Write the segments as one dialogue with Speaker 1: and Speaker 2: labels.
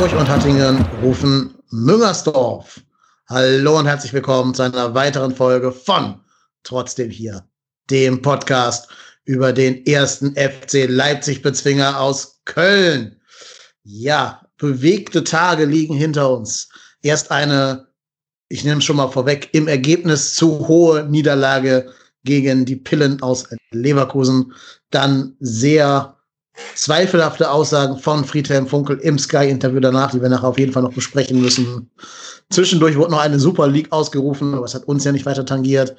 Speaker 1: Hamburg und Hattingen rufen Müngersdorf. Hallo und herzlich willkommen zu einer weiteren Folge von Trotzdem hier, dem Podcast über den ersten FC Leipzig-Bezwinger aus Köln. Ja, bewegte Tage liegen hinter uns. Erst eine, ich nehme es schon mal vorweg, im Ergebnis zu hohe Niederlage gegen die Pillen aus Leverkusen. Dann sehr zweifelhafte Aussagen von Friedhelm Funkel im Sky-Interview danach, die wir nachher auf jeden Fall noch besprechen müssen. Zwischendurch wurde noch eine Super League ausgerufen, aber es hat uns ja nicht weiter tangiert.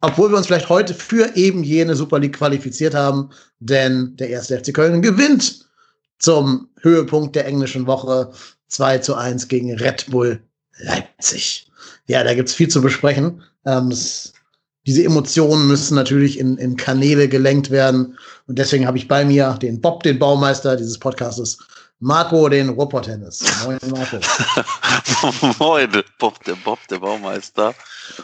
Speaker 1: Obwohl wir uns vielleicht heute für eben jene Super League qualifiziert haben, denn der erste FC Köln gewinnt zum Höhepunkt der englischen Woche 2 zu 1 gegen Red Bull Leipzig. Ja, da gibt's viel zu besprechen. Ähm, es diese Emotionen müssen natürlich in, in Kanäle gelenkt werden. Und deswegen habe ich bei mir den Bob, den Baumeister dieses Podcastes, Marco, den Ruhrpott-Tennis.
Speaker 2: Moin, Marco. Moin, Bob, der Bob, der Baumeister.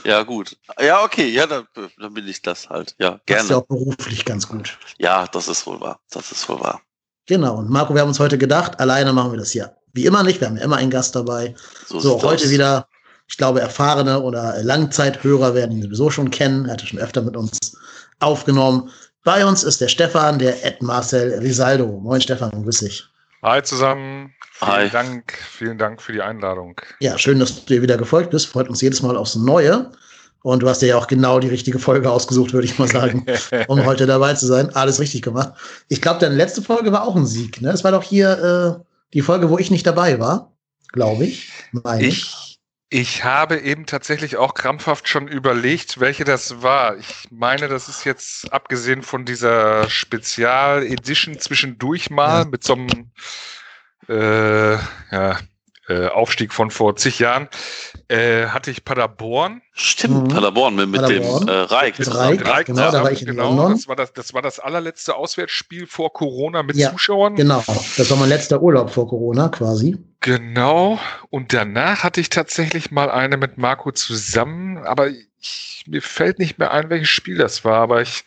Speaker 2: Ja, gut. Ja, okay, ja, dann, dann bin ich das halt. Ja, gerne. Das ist ja
Speaker 1: auch beruflich ganz gut.
Speaker 2: Ja, das ist wohl wahr. Das ist wohl wahr.
Speaker 1: Genau. Und Marco, wir haben uns heute gedacht, alleine machen wir das hier. Wie immer nicht. Wir haben ja immer einen Gast dabei. So, so heute aus. wieder ich glaube, erfahrene oder Langzeithörer werden ihn sowieso schon kennen. Er hatte schon öfter mit uns aufgenommen. Bei uns ist der Stefan, der Ed Marcel Risaldo. Moin Stefan, grüß dich.
Speaker 3: Hi zusammen. Vielen Hi. Dank, vielen Dank für die Einladung.
Speaker 1: Ja, schön, dass du dir wieder gefolgt bist. Freut uns jedes Mal aufs Neue. Und du hast dir ja auch genau die richtige Folge ausgesucht, würde ich mal sagen, um heute dabei zu sein. Alles richtig gemacht. Ich glaube, deine letzte Folge war auch ein Sieg. Ne? Das war doch hier äh, die Folge, wo ich nicht dabei war, glaube ich.
Speaker 3: Meine. Ich ich habe eben tatsächlich auch krampfhaft schon überlegt, welche das war. Ich meine, das ist jetzt abgesehen von dieser Spezial-Edition zwischendurch mal ja. mit so einem äh, ja, äh, Aufstieg von vor zig Jahren, äh, hatte ich Paderborn.
Speaker 2: Stimmt, mhm. Paderborn mit, mit Paderborn. dem äh, Reich. Mit
Speaker 1: Reich, Reich genau, ja, da war ich in genau, London.
Speaker 3: Das war das, das war das allerletzte Auswärtsspiel vor Corona mit ja, Zuschauern.
Speaker 1: Genau, das war mein letzter Urlaub vor Corona quasi.
Speaker 3: Genau, und danach hatte ich tatsächlich mal eine mit Marco zusammen, aber ich, mir fällt nicht mehr ein, welches Spiel das war, aber ich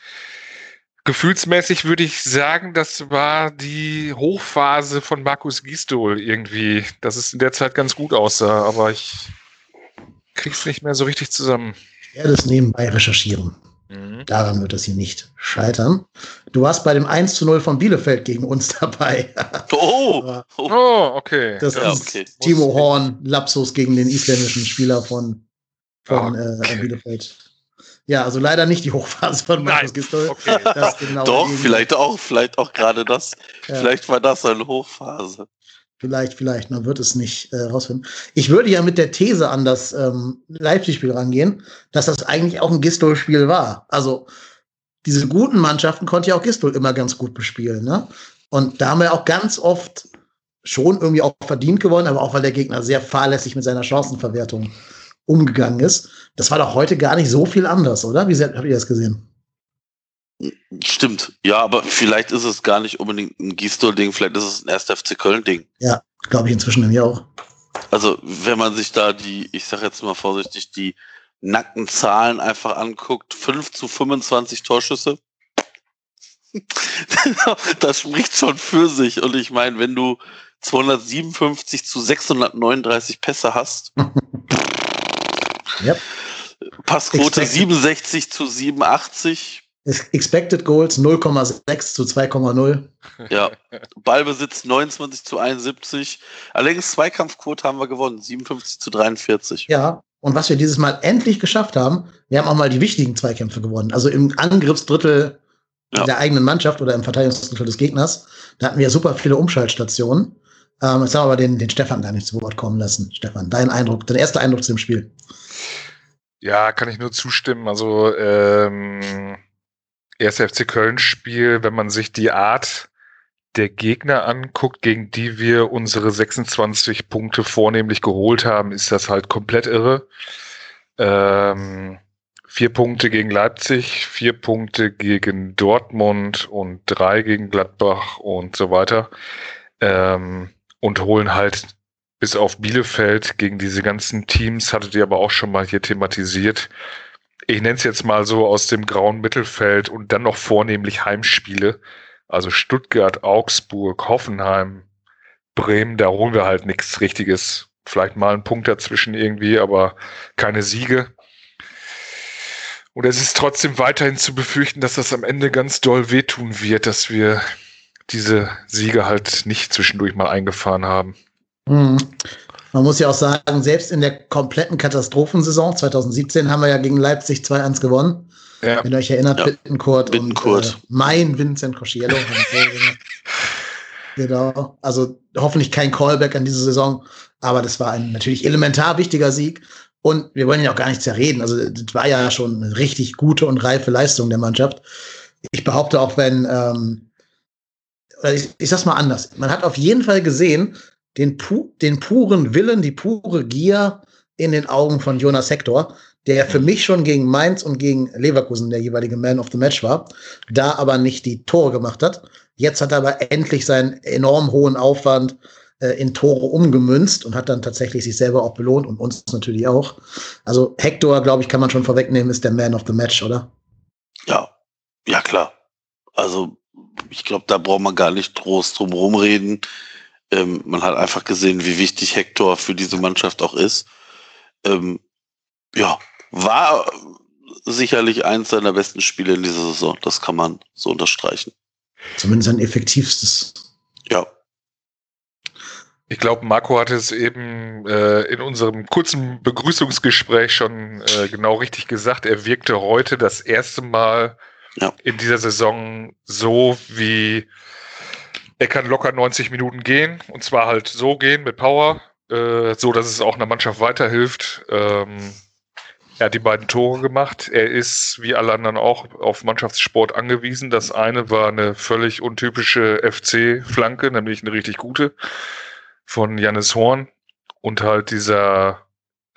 Speaker 3: Gefühlsmäßig würde ich sagen, das war die Hochphase von Markus Gisdol irgendwie, dass es in der Zeit ganz gut aussah, aber ich krieg's nicht mehr so richtig zusammen.
Speaker 1: Ich werde es nebenbei recherchieren. Mhm. Daran wird es hier nicht scheitern. Du warst bei dem 1 zu 0 von Bielefeld gegen uns dabei.
Speaker 3: oh, oh okay.
Speaker 1: Das ja, ist okay. Timo Horn, Lapsus gegen den isländischen Spieler von, von oh, okay. äh, Bielefeld. Ja, also leider nicht die Hochphase von Markus Gistol. Okay.
Speaker 2: Genau Doch, vielleicht auch, vielleicht auch gerade das. Ja. Vielleicht war das eine Hochphase.
Speaker 1: Vielleicht, vielleicht, man wird es nicht äh, rausfinden. Ich würde ja mit der These an das ähm, Leipzig-Spiel rangehen, dass das eigentlich auch ein Gistol-Spiel war. Also diese guten Mannschaften konnte ja auch Gistol immer ganz gut bespielen. Ne? Und da haben wir auch ganz oft schon irgendwie auch verdient gewonnen, aber auch weil der Gegner sehr fahrlässig mit seiner Chancenverwertung umgegangen ist. Das war doch heute gar nicht so viel anders, oder? Wie habt ihr das gesehen?
Speaker 2: Stimmt, ja, aber vielleicht ist es gar nicht unbedingt ein Gistol-Ding, vielleicht ist es ein 1. FC Köln-Ding.
Speaker 1: Ja, glaube ich inzwischen nämlich auch.
Speaker 2: Also, wenn man sich da die, ich sage jetzt mal vorsichtig, die nackten Zahlen einfach anguckt, 5 zu 25 Torschüsse, das spricht schon für sich. Und ich meine, wenn du 257 zu 639 Pässe hast,
Speaker 1: Yep.
Speaker 2: Passquote Expected. 67 zu 87.
Speaker 1: Expected Goals 0,6 zu 2,0.
Speaker 2: Ja, Ballbesitz 29 zu 71. Allerdings Zweikampfquote haben wir gewonnen, 57 zu 43.
Speaker 1: Ja, und was wir dieses Mal endlich geschafft haben, wir haben auch mal die wichtigen Zweikämpfe gewonnen. Also im Angriffsdrittel ja. der eigenen Mannschaft oder im Verteidigungsdrittel des Gegners. Da hatten wir super viele Umschaltstationen. Ähm, jetzt haben wir aber den, den Stefan gar nicht zu Wort kommen lassen. Stefan, dein Eindruck, dein erster Eindruck zu dem Spiel.
Speaker 3: Ja, kann ich nur zustimmen. Also ähm, 1. FC Köln-Spiel, wenn man sich die Art der Gegner anguckt, gegen die wir unsere 26 Punkte vornehmlich geholt haben, ist das halt komplett irre. Ähm, vier Punkte gegen Leipzig, vier Punkte gegen Dortmund und drei gegen Gladbach und so weiter. Ähm, und holen halt bis auf Bielefeld gegen diese ganzen Teams, hattet ihr aber auch schon mal hier thematisiert. Ich nenne es jetzt mal so aus dem grauen Mittelfeld und dann noch vornehmlich Heimspiele. Also Stuttgart, Augsburg, Hoffenheim, Bremen, da holen wir halt nichts Richtiges. Vielleicht mal einen Punkt dazwischen irgendwie, aber keine Siege. Und es ist trotzdem weiterhin zu befürchten, dass das am Ende ganz doll wehtun wird, dass wir diese Siege halt nicht zwischendurch mal eingefahren haben.
Speaker 1: Mhm. Man muss ja auch sagen, selbst in der kompletten Katastrophensaison 2017 haben wir ja gegen Leipzig 2-1 gewonnen. Ja. Wenn ihr euch erinnert, ja. Bittenkurt,
Speaker 2: Bittenkurt.
Speaker 1: und äh, mein Vincent Cosciello. genau. Also hoffentlich kein Callback an diese Saison, aber das war ein natürlich elementar wichtiger Sieg. Und wir wollen ja auch gar nicht zerreden. Also das war ja schon eine richtig gute und reife Leistung der Mannschaft. Ich behaupte auch, wenn, ähm, ich, ich sag's mal anders, man hat auf jeden Fall gesehen, den, pu den puren Willen, die pure Gier in den Augen von Jonas Hector, der für mich schon gegen Mainz und gegen Leverkusen der jeweilige Man of the Match war, da aber nicht die Tore gemacht hat. Jetzt hat er aber endlich seinen enorm hohen Aufwand äh, in Tore umgemünzt und hat dann tatsächlich sich selber auch belohnt und uns natürlich auch. Also Hector, glaube ich, kann man schon vorwegnehmen, ist der Man of the Match, oder?
Speaker 2: Ja, ja klar. Also ich glaube, da braucht man gar nicht groß drum rumreden. Ähm, man hat einfach gesehen, wie wichtig Hector für diese Mannschaft auch ist. Ähm, ja, war sicherlich eins seiner besten Spiele in dieser Saison. Das kann man so unterstreichen.
Speaker 1: Zumindest ein effektivstes.
Speaker 2: Ja.
Speaker 3: Ich glaube, Marco hatte es eben äh, in unserem kurzen Begrüßungsgespräch schon äh, genau richtig gesagt. Er wirkte heute das erste Mal ja. in dieser Saison so, wie er kann locker 90 Minuten gehen. Und zwar halt so gehen mit Power, äh, so dass es auch einer Mannschaft weiterhilft. Ähm, er hat die beiden Tore gemacht. Er ist, wie alle anderen auch, auf Mannschaftssport angewiesen. Das eine war eine völlig untypische FC-Flanke, nämlich eine richtig gute von Jannis Horn und halt dieser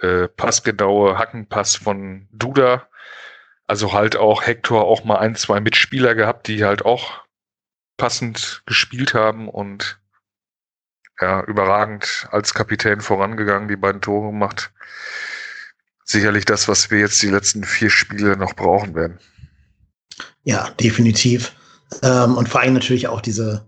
Speaker 3: äh, passgenaue Hackenpass von Duda. Also halt auch Hector auch mal ein, zwei Mitspieler gehabt, die halt auch passend gespielt haben und ja, überragend als Kapitän vorangegangen, die beiden Tore gemacht. Sicherlich das, was wir jetzt die letzten vier Spiele noch brauchen werden.
Speaker 1: Ja, definitiv. Ähm, und vor allem natürlich auch diese,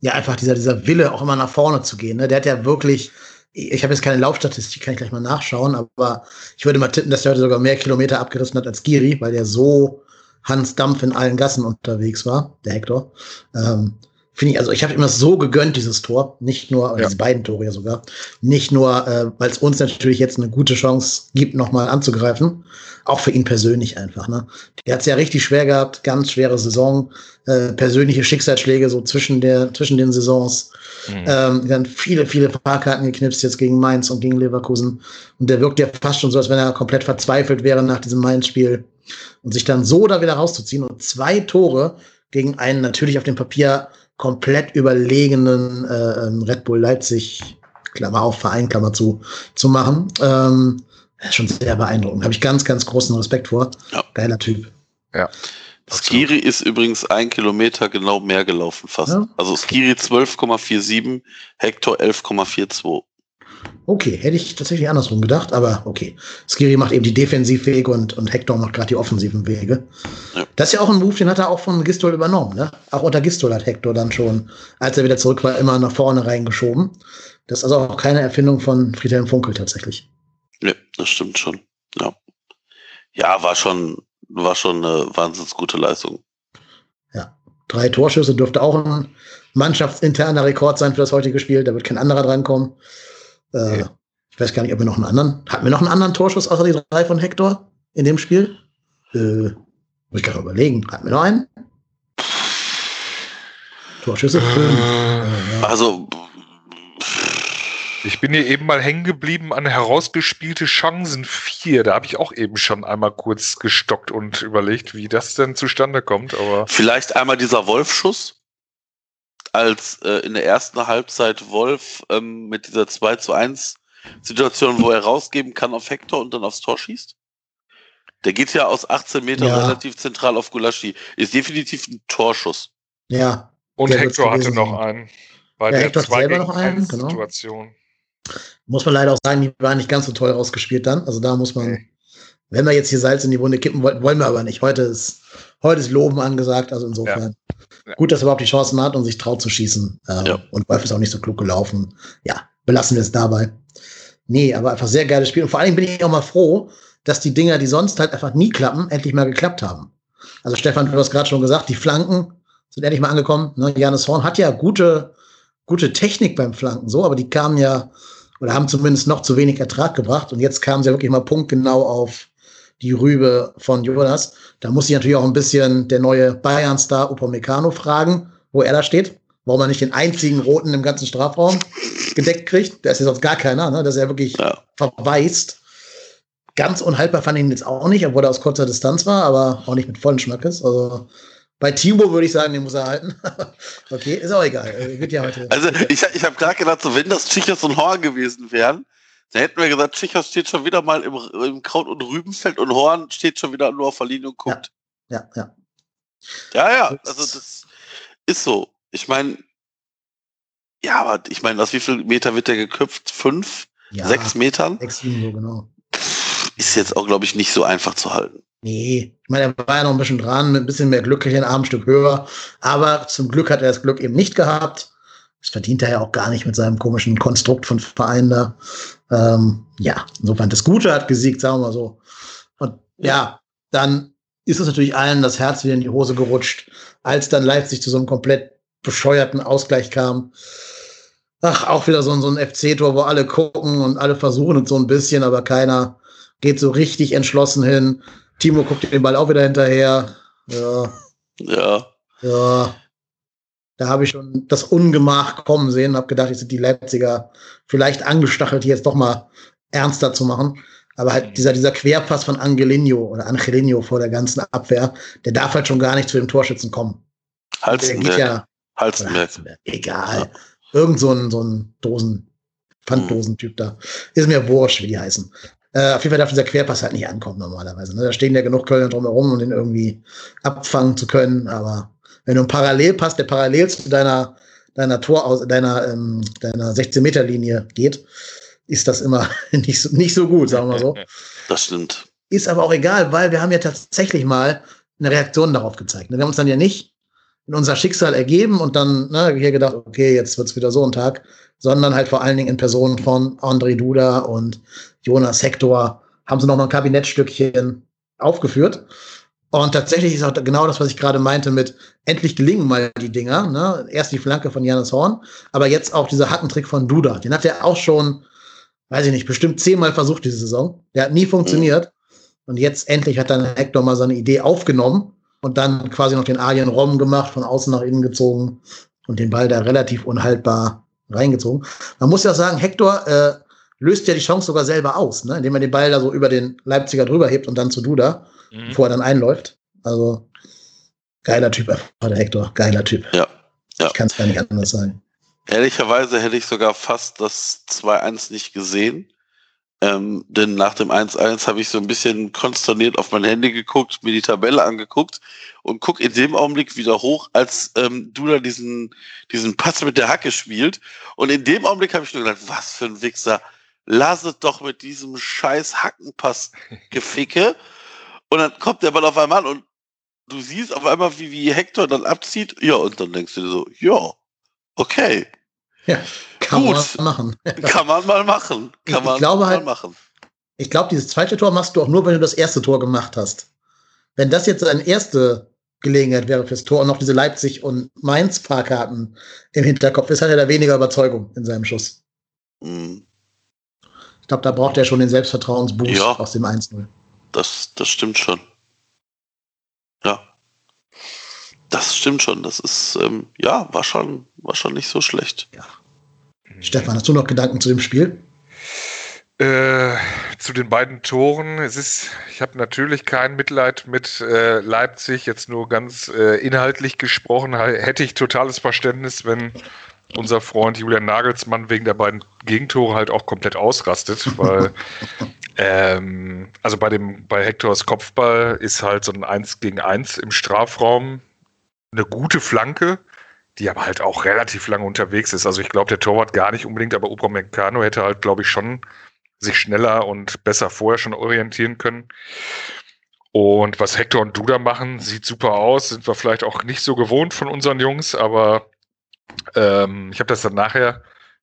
Speaker 1: ja, einfach dieser, dieser Wille, auch immer nach vorne zu gehen. Ne? Der hat ja wirklich, ich habe jetzt keine Laufstatistik, kann ich gleich mal nachschauen, aber ich würde mal tippen, dass der heute sogar mehr Kilometer abgerissen hat als Giri, weil der so Hans Dampf in allen Gassen unterwegs war, der Hector. Ähm, Finde ich, also ich habe immer so gegönnt, dieses Tor. Nicht nur, ja. diese beiden Tore ja sogar. Nicht nur, äh, weil es uns natürlich jetzt eine gute Chance gibt, nochmal anzugreifen. Auch für ihn persönlich einfach. Ne? Der hat es ja richtig schwer gehabt, ganz schwere Saison, äh, persönliche Schicksalsschläge so zwischen, der, zwischen den Saisons. Mhm. Ähm, dann viele, viele Fahrkarten geknipst jetzt gegen Mainz und gegen Leverkusen. Und der wirkt ja fast schon so, als wenn er komplett verzweifelt wäre nach diesem Mainz-Spiel. Und sich dann so da wieder rauszuziehen und zwei Tore gegen einen natürlich auf dem Papier komplett überlegenen äh, Red Bull Leipzig, Klammer auf, Verein, Klammer zu, zu machen. Ähm, schon sehr beeindruckend. Habe ich ganz, ganz großen Respekt vor. Ja. Geiler Typ.
Speaker 2: Ja. Skiri ist übrigens ein Kilometer genau mehr gelaufen fast. Ja. Also Skiri 12,47, Hector 11,42.
Speaker 1: Okay, hätte ich tatsächlich andersrum gedacht, aber okay. Skiri macht eben die Defensivwege und, und Hector macht gerade die offensiven Wege. Ja. Das ist ja auch ein Move, den hat er auch von Gistol übernommen. Ne? Auch unter Gistol hat Hector dann schon, als er wieder zurück war, immer nach vorne reingeschoben. Das ist also auch keine Erfindung von Friedhelm Funkel tatsächlich.
Speaker 2: Ja, das stimmt schon. Ja, ja war schon, war schon eine wahnsinnig gute Leistung.
Speaker 1: Ja, drei Torschüsse dürfte auch ein mannschaftsinterner Rekord sein für das heutige Spiel. Da wird kein anderer drankommen. Äh. Ich weiß gar nicht, ob wir noch einen anderen. Hatten wir noch einen anderen Torschuss außer die drei von Hector in dem Spiel? Äh, muss ich gerade überlegen. Hatten wir noch einen?
Speaker 2: Torschüsse? Äh, also.
Speaker 3: Ich bin hier eben mal hängen geblieben an herausgespielte Chancen 4. Da habe ich auch eben schon einmal kurz gestockt und überlegt, wie das denn zustande kommt. Aber
Speaker 2: Vielleicht einmal dieser Wolfschuss als äh, in der ersten Halbzeit Wolf ähm, mit dieser 2 zu 1 Situation, wo er rausgeben kann auf Hector und dann aufs Tor schießt? Der geht ja aus 18 Metern ja. relativ zentral auf Gulaschi. Ist definitiv ein Torschuss.
Speaker 1: Ja.
Speaker 3: Und Hector hatte noch einen.
Speaker 1: Bei ja, der Hector selber noch einen, genau. Situation. Muss man leider auch sagen, die war nicht ganz so toll rausgespielt dann. Also da muss man, wenn wir jetzt hier Salz in die Wunde kippen wollten, wollen wir aber nicht. Heute ist, heute ist Loben angesagt, also insofern. Ja. Gut, dass er überhaupt die Chancen hat und sich traut zu schießen. Ähm, ja. Und Wolf ist auch nicht so klug gelaufen. Ja, belassen wir es dabei. Nee, aber einfach sehr geiles Spiel. Und vor allem bin ich auch mal froh, dass die Dinger, die sonst halt einfach nie klappen, endlich mal geklappt haben. Also Stefan, du hast gerade schon gesagt, die Flanken sind endlich mal angekommen. Ne? Janis Horn hat ja gute, gute Technik beim Flanken, so, aber die kamen ja oder haben zumindest noch zu wenig Ertrag gebracht. Und jetzt kamen sie ja wirklich mal punktgenau auf die Rübe von Jonas. Da muss ich natürlich auch ein bisschen der neue Bayern-Star Upamecano fragen, wo er da steht. Warum er nicht den einzigen Roten im ganzen Strafraum gedeckt kriegt. Der ist ja sonst gar keiner, ne? dass er wirklich ja. verweist. Ganz unhaltbar fand ich ihn jetzt auch nicht, obwohl er aus kurzer Distanz war, aber auch nicht mit vollen Schmackes. Also bei Timo würde ich sagen, den muss er halten. okay, ist auch egal. Wird ja heute.
Speaker 2: Also ich, ich habe gerade gedacht, so wenn das Tschichos und Horn gewesen wären, dann hätten wir gesagt, Tschichos steht schon wieder mal im, im Kraut- und Rübenfeld und Horn steht schon wieder nur auf der Linie und guckt.
Speaker 1: Ja, ja.
Speaker 2: Ja, ja, ja also das ist so. Ich meine, ja, aber ich meine, aus wie viel Meter wird der geköpft? Fünf? Ja, sechs Metern?
Speaker 1: Sechs, so genau.
Speaker 2: Ist jetzt auch, glaube ich, nicht so einfach zu halten.
Speaker 1: Nee, ich meine, er war ja noch ein bisschen dran, mit ein bisschen mehr Glück, ein Armstück höher. Aber zum Glück hat er das Glück eben nicht gehabt. Das verdient er ja auch gar nicht mit seinem komischen Konstrukt von Verein da. Ähm, ja, insofern das Gute hat gesiegt, sagen wir mal so. Und ja, dann ist es natürlich allen das Herz wieder in die Hose gerutscht, als dann Leipzig zu so einem komplett bescheuerten Ausgleich kam. Ach, auch wieder so, so ein FC-Tor, wo alle gucken und alle versuchen es so ein bisschen, aber keiner geht so richtig entschlossen hin. Timo guckt den Ball auch wieder hinterher. Ja.
Speaker 2: Ja.
Speaker 1: Ja. Da habe ich schon das Ungemach kommen sehen, habe gedacht, jetzt sind die Leipziger vielleicht angestachelt, hier jetzt doch mal ernster zu machen. Aber halt dieser, dieser Querpass von Angelino oder Angelino vor der ganzen Abwehr, der darf halt schon gar nicht zu dem Torschützen kommen.
Speaker 2: Halstenberg.
Speaker 1: Ja,
Speaker 2: Halstenberg.
Speaker 1: Egal. Ja. Irgend so ein, so ein Dosen, Pfanddosentyp da. Ist mir wurscht, wie die heißen. Äh, auf jeden Fall darf dieser Querpass halt nicht ankommen normalerweise. Ne? Da stehen ja genug Kölner drumherum, um den irgendwie abfangen zu können. Aber wenn du einen Parallelpass, der parallel zu deiner, deiner Tor aus, deiner, ähm, deiner 16-Meter-Linie geht, ist das immer nicht so, nicht so gut, sagen wir mal so.
Speaker 2: Das stimmt.
Speaker 1: Ist aber auch egal, weil wir haben ja tatsächlich mal eine Reaktion darauf gezeigt. Wir haben uns dann ja nicht in unser Schicksal ergeben und dann ne, hier gedacht, okay, jetzt wird's wieder so ein Tag, sondern halt vor allen Dingen in Person von André Duda und Jonas Hector haben sie noch mal ein Kabinettstückchen aufgeführt. Und tatsächlich ist auch genau das, was ich gerade meinte mit endlich gelingen mal die Dinger. Ne? Erst die Flanke von Janis Horn, aber jetzt auch dieser Hackentrick von Duda. Den hat er auch schon, weiß ich nicht, bestimmt zehnmal versucht diese Saison. Der hat nie funktioniert. Mhm. Und jetzt endlich hat dann Hector mal seine Idee aufgenommen und dann quasi noch den Alien Rom gemacht, von außen nach innen gezogen und den Ball da relativ unhaltbar reingezogen. Man muss ja sagen, Hector äh, löst ja die Chance sogar selber aus, ne? indem er den Ball da so über den Leipziger drüber hebt und dann zu Duda, mhm. bevor er dann einläuft. Also geiler Typ, der Hector, geiler Typ.
Speaker 2: Ja. ja.
Speaker 1: Ich kann es gar nicht anders sagen.
Speaker 2: Ehrlicherweise hätte ich sogar fast das 2-1 nicht gesehen. Ähm, denn nach dem 1-1 habe ich so ein bisschen konsterniert auf mein Handy geguckt, mir die Tabelle angeguckt und guck in dem Augenblick wieder hoch, als ähm, du da diesen, diesen Pass mit der Hacke spielt. Und in dem Augenblick habe ich nur gedacht, was für ein Wichser. Lass es doch mit diesem scheiß Hackenpass geficke. Und dann kommt der Ball auf einmal an und du siehst auf einmal, wie, wie Hector dann abzieht. Ja, und dann denkst du dir so, ja, okay.
Speaker 1: Ja, kann Gut. man machen.
Speaker 2: kann man mal machen. Kann
Speaker 1: ich, ich glaube halt, machen. Ich glaube, dieses zweite Tor machst du auch nur, wenn du das erste Tor gemacht hast. Wenn das jetzt eine erste Gelegenheit wäre fürs Tor und noch diese Leipzig- und Mainz-Fahrkarten im Hinterkopf ist, hat er da weniger Überzeugung in seinem Schuss. Mhm. Ich glaube, da braucht er schon den Selbstvertrauensboost ja, aus dem 1-0.
Speaker 2: Das, das stimmt schon. Ja. Das stimmt schon. Das ist, ähm, ja, war schon, war schon nicht so schlecht.
Speaker 1: Ja. Stefan, hast du noch Gedanken zu dem Spiel?
Speaker 3: Äh, zu den beiden Toren. Es ist, ich habe natürlich kein Mitleid mit äh, Leipzig, jetzt nur ganz äh, inhaltlich gesprochen. Hätte ich totales Verständnis, wenn unser Freund Julian Nagelsmann wegen der beiden Gegentore halt auch komplett ausrastet, weil ähm, also bei dem bei Hectors Kopfball ist halt so ein 1 gegen 1 im Strafraum eine gute Flanke, die aber halt auch relativ lange unterwegs ist. Also ich glaube, der Torwart gar nicht unbedingt, aber Upamecano hätte halt, glaube ich, schon sich schneller und besser vorher schon orientieren können. Und was Hector und Duda machen, sieht super aus. Sind wir vielleicht auch nicht so gewohnt von unseren Jungs, aber ähm, ich habe das dann nachher,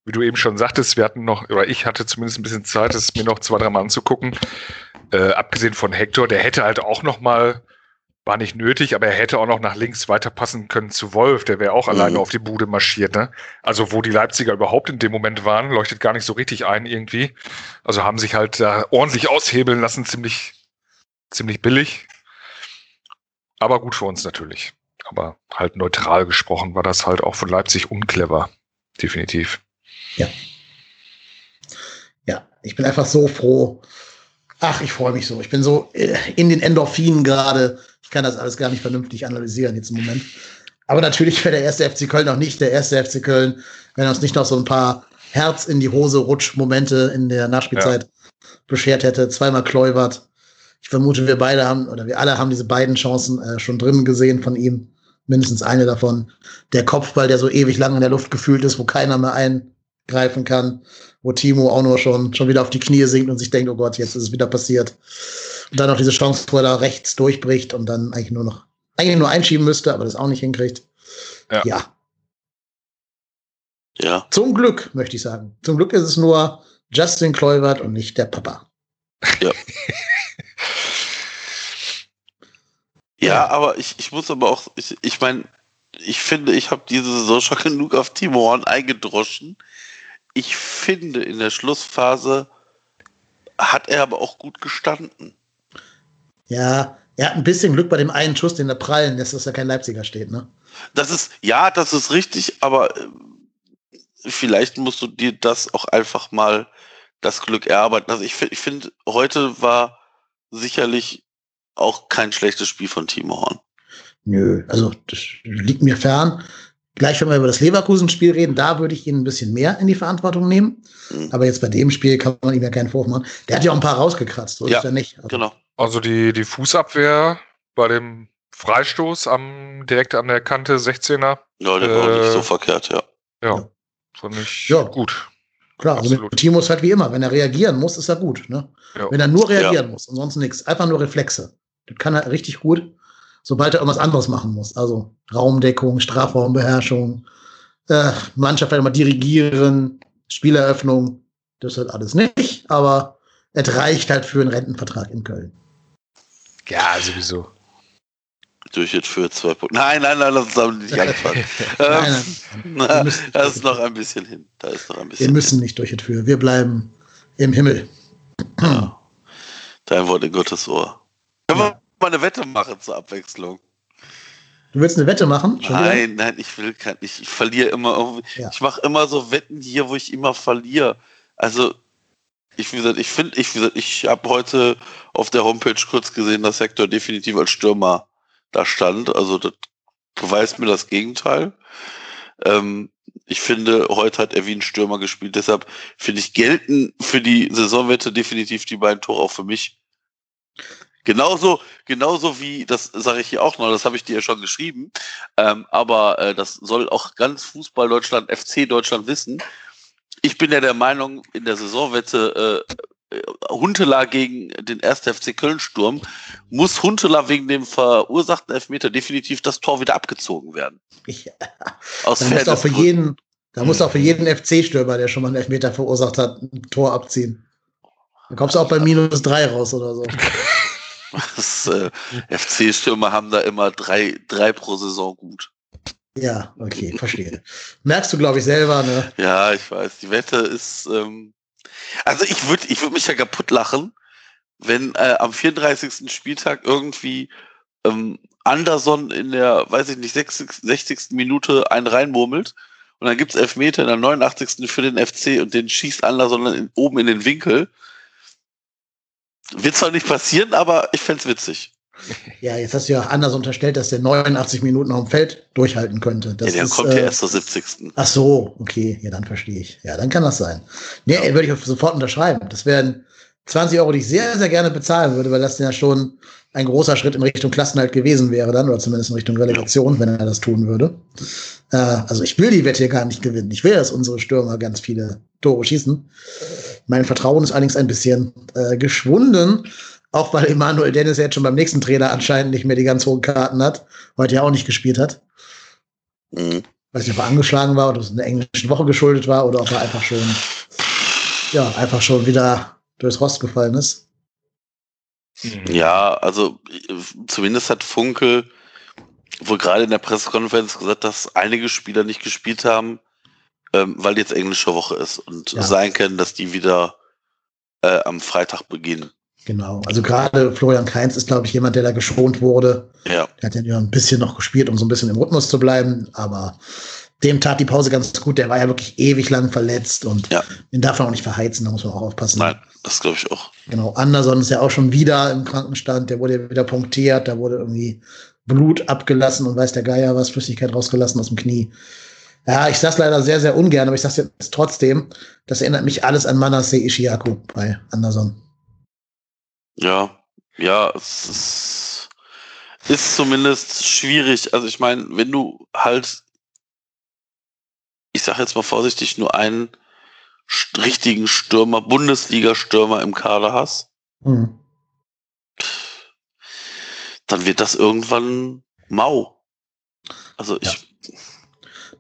Speaker 3: wie du eben schon sagtest, wir hatten noch, oder ich hatte zumindest ein bisschen Zeit, es mir noch zwei, drei Mal anzugucken. Äh, abgesehen von Hector, der hätte halt auch noch mal war nicht nötig, aber er hätte auch noch nach links weiterpassen können zu Wolf, der wäre auch mhm. alleine auf die Bude marschiert. Ne? Also wo die Leipziger überhaupt in dem Moment waren, leuchtet gar nicht so richtig ein irgendwie. Also haben sich halt da ordentlich aushebeln lassen, ziemlich, ziemlich billig. Aber gut für uns natürlich. Aber halt neutral gesprochen war das halt auch von Leipzig unclever. Definitiv.
Speaker 1: Ja. Ja, ich bin einfach so froh. Ach, ich freue mich so. Ich bin so äh, in den Endorphinen gerade ich kann das alles gar nicht vernünftig analysieren jetzt im Moment. Aber natürlich wäre der erste FC Köln noch nicht der erste FC Köln, wenn er uns nicht noch so ein paar Herz in die Hose Rutsch-Momente in der Nachspielzeit ja. beschert hätte. Zweimal Kluivert. Ich vermute, wir beide haben, oder wir alle haben diese beiden Chancen äh, schon drin gesehen von ihm. Mindestens eine davon. Der Kopfball, der so ewig lang in der Luft gefühlt ist, wo keiner mehr eingreifen kann. Wo Timo auch nur schon, schon wieder auf die Knie sinkt und sich denkt, oh Gott, jetzt ist es wieder passiert. Und dann noch diese Chance, wo er da rechts durchbricht und dann eigentlich nur noch, eigentlich nur einschieben müsste, aber das auch nicht hinkriegt. Ja. ja. Ja. Zum Glück, möchte ich sagen. Zum Glück ist es nur Justin Kluivert und nicht der Papa.
Speaker 2: Ja. ja, aber ich, ich muss aber auch, ich, ich meine, ich finde, ich habe diese Saison schon genug auf Timo Horn eingedroschen. Ich finde, in der Schlussphase hat er aber auch gut gestanden.
Speaker 1: Ja, er hat ein bisschen Glück bei dem einen Schuss, den er prallen lässt, dass er kein Leipziger steht, ne?
Speaker 2: Das ist, ja, das ist richtig, aber äh, vielleicht musst du dir das auch einfach mal das Glück erarbeiten. Also ich, ich finde, heute war sicherlich auch kein schlechtes Spiel von Timo Horn.
Speaker 1: Nö, also das liegt mir fern. Gleich, wenn wir über das Leverkusen-Spiel reden, da würde ich ihn ein bisschen mehr in die Verantwortung nehmen. Mhm. Aber jetzt bei dem Spiel kann man ihm ja keinen Vorwurf machen. Der hat ja auch ein paar rausgekratzt, so ja, ist er nicht.
Speaker 3: Also, genau. Also die, die Fußabwehr bei dem Freistoß am, direkt an der Kante 16er.
Speaker 2: Ja, der äh, war nicht so verkehrt, ja.
Speaker 3: Ja, ja. fand ich ja. gut.
Speaker 1: Klar, also mit Timo ist halt wie immer, wenn er reagieren muss, ist er gut. Ne? Ja. Wenn er nur reagieren ja. muss und sonst nichts, einfach nur Reflexe. Das kann er richtig gut, sobald er irgendwas anderes machen muss. Also Raumdeckung, Strafraumbeherrschung, äh, Mannschaft immer dirigieren, Spieleröffnung, das halt alles nicht, aber es reicht halt für einen Rentenvertrag in Köln.
Speaker 3: Ja, sowieso.
Speaker 2: Durch jetzt für zwei Punkte. Nein, nein, nein, lass uns damit nicht anfangen. nein, nein, ähm, da ist noch ein bisschen hin. Da ist noch ein bisschen
Speaker 1: wir müssen hin. nicht durch für. Wir bleiben im Himmel.
Speaker 2: Dein Wort in Gottes Ohr. Können ja. Mal eine Wette machen zur Abwechslung?
Speaker 1: Du willst eine Wette machen?
Speaker 2: Nein, nein, ich will kein, ich, ich verliere immer irgendwie. Ja. Ich mache immer so Wetten hier, wo ich immer verliere. Also ich, wie gesagt, ich finde, ich, ich habe heute auf der Homepage kurz gesehen, dass Hector definitiv als Stürmer da stand. Also das beweist mir das Gegenteil. Ähm, ich finde, heute hat er wie ein Stürmer gespielt. Deshalb finde ich, gelten für die Saisonwette definitiv die beiden Tore auch für mich. Genauso, genauso wie, das sage ich hier auch noch, das habe ich dir ja schon geschrieben, ähm, aber äh, das soll auch ganz Fußball Deutschland, FC Deutschland wissen ich bin ja der Meinung, in der Saisonwette äh, Huntela gegen den 1. FC Köln Sturm muss Huntela wegen dem verursachten Elfmeter definitiv das Tor wieder abgezogen werden.
Speaker 1: Ja. Aus da muss auch für jeden, da muss auch für jeden FC-Stürmer, der schon mal einen Elfmeter verursacht hat, ein Tor abziehen. Dann kommst du auch bei minus drei raus oder so.
Speaker 2: äh, FC-Stürmer haben da immer drei, drei pro Saison gut.
Speaker 1: Ja, okay, verstehe. Merkst du, glaube ich, selber, ne?
Speaker 2: Ja, ich weiß. Die Wette ist. Ähm, also ich würde ich würd mich ja kaputt lachen, wenn äh, am 34. Spieltag irgendwie ähm, Anderson in der, weiß ich nicht, 60, 60. Minute einen reinmurmelt und dann gibt's Elfmeter in der 89. für den FC und den schießt Anderson in, oben in den Winkel. Wird zwar nicht passieren, aber ich fände witzig.
Speaker 1: Ja, jetzt hast du ja auch anders unterstellt, dass der 89 Minuten auf dem Feld durchhalten könnte. Das
Speaker 2: ja, der ist, kommt ja äh, erst zur 70.
Speaker 1: Ach so, okay, ja, dann verstehe ich. Ja, dann kann das sein. Nee, würde ich sofort unterschreiben. Das wären 20 Euro, die ich sehr, sehr gerne bezahlen würde, weil das ja schon ein großer Schritt in Richtung Klassenhalt gewesen wäre dann, oder zumindest in Richtung Relegation, wenn er das tun würde. Äh, also ich will die Wette hier gar nicht gewinnen. Ich will, dass unsere Stürmer ganz viele Tore schießen. Mein Vertrauen ist allerdings ein bisschen äh, geschwunden, auch weil Emanuel Dennis jetzt schon beim nächsten Trainer anscheinend nicht mehr die ganz hohen Karten hat, heute ja auch nicht gespielt hat. Mhm. Weiß nicht, ob er angeschlagen war oder ob es in der englischen Woche geschuldet war oder ob er einfach schon, ja, einfach schon wieder durchs Rost gefallen ist.
Speaker 2: Mhm. Ja, also zumindest hat Funkel wohl gerade in der Pressekonferenz gesagt, dass einige Spieler nicht gespielt haben, ähm, weil jetzt englische Woche ist und ja. sein können, dass die wieder äh, am Freitag beginnen.
Speaker 1: Genau, also gerade Florian Kainz ist, glaube ich, jemand, der da geschont wurde. Ja. Der hat ja ein bisschen noch gespielt, um so ein bisschen im Rhythmus zu bleiben, aber dem tat die Pause ganz gut. Der war ja wirklich ewig lang verletzt und ja. den darf man auch nicht verheizen, da muss man auch aufpassen.
Speaker 2: Nein, das glaube ich auch.
Speaker 1: Genau, Anderson ist ja auch schon wieder im Krankenstand, der wurde ja wieder punktiert, da wurde irgendwie Blut abgelassen und weiß der Geier was, Flüssigkeit rausgelassen aus dem Knie. Ja, ich sag's leider sehr, sehr ungern, aber ich sag's jetzt trotzdem, das erinnert mich alles an Manasseh Ishiaku bei Anderson.
Speaker 2: Ja, ja, es ist, ist zumindest schwierig. Also ich meine, wenn du halt ich sage jetzt mal vorsichtig, nur einen richtigen Stürmer, Bundesliga-Stürmer im Kader hast, mhm. dann wird das irgendwann mau. Also ich. Ja.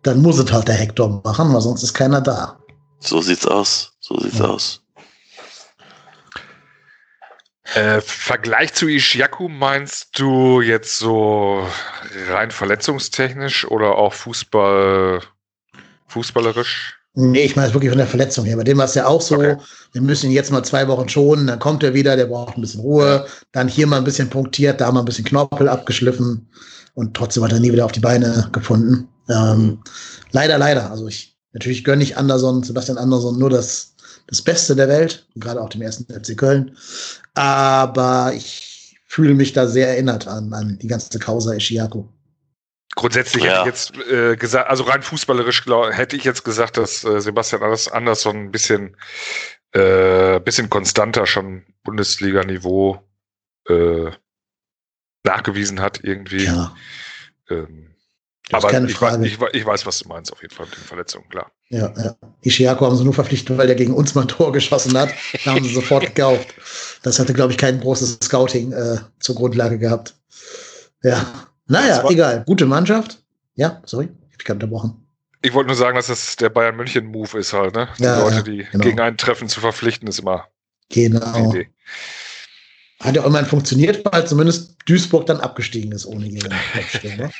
Speaker 1: Dann muss es halt der Hector machen, weil sonst ist keiner da.
Speaker 2: So sieht's aus. So sieht's ja. aus.
Speaker 3: Äh, Vergleich zu Ishiaku meinst du jetzt so rein verletzungstechnisch oder auch Fußball fußballerisch?
Speaker 1: Nee, ich meine es wirklich von der Verletzung her. Bei dem war es ja auch so, okay. wir müssen ihn jetzt mal zwei Wochen schonen, dann kommt er wieder, der braucht ein bisschen Ruhe, dann hier mal ein bisschen punktiert, da mal ein bisschen Knorpel abgeschliffen und trotzdem hat er nie wieder auf die Beine gefunden. Ähm, leider, leider. Also ich, natürlich gönne ich Anderson, Sebastian Anderson nur das, das Beste der Welt, gerade auch dem ersten FC Köln. Aber ich fühle mich da sehr erinnert an, an die ganze Causa Ishiaku.
Speaker 3: Grundsätzlich ja. hätte ich jetzt äh, gesagt, also rein fußballerisch glaub, hätte ich jetzt gesagt, dass äh, Sebastian Andersson ein bisschen, äh, bisschen konstanter schon Bundesliga-Niveau äh, nachgewiesen hat irgendwie. Ja. Ähm, aber ich weiß, ich, ich, weiß, was du meinst, auf jeden Fall mit den Verletzungen, klar.
Speaker 1: Ja, ja. Ishiako haben sie nur verpflichtet, weil der gegen uns mal ein Tor geschossen hat. Da haben sie sofort gekauft. Das hatte, glaube ich, kein großes Scouting äh, zur Grundlage gehabt. Ja. Naja, egal. Gute Mannschaft. Ja, sorry, ich habe gerade unterbrochen.
Speaker 3: Ich wollte nur sagen, dass das der Bayern München Move ist halt, ne? Die ja, Leute, die genau. gegen einen Treffen zu verpflichten, ist immer
Speaker 1: genau. die Idee. Hat ja auch immerhin funktioniert, weil zumindest Duisburg dann abgestiegen ist ohne jeden
Speaker 2: ne?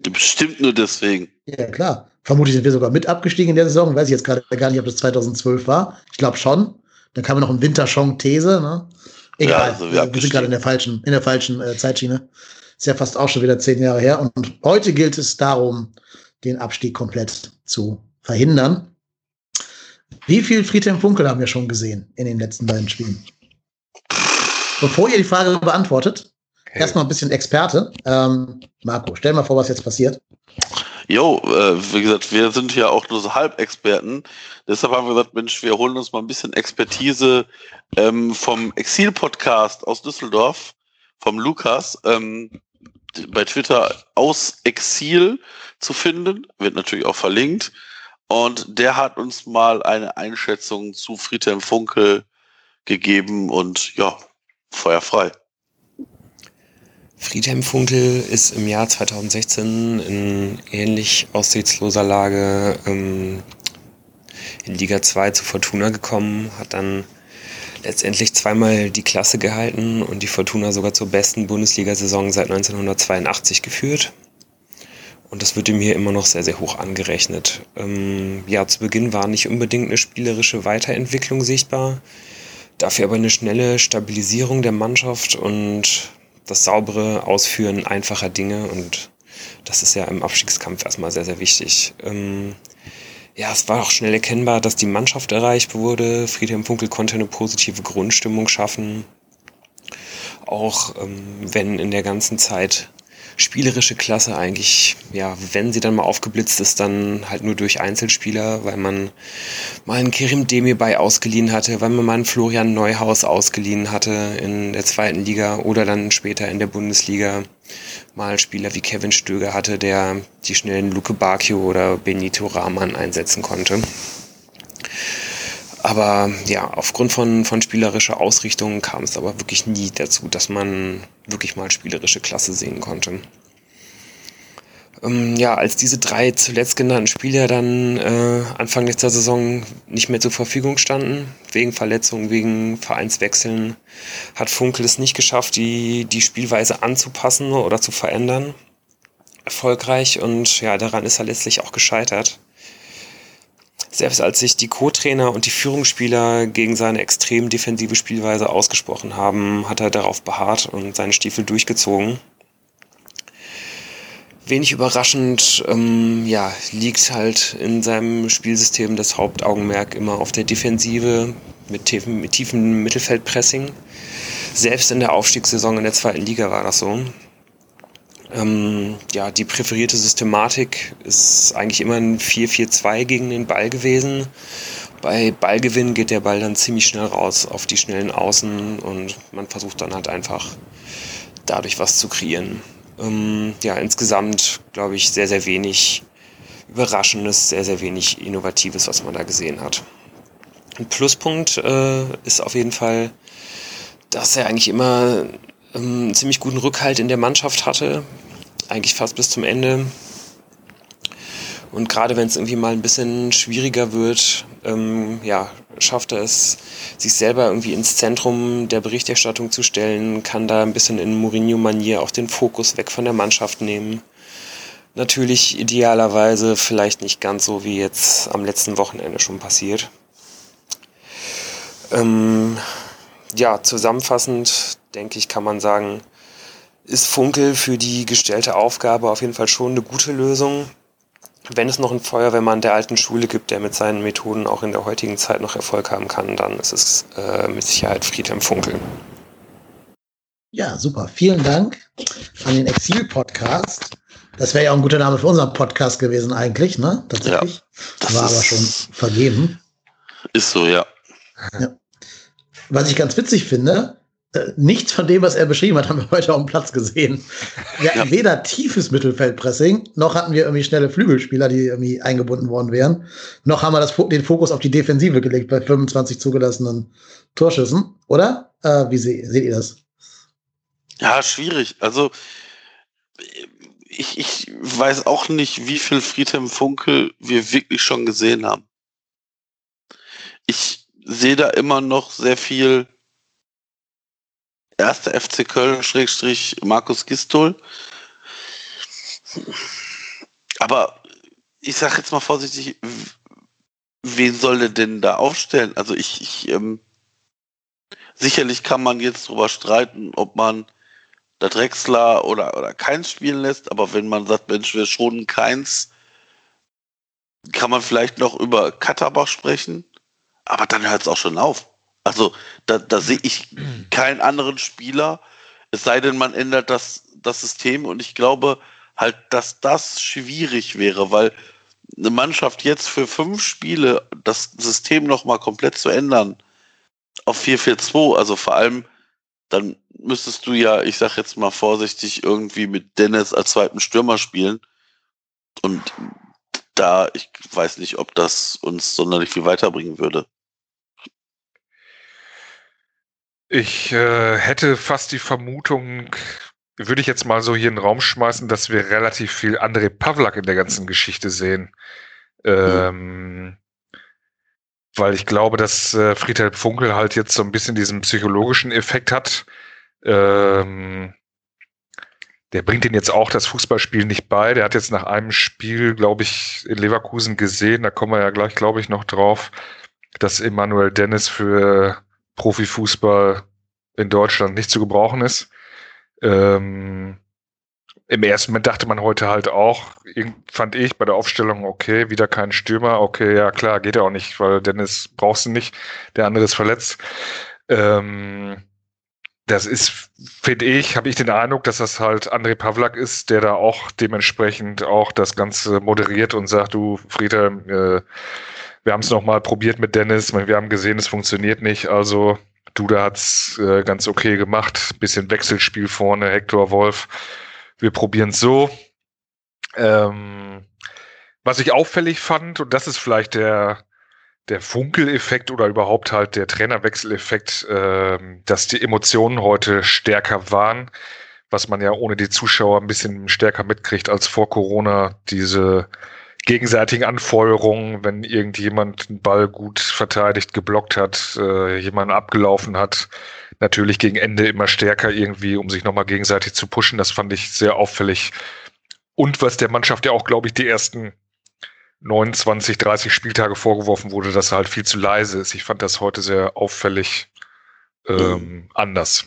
Speaker 2: Bestimmt nur deswegen.
Speaker 1: Ja, klar. Vermutlich sind wir sogar mit abgestiegen in der Saison. Weiß ich jetzt gerade gar nicht, ob das 2012 war. Ich glaube schon. Dann kam noch ein Winterschong-These. Ne? Egal, ja, also wir, wir sind gerade in der falschen, in der falschen äh, Zeitschiene. Ist ja fast auch schon wieder zehn Jahre her. Und heute gilt es darum, den Abstieg komplett zu verhindern. Wie viel Friedhelm Funkel haben wir schon gesehen in den letzten beiden Spielen? Bevor ihr die Frage beantwortet, hey. erstmal ein bisschen Experte. Ähm, Marco, stell mal vor, was jetzt passiert.
Speaker 2: Jo, äh, wie gesagt, wir sind ja auch nur so Halbexperten. Deshalb haben wir gesagt, Mensch, wir holen uns mal ein bisschen Expertise ähm, vom Exil-Podcast aus Düsseldorf, vom Lukas. Ähm, bei Twitter aus Exil zu finden, wird natürlich auch verlinkt. Und der hat uns mal eine Einschätzung zu Friedhelm Funkel gegeben und ja, feuerfrei.
Speaker 4: Friedhelm Funkel ist im Jahr 2016 in ähnlich aussichtsloser Lage ähm, in Liga 2 zu Fortuna gekommen, hat dann letztendlich zweimal die Klasse gehalten und die Fortuna sogar zur besten Bundesliga-Saison seit 1982 geführt. Und das wird ihm hier immer noch sehr, sehr hoch angerechnet. Ähm, ja, zu Beginn war nicht unbedingt eine spielerische Weiterentwicklung sichtbar, dafür aber eine schnelle Stabilisierung der Mannschaft und das saubere Ausführen einfacher Dinge und das ist ja im Abstiegskampf erstmal sehr, sehr wichtig. Ähm, ja, es war auch schnell erkennbar, dass die Mannschaft erreicht wurde. Friedhelm Funkel konnte eine positive Grundstimmung schaffen. Auch ähm, wenn in der ganzen Zeit spielerische Klasse eigentlich, ja, wenn sie dann mal aufgeblitzt ist, dann halt nur durch Einzelspieler, weil man mal einen Kerim Demirbay ausgeliehen hatte, weil man mal einen Florian Neuhaus ausgeliehen hatte in der zweiten Liga oder dann später in der Bundesliga mal Spieler wie Kevin Stöger hatte, der die schnellen Luke Bacchio oder Benito Rahman einsetzen konnte. Aber ja, aufgrund von, von spielerischer Ausrichtung kam es aber wirklich nie dazu, dass man wirklich mal spielerische Klasse sehen konnte. Ähm, ja, als diese drei zuletzt genannten Spieler dann äh, Anfang letzter Saison nicht mehr zur Verfügung standen, wegen Verletzungen, wegen Vereinswechseln, hat Funkel es nicht geschafft, die, die Spielweise anzupassen oder zu verändern. Erfolgreich und ja, daran ist er letztlich auch gescheitert. Selbst als sich die Co-Trainer und die Führungsspieler gegen seine extrem defensive Spielweise ausgesprochen haben, hat er darauf beharrt und seine Stiefel durchgezogen. Wenig überraschend, ähm, ja, liegt halt in seinem Spielsystem das Hauptaugenmerk immer auf der Defensive mit tiefen, mit tiefem Mittelfeldpressing. Selbst in der Aufstiegssaison in der zweiten Liga war das so. Ähm, ja, die präferierte Systematik ist eigentlich immer ein 4-4-2 gegen den Ball gewesen. Bei Ballgewinn geht der Ball dann ziemlich schnell raus auf die schnellen Außen und man versucht dann halt einfach dadurch was zu kreieren. Ähm, ja, insgesamt glaube ich sehr, sehr wenig Überraschendes, sehr, sehr wenig Innovatives, was man da gesehen hat. Ein Pluspunkt äh, ist auf jeden Fall, dass er eigentlich immer ähm, einen ziemlich guten Rückhalt in der Mannschaft hatte, eigentlich fast bis zum Ende. Und gerade wenn es irgendwie mal ein bisschen schwieriger wird, ähm, ja, schafft er es, sich selber irgendwie ins Zentrum der Berichterstattung zu stellen, kann da ein bisschen in Mourinho-Manier auch den Fokus weg von der Mannschaft nehmen. Natürlich idealerweise vielleicht nicht ganz so wie jetzt am letzten Wochenende schon passiert. Ähm, ja, zusammenfassend denke ich, kann man sagen, ist Funkel für die gestellte Aufgabe auf jeden Fall schon eine gute Lösung. Wenn es noch einen Feuerwehrmann der alten Schule gibt, der mit seinen Methoden auch in der heutigen Zeit noch Erfolg haben kann, dann ist es äh, mit Sicherheit Friedhelm Funkel.
Speaker 1: Ja, super. Vielen Dank an den Exil-Podcast. Das wäre ja auch ein guter Name für unseren Podcast gewesen eigentlich, ne? Tatsächlich. Ja, War aber schon vergeben.
Speaker 2: Ist so, ja.
Speaker 1: ja. Was ich ganz witzig finde, nichts von dem, was er beschrieben hat, haben wir heute auf dem Platz gesehen. Wir hatten ja. weder tiefes Mittelfeldpressing, noch hatten wir irgendwie schnelle Flügelspieler, die irgendwie eingebunden worden wären, noch haben wir das, den Fokus auf die Defensive gelegt bei 25 zugelassenen Torschüssen, oder? Äh, wie se seht ihr das?
Speaker 2: Ja, schwierig. Also ich, ich weiß auch nicht, wie viel Friedhelm Funkel wir wirklich schon gesehen haben. Ich sehe da immer noch sehr viel erster FC Köln, Schrägstrich Markus Gistol. Aber ich sage jetzt mal vorsichtig, wen soll der denn da aufstellen? Also ich, ich ähm, sicherlich kann man jetzt drüber streiten, ob man da Drexler oder, oder Keins spielen lässt, aber wenn man sagt, Mensch, wir schonen Keins, kann man vielleicht noch über Katterbach sprechen, aber dann hört es auch schon auf. Also da, da sehe ich keinen anderen Spieler, es sei denn, man ändert das, das System und ich glaube halt, dass das schwierig wäre, weil eine Mannschaft jetzt für fünf Spiele das System nochmal komplett zu ändern auf 4-4-2, also vor allem, dann müsstest du ja, ich sag jetzt mal vorsichtig, irgendwie mit Dennis als zweiten Stürmer spielen. Und da, ich weiß nicht, ob das uns sonderlich viel weiterbringen würde.
Speaker 3: Ich äh, hätte fast die Vermutung, würde ich jetzt mal so hier in den Raum schmeißen, dass wir relativ viel André Pavlak in der ganzen Geschichte sehen. Ähm, mhm. Weil ich glaube, dass äh, Friedhelm Funkel halt jetzt so ein bisschen diesen psychologischen Effekt hat. Ähm, der bringt ihn jetzt auch das Fußballspiel nicht bei. Der hat jetzt nach einem Spiel, glaube ich, in Leverkusen gesehen, da kommen wir ja gleich, glaube ich, noch drauf, dass Emanuel Dennis für Profifußball in Deutschland nicht zu gebrauchen ist. Ähm, Im ersten Moment dachte man heute halt auch, fand ich bei der Aufstellung, okay, wieder kein Stürmer, okay, ja klar, geht ja auch nicht, weil Dennis brauchst du nicht, der andere ist verletzt. Ähm, das ist, finde ich, habe ich den Eindruck, dass das halt André Pavlak ist, der da auch dementsprechend auch das Ganze moderiert und sagt, du Friedhelm, äh, wir haben es nochmal probiert mit Dennis, wir haben gesehen, es funktioniert nicht, also Duda hat's äh, ganz okay gemacht, bisschen Wechselspiel vorne, Hector Wolf, wir probieren es so. Ähm, was ich auffällig fand, und das ist vielleicht der, der Funkeleffekt oder überhaupt halt der Trainerwechseleffekt, äh, dass die Emotionen heute stärker waren, was man ja ohne die Zuschauer ein bisschen stärker mitkriegt als vor Corona, diese gegenseitigen Anfeuerungen, wenn irgendjemand einen Ball gut verteidigt, geblockt hat, äh, jemanden abgelaufen hat, natürlich gegen Ende immer stärker irgendwie, um sich nochmal gegenseitig zu pushen. Das fand ich sehr auffällig. Und was der Mannschaft ja auch, glaube ich, die ersten 29, 30 Spieltage vorgeworfen wurde, dass er halt viel zu leise ist. Ich fand das heute sehr auffällig ähm, mhm. anders.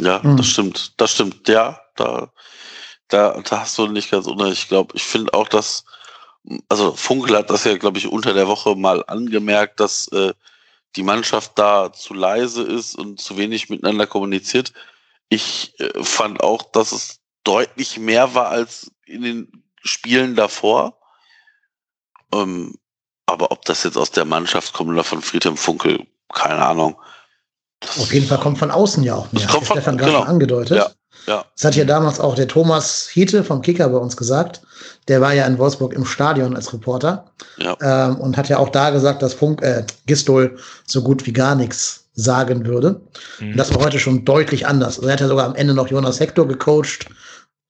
Speaker 2: Ja, mhm. das stimmt. Das stimmt. Ja, da, da, da hast du nicht ganz unrecht. Ich glaube, ich finde auch, dass, also Funkel hat das ja, glaube ich, unter der Woche mal angemerkt, dass äh, die Mannschaft da zu leise ist und zu wenig miteinander kommuniziert. Ich äh, fand auch, dass es deutlich mehr war als in den Spielen davor. Ähm, aber ob das jetzt aus der Mannschaft kommt oder von Friedhelm Funkel, keine Ahnung.
Speaker 1: Das Auf jeden Fall kommt von außen ja auch mehr.
Speaker 2: Das kommt von,
Speaker 1: Stefan gerade genau. angedeutet.
Speaker 2: Ja, ja.
Speaker 1: Das hat ja damals auch der Thomas Hiete vom Kicker bei uns gesagt. Der war ja in Wolfsburg im Stadion als Reporter
Speaker 2: ja.
Speaker 1: ähm, und hat ja auch da gesagt, dass Funk, äh, Gistol so gut wie gar nichts sagen würde. Mhm. Und das war heute schon deutlich anders. Also er hat ja sogar am Ende noch Jonas Hector gecoacht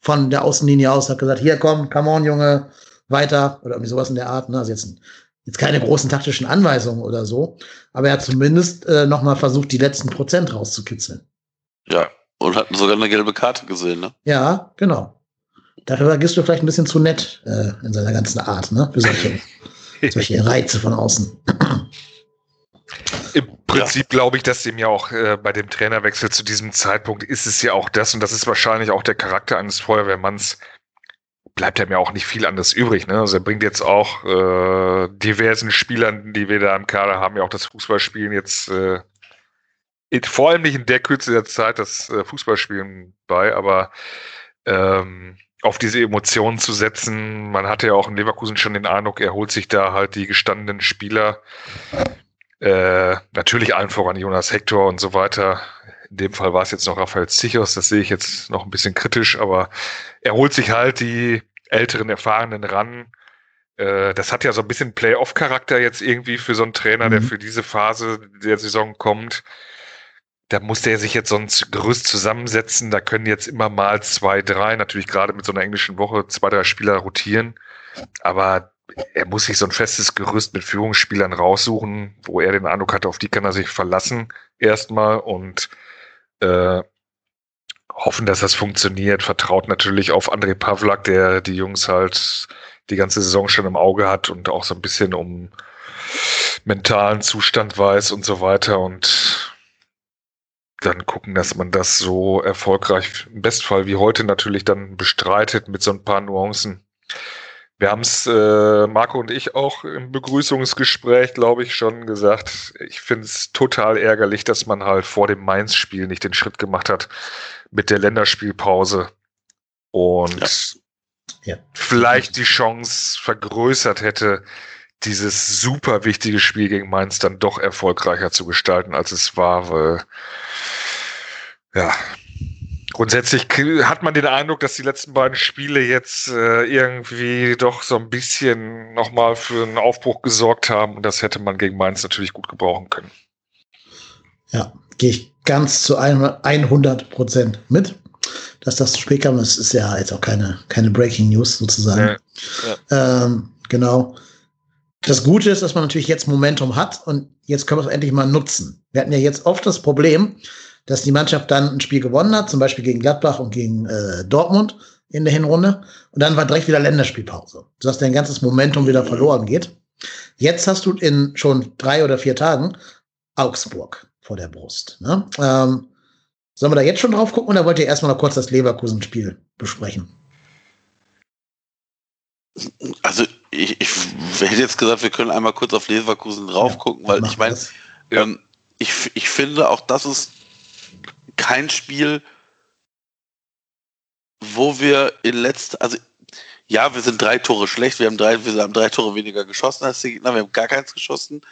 Speaker 1: von der Außenlinie aus, hat gesagt, hier komm, come on, Junge, weiter oder irgendwie sowas in der Art. Ne? Also jetzt, jetzt keine großen taktischen Anweisungen oder so, aber er hat zumindest äh, noch mal versucht, die letzten Prozent rauszukitzeln.
Speaker 2: Ja, und hat sogar eine gelbe Karte gesehen, ne?
Speaker 1: Ja, genau. Dafür gehst du vielleicht ein bisschen zu nett äh, in seiner ganzen Art, ne? Für solche, solche Reize von außen.
Speaker 3: Im Prinzip ja. glaube ich, dass dem ja auch äh, bei dem Trainerwechsel zu diesem Zeitpunkt ist es ja auch das, und das ist wahrscheinlich auch der Charakter eines Feuerwehrmanns, bleibt ja mir auch nicht viel anderes übrig. Ne? Also er bringt jetzt auch äh, diversen Spielern, die wir da im Kader haben, ja auch das Fußballspielen jetzt äh, in, vor allem nicht in der Kürze der Zeit das äh, Fußballspielen bei, aber ähm, auf diese Emotionen zu setzen. Man hatte ja auch in Leverkusen schon den Eindruck, er holt sich da halt die gestandenen Spieler äh, natürlich allen voran Jonas Hector und so weiter. In dem Fall war es jetzt noch Raphael Zichos, das sehe ich jetzt noch ein bisschen kritisch, aber er holt sich halt die älteren, erfahrenen ran. Äh, das hat ja so ein bisschen Playoff-Charakter jetzt irgendwie für so einen Trainer, mhm. der für diese Phase der Saison kommt. Da muss der sich jetzt sonst Gerüst zusammensetzen. Da können jetzt immer mal zwei, drei, natürlich gerade mit so einer englischen Woche, zwei, drei Spieler rotieren. Aber er muss sich so ein festes Gerüst mit Führungsspielern raussuchen, wo er den Eindruck hatte, auf die kann er sich verlassen erstmal und äh, hoffen, dass das funktioniert. Vertraut natürlich auf André Pavlak, der die Jungs halt die ganze Saison schon im Auge hat und auch so ein bisschen um mentalen Zustand weiß und so weiter und dann gucken, dass man das so erfolgreich im Bestfall wie heute natürlich dann bestreitet mit so ein paar Nuancen. Wir haben es, äh, Marco und ich, auch im Begrüßungsgespräch, glaube ich, schon gesagt. Ich finde es total ärgerlich, dass man halt vor dem Mainz-Spiel nicht den Schritt gemacht hat mit der Länderspielpause und ja. Ja. vielleicht die Chance vergrößert hätte, dieses super wichtige Spiel gegen Mainz dann doch erfolgreicher zu gestalten, als es war, weil ja, Grundsätzlich hat man den Eindruck, dass die letzten beiden Spiele jetzt äh, irgendwie doch so ein bisschen nochmal für einen Aufbruch gesorgt haben und das hätte man gegen Mainz natürlich gut gebrauchen können.
Speaker 1: Ja, gehe ich ganz zu 100 Prozent mit. Dass das zu spät kam, das ist ja jetzt auch keine, keine Breaking News sozusagen. Ja, ja. Ähm, genau. Das Gute ist, dass man natürlich jetzt Momentum hat und jetzt können wir es endlich mal nutzen. Wir hatten ja jetzt oft das Problem, dass die Mannschaft dann ein Spiel gewonnen hat, zum Beispiel gegen Gladbach und gegen äh, Dortmund in der Hinrunde. Und dann war direkt wieder Länderspielpause, sodass dein ganzes Momentum wieder verloren geht. Jetzt hast du in schon drei oder vier Tagen Augsburg vor der Brust. Ne? Ähm, sollen wir da jetzt schon drauf gucken oder wollt ihr erstmal noch kurz das Leverkusen-Spiel besprechen?
Speaker 2: Also ich, ich hätte jetzt gesagt, wir können einmal kurz auf Leverkusen drauf ja, gucken, weil ich meine, ähm, ich, ich finde auch, das ist kein Spiel, wo wir in letzter, also ja, wir sind drei Tore schlecht, wir haben drei, wir haben drei Tore weniger geschossen als die Gegner, wir haben gar keins geschossen.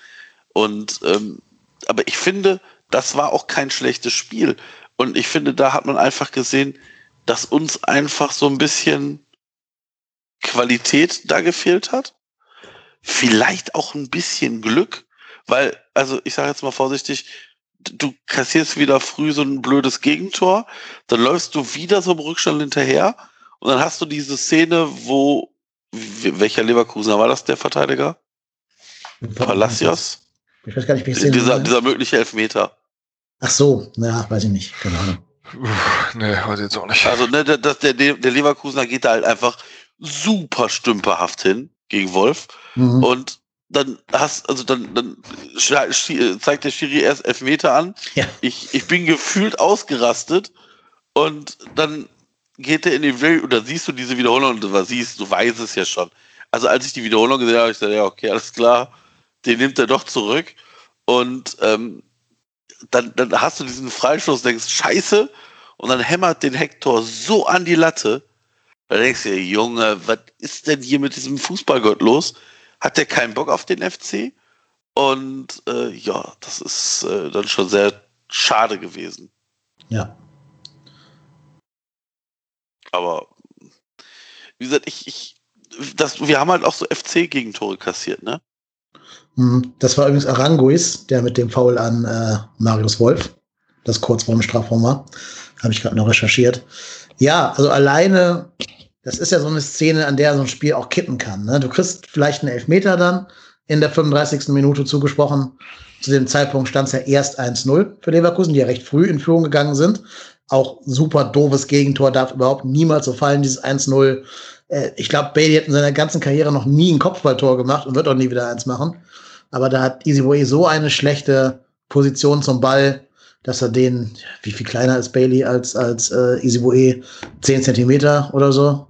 Speaker 2: Und ähm, aber ich finde, das war auch kein schlechtes Spiel. Und ich finde, da hat man einfach gesehen, dass uns einfach so ein bisschen Qualität da gefehlt hat. Vielleicht auch ein bisschen Glück, weil, also ich sage jetzt mal vorsichtig, du kassierst wieder früh so ein blödes Gegentor, dann läufst du wieder so im Rückstand hinterher und dann hast du diese Szene, wo, welcher Leverkusener war das, der Verteidiger? Palacios?
Speaker 1: Ich weiß gar nicht, wie ich
Speaker 2: sehen dieser, dieser mögliche Elfmeter.
Speaker 1: Ach so, ja, weiß ich nicht, keine Ahnung.
Speaker 3: nee, heute jetzt auch nicht.
Speaker 2: Also, ne, der, der, der Leverkusener geht da halt einfach super stümperhaft hin gegen Wolf. Mhm. Und dann hast, also dann, dann zeigt der Schiri erst Elfmeter an. Ja. Ich, ich bin gefühlt ausgerastet und dann geht er in die Video, oder siehst du diese Wiederholung und du siehst, du weißt es ja schon. Also als ich die Wiederholung gesehen habe, ich gesagt, ja, okay, alles klar, den nimmt er doch zurück. Und ähm, dann, dann hast du diesen Freistoß, denkst, scheiße, und dann hämmert den Hector so an die Latte. Da denkst du dir, Junge, was ist denn hier mit diesem Fußballgott los? Hat der keinen Bock auf den FC? Und äh, ja, das ist äh, dann schon sehr schade gewesen.
Speaker 1: Ja.
Speaker 2: Aber wie gesagt, ich, ich, das, wir haben halt auch so FC-Gegentore kassiert, ne?
Speaker 1: Mhm. Das war übrigens Aranguis, der mit dem Foul an äh, Marius Wolf, das kurz vor dem Strafraum war. Habe ich gerade noch recherchiert. Ja, also alleine, das ist ja so eine Szene, an der so ein Spiel auch kippen kann. Ne? Du kriegst vielleicht einen Elfmeter dann in der 35. Minute zugesprochen. Zu dem Zeitpunkt stand es ja erst 1-0 für Leverkusen, die ja recht früh in Führung gegangen sind. Auch super doofes Gegentor, darf überhaupt niemals so fallen, dieses 1-0. Äh, ich glaube, Bailey hat in seiner ganzen Karriere noch nie ein Kopfballtor gemacht und wird auch nie wieder eins machen. Aber da hat Easy so eine schlechte Position zum Ball, dass er den, wie viel kleiner ist Bailey als, als äh, Isiboe? 10 Zentimeter oder so?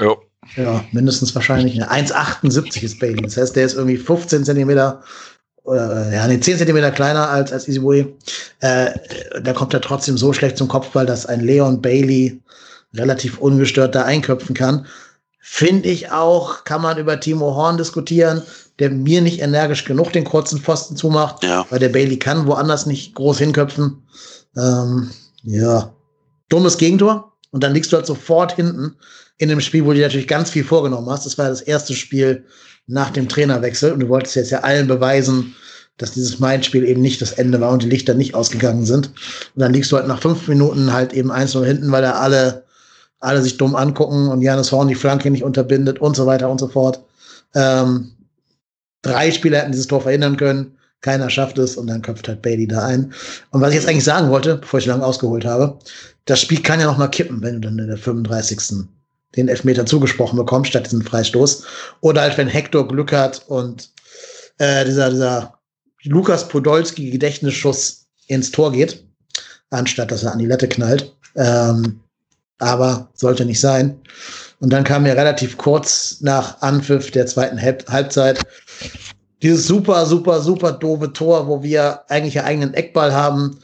Speaker 3: Ja.
Speaker 1: Ja, mindestens wahrscheinlich. 1,78 ist Bailey. Das heißt, der ist irgendwie 15 Zentimeter oder ja, nee, 10 Zentimeter kleiner als, als Isiboe. Äh, da kommt er trotzdem so schlecht zum Kopfball, dass ein Leon Bailey relativ ungestört da einköpfen kann. Finde ich auch, kann man über Timo Horn diskutieren der mir nicht energisch genug den kurzen Pfosten zumacht, ja. weil der Bailey kann woanders nicht groß hinköpfen. Ähm, ja, dummes Gegentor. Und dann liegst du halt sofort hinten in dem Spiel, wo du dir natürlich ganz viel vorgenommen hast. Das war ja das erste Spiel nach dem Trainerwechsel und du wolltest jetzt ja allen beweisen, dass dieses Main-Spiel eben nicht das Ende war und die Lichter nicht ausgegangen sind. Und dann liegst du halt nach fünf Minuten halt eben eins nur hinten, weil da alle, alle sich dumm angucken und Janis Horn die Flanke nicht unterbindet und so weiter und so fort. Ähm, Drei Spieler hätten dieses Tor verhindern können. Keiner schafft es und dann köpft halt Bailey da ein. Und was ich jetzt eigentlich sagen wollte, bevor ich lange ausgeholt habe, das Spiel kann ja noch mal kippen, wenn du dann in der 35. den Elfmeter zugesprochen bekommst, statt diesen Freistoß. Oder halt, wenn Hector Glück hat und äh, dieser, dieser Lukas Podolski Gedächtnisschuss ins Tor geht, anstatt dass er an die Latte knallt. Ähm, aber sollte nicht sein. Und dann kam ja relativ kurz nach Anpfiff der zweiten Halbzeit dieses super, super, super doofe Tor, wo wir eigentlich einen eigenen Eckball haben,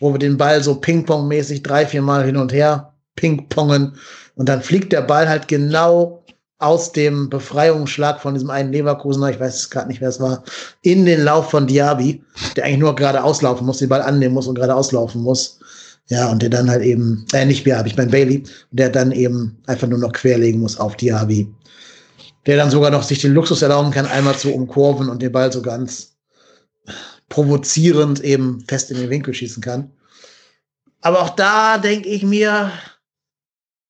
Speaker 1: wo wir den Ball so Ping-Pong-mäßig drei, vier Mal hin und her ping-pongen. Und dann fliegt der Ball halt genau aus dem Befreiungsschlag von diesem einen Leverkusener, ich weiß gerade nicht, wer es war, in den Lauf von Diaby, der eigentlich nur gerade auslaufen muss, den Ball annehmen muss und gerade auslaufen muss. Ja, und der dann halt eben, äh, nicht Diaby, ich meine Bailey, der dann eben einfach nur noch querlegen muss auf Diaby der dann sogar noch sich den Luxus erlauben kann, einmal zu umkurven und den Ball so ganz provozierend eben fest in den Winkel schießen kann. Aber auch da denke ich mir,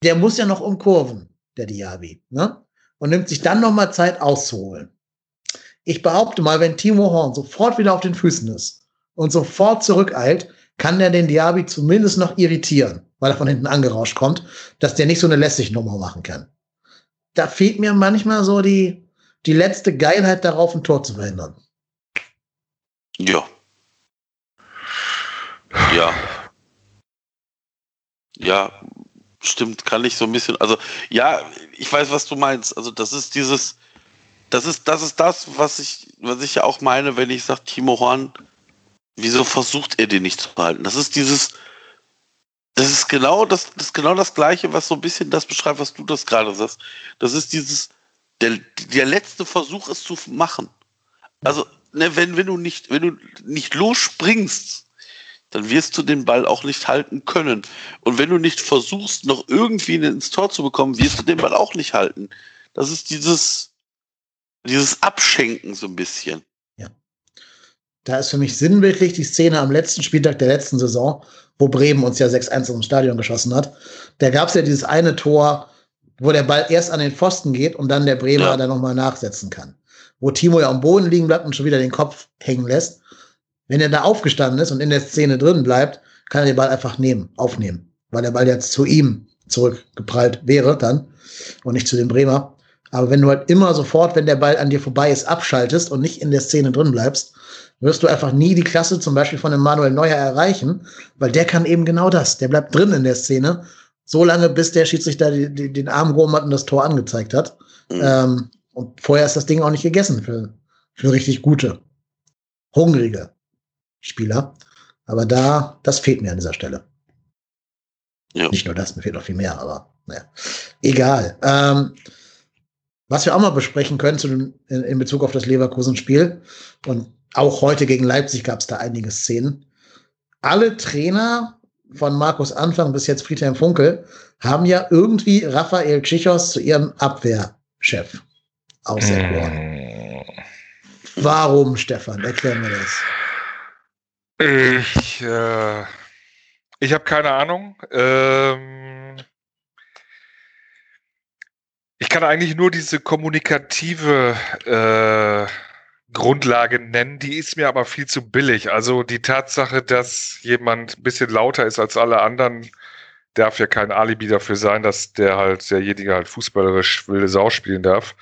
Speaker 1: der muss ja noch umkurven, der Diaby, ne? Und nimmt sich dann noch mal Zeit auszuholen. Ich behaupte mal, wenn Timo Horn sofort wieder auf den Füßen ist und sofort zurückeilt, kann der den Diaby zumindest noch irritieren, weil er von hinten angerauscht kommt, dass der nicht so eine lässig Nummer machen kann da fehlt mir manchmal so die, die letzte Geilheit darauf, ein Tor zu verhindern.
Speaker 2: Ja. Ja. Ja, stimmt, kann ich so ein bisschen, also ja, ich weiß, was du meinst. Also das ist dieses, das ist, das ist das, was ich, was ich ja auch meine, wenn ich sage, Timo Horn, wieso versucht er den nicht zu halten? Das ist dieses, Das ist genau das, das ist genau das Gleiche, was so ein bisschen das beschreibt, was du das gerade sagst. Das ist dieses, der, der letzte Versuch, es zu machen. Also, ne, wenn, wenn du nicht, wenn du nicht losspringst, dann wirst du den Ball auch nicht halten können. Und wenn du nicht versuchst, noch irgendwie ins Tor zu bekommen, wirst du den Ball auch nicht halten. Das ist dieses, dieses Abschenken so ein bisschen.
Speaker 1: Ja. Da ist für mich sinnbildlich die Szene am letzten Spieltag der letzten Saison, wo Bremen uns ja 6-1 im Stadion geschossen hat. Da gab es ja dieses eine Tor, wo der Ball erst an den Pfosten geht und dann der Bremer ja. dann nochmal nachsetzen kann. Wo Timo ja am Boden liegen bleibt und schon wieder den Kopf hängen lässt. Wenn er da aufgestanden ist und in der Szene drin bleibt, kann er den Ball einfach nehmen, aufnehmen. Weil der Ball jetzt zu ihm zurückgeprallt wäre dann und nicht zu dem Bremer. Aber wenn du halt immer sofort, wenn der Ball an dir vorbei ist, abschaltest und nicht in der Szene drin bleibst, wirst du einfach nie die Klasse zum Beispiel von dem Manuel Neuer erreichen, weil der kann eben genau das. Der bleibt drin in der Szene, so lange, bis der Schiedsrichter die, die, den Arm gehoben hat und das Tor angezeigt hat. Mhm. Ähm, und vorher ist das Ding auch nicht gegessen für, für richtig gute, hungrige Spieler. Aber da, das fehlt mir an dieser Stelle. Ja. Nicht nur das, mir fehlt noch viel mehr, aber naja. Egal. Ähm, was wir auch mal besprechen können zu in, in Bezug auf das Leverkusen-Spiel und auch heute gegen Leipzig gab es da einige Szenen. Alle Trainer von Markus Anfang bis jetzt Friedhelm Funkel haben ja irgendwie Raphael Tschichos zu ihrem Abwehrchef auserkoren. Mm. Warum, Stefan? Erklär mir das.
Speaker 3: Ich, äh, ich habe keine Ahnung. Ähm, ich kann eigentlich nur diese kommunikative äh, Grundlage nennen, die ist mir aber viel zu billig. Also die Tatsache, dass jemand ein bisschen lauter ist als alle anderen, darf ja kein Alibi dafür sein, dass der halt derjenige halt fußballerisch wilde Sau spielen darf.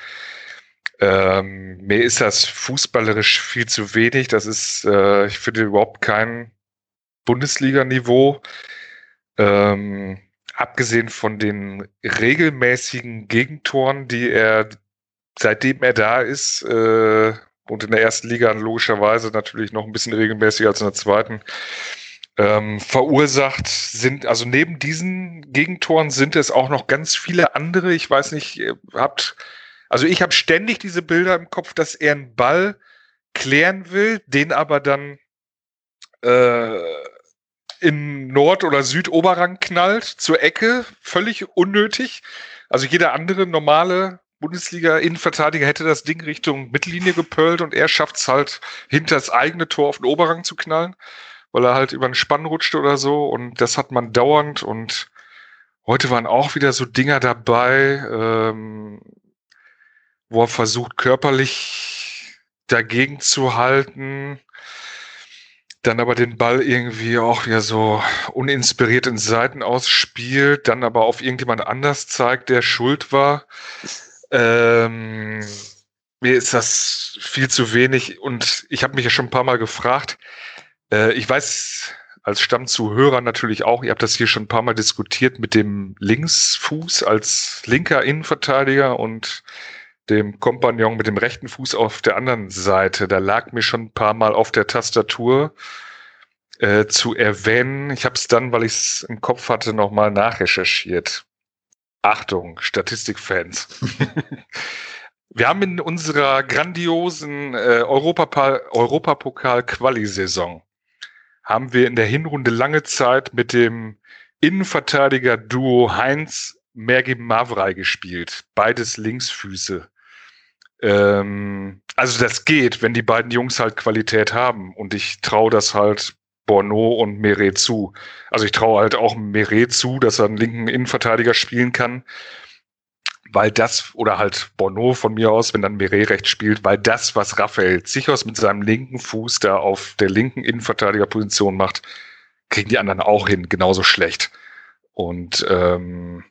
Speaker 3: Ähm, mir ist das fußballerisch viel zu wenig. Das ist, äh, ich finde überhaupt kein Bundesliga-Niveau. Ähm, abgesehen von den regelmäßigen Gegentoren, die er seitdem er da ist, äh, und in der ersten Liga logischerweise natürlich noch ein bisschen regelmäßiger als in der zweiten, ähm, verursacht sind, also neben diesen Gegentoren sind es auch noch ganz viele andere. Ich weiß nicht, ihr habt, also ich habe ständig diese Bilder im Kopf, dass er einen Ball klären will, den aber dann äh, in Nord- oder Südoberrang knallt, zur Ecke, völlig unnötig. Also jeder andere normale Bundesliga-Innenverteidiger hätte das Ding Richtung Mittellinie gepölt und er schafft es halt, hinter das eigene Tor auf den Oberrang zu knallen, weil er halt über den Spann rutschte oder so. Und das hat man dauernd. Und heute waren auch wieder so Dinger dabei, ähm, wo er versucht, körperlich dagegen zu halten dann aber den Ball irgendwie auch wieder so uninspiriert in Seiten ausspielt, dann aber auf irgendjemand anders zeigt, der schuld war. Ähm, mir ist das viel zu wenig und ich habe mich ja schon ein paar Mal gefragt. Äh, ich weiß als Stammzuhörer natürlich auch, ihr habt das hier schon ein paar Mal diskutiert mit dem Linksfuß als linker Innenverteidiger und dem Kompagnon mit dem rechten Fuß auf der anderen Seite. Da lag mir schon ein paar Mal auf der Tastatur äh, zu erwähnen. Ich habe es dann, weil ich es im Kopf hatte, nochmal nachrecherchiert. Achtung, Statistikfans. Wir haben in unserer grandiosen äh, Europapokal-Quali-Saison haben wir in der Hinrunde lange Zeit mit dem Innenverteidiger-Duo Heinz Mergi Mavrei gespielt. Beides Linksfüße. Ähm, also das geht, wenn die beiden Jungs halt Qualität haben. Und ich traue das halt Borneau und Meret zu. Also ich traue halt auch Meret zu, dass er einen linken Innenverteidiger spielen kann, weil das, oder halt Borneau von mir aus, wenn dann Meret rechts spielt, weil das, was Raphael Zichos mit seinem linken Fuß da auf der linken Innenverteidigerposition macht, kriegen die anderen auch hin, genauso schlecht. Und ähm,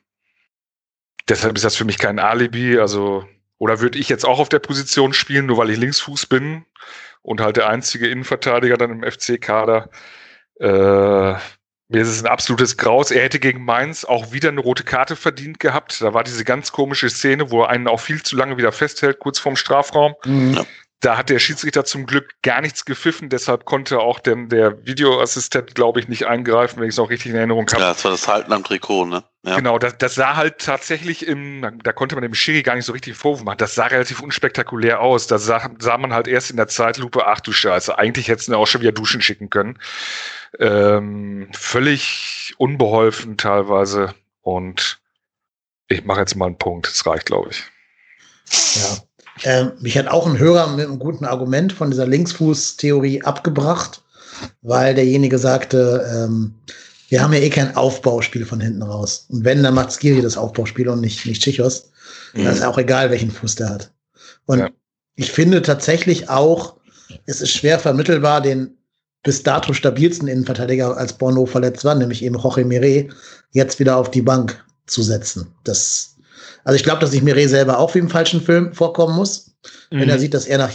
Speaker 3: deshalb ist das für mich kein Alibi. Also, oder würde ich jetzt auch auf der Position spielen, nur weil ich Linksfuß bin? und halt der einzige Innenverteidiger dann im FC-Kader. Äh, mir ist es ein absolutes Graus. Er hätte gegen Mainz auch wieder eine rote Karte verdient gehabt. Da war diese ganz komische Szene, wo er einen auch viel zu lange wieder festhält, kurz vorm Strafraum. Mhm. Da hat der Schiedsrichter zum Glück gar nichts gepfiffen, deshalb konnte auch der, der Videoassistent, glaube ich, nicht eingreifen, wenn ich es noch richtig in Erinnerung habe.
Speaker 2: Ja, das war das Halten am Trikot, ne? Ja.
Speaker 3: Genau, das, das sah halt tatsächlich im, da konnte man dem Schiri gar nicht so richtig Vorwurf machen. Das sah relativ unspektakulär aus. Da sah, sah man halt erst in der Zeitlupe, ach du Scheiße, eigentlich hätten sie auch schon wieder duschen schicken können. Ähm, völlig unbeholfen teilweise. Und ich mache jetzt mal einen Punkt. Das reicht, glaube ich.
Speaker 1: Ja. Ähm, mich hat auch ein Hörer mit einem guten Argument von dieser Linksfuß-Theorie abgebracht, weil derjenige sagte, ähm, wir haben ja eh kein Aufbauspiel von hinten raus. Und wenn, dann macht Skiri das Aufbauspiel und nicht, nicht Chichos. Mhm. Dann ist auch egal, welchen Fuß der hat. Und ja. ich finde tatsächlich auch, es ist schwer vermittelbar, den bis dato stabilsten Innenverteidiger, als Bono verletzt war, nämlich eben Jorge Mire, jetzt wieder auf die Bank zu setzen. Das, also ich glaube, dass sich Mire selber auch wie im falschen Film vorkommen muss, mhm. wenn er sieht, dass er nach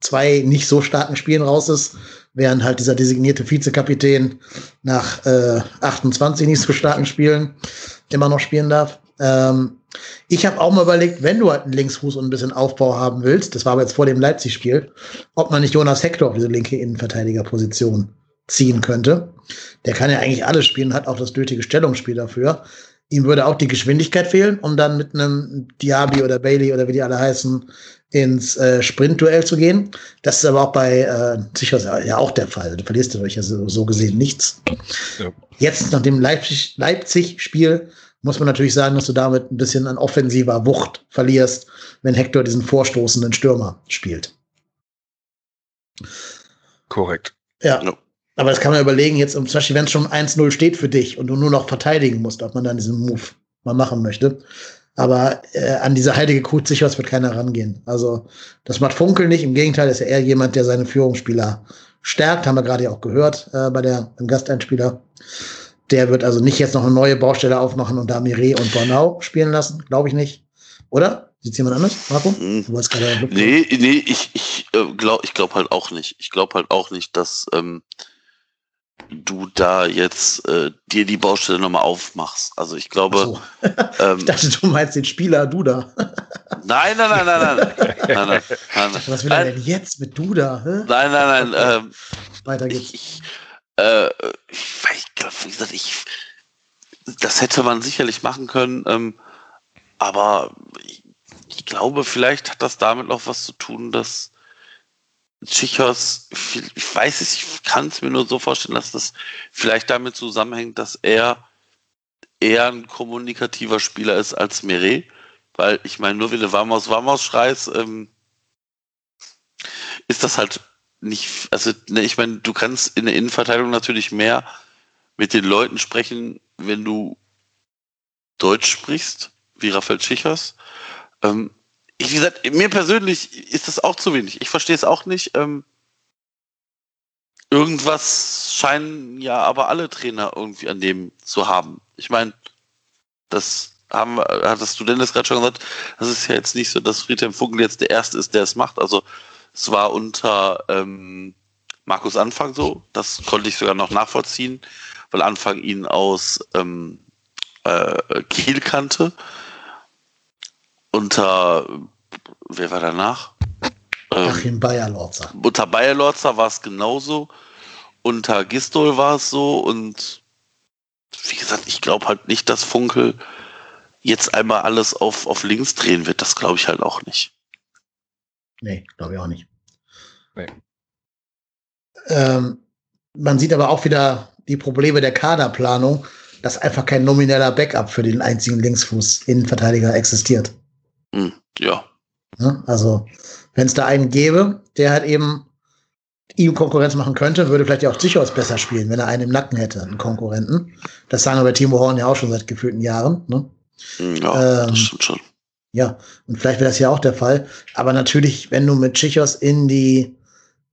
Speaker 1: zwei nicht so starken Spielen raus ist, während halt dieser designierte Vizekapitän nach äh, 28 nicht so starken Spielen immer noch spielen darf. Ähm, ich habe auch mal überlegt, wenn du halt einen Linksfuß und ein bisschen Aufbau haben willst, das war aber jetzt vor dem Leipzig-Spiel, ob man nicht Jonas Hector auf diese linke Innenverteidigerposition ziehen könnte. Der kann ja eigentlich alles spielen, hat auch das nötige Stellungsspiel dafür. Ihm würde auch die Geschwindigkeit fehlen, um dann mit einem Diaby oder Bailey oder wie die alle heißen, ins äh, Sprintduell zu gehen. Das ist aber auch bei äh, sicher ja auch der Fall. Du verlierst dadurch ja so, so gesehen nichts. Ja. Jetzt nach dem Leipzig-Spiel Leipzig muss man natürlich sagen, dass du damit ein bisschen an offensiver Wucht verlierst, wenn Hector diesen vorstoßenden Stürmer spielt.
Speaker 3: Korrekt.
Speaker 1: Ja. No. Aber das kann man überlegen, jetzt, zum Beispiel, wenn es schon 1-0 steht für dich und du nur noch verteidigen musst, ob man dann diesen Move mal machen möchte. Aber äh, an diese heilige Kuh sicher wird keiner rangehen. Also das macht Funkel nicht. Im Gegenteil, ist er eher jemand, der seine Führungsspieler stärkt. Haben wir gerade ja auch gehört äh, bei der beim Gasteinspieler. Der wird also nicht jetzt noch eine neue Baustelle aufmachen und da Mire und Bornau spielen lassen. Glaube ich nicht. Oder? Sieht jemand anders, Marco?
Speaker 2: Du wolltest gerade nee, nee, ich, ich äh, glaube ich glaub halt auch nicht. Ich glaube halt auch nicht, dass ähm, du da jetzt äh, dir die Baustelle nochmal aufmachst. Also ich glaube. So.
Speaker 1: ähm, ich dachte, du meinst den Spieler Duda.
Speaker 2: nein, nein, nein, nein, nein. nein, nein,
Speaker 1: nein. Was will er denn jetzt mit Duda?
Speaker 2: Hä? Nein, nein, nein. Ähm,
Speaker 1: Weiter geht's.
Speaker 2: Ich, äh, ich, ich, wie gesagt, ich, das hätte man sicherlich machen können, ähm, aber ich, ich glaube, vielleicht hat das damit noch was zu tun, dass Chichos, ich weiß es, ich kann es mir nur so vorstellen, dass das vielleicht damit zusammenhängt, dass er eher ein kommunikativer Spieler ist als Mire, weil ich meine, nur wie du Vamos Vamos schreist, ähm, ist das halt nicht, also ne, ich meine, du kannst in der Innenverteidigung natürlich mehr mit den Leuten sprechen, wenn du Deutsch sprichst, wie Rafael Chichos. Ähm, ich, wie gesagt, mir persönlich ist das auch zu wenig. Ich verstehe es auch nicht. Ähm, irgendwas scheinen ja aber alle Trainer irgendwie an dem zu haben. Ich meine, das haben, hattest du Dennis gerade schon gesagt, das ist ja jetzt nicht so, dass Friedhelm Funkel jetzt der Erste ist, der es macht. Also es war unter ähm, Markus Anfang so, das konnte ich sogar noch nachvollziehen, weil Anfang ihn aus ähm, äh, Kiel kannte unter, wer war danach?
Speaker 1: Ähm, Achim Bayer-Lorzer.
Speaker 2: Unter Bayer-Lorzer war es genauso. Unter Gistol war es so. Und wie gesagt, ich glaube halt nicht, dass Funkel jetzt einmal alles auf, auf links drehen wird. Das glaube ich halt auch nicht.
Speaker 1: Nee, glaube ich auch nicht. Nee. Ähm, man sieht aber auch wieder die Probleme der Kaderplanung, dass einfach kein nomineller Backup für den einzigen Linksfuß-Innenverteidiger existiert.
Speaker 2: Hm, ja.
Speaker 1: Also, wenn es da einen gäbe, der halt eben ihm Konkurrenz machen könnte, würde vielleicht ja auch Zichos besser spielen, wenn er einen im Nacken hätte, einen Konkurrenten. Das sagen wir bei Timo Horn ja auch schon seit gefühlten Jahren. Ne?
Speaker 2: Hm, ja, ähm, das stimmt schon.
Speaker 1: Ja, und vielleicht wäre das ja auch der Fall. Aber natürlich, wenn du mit Chichos in die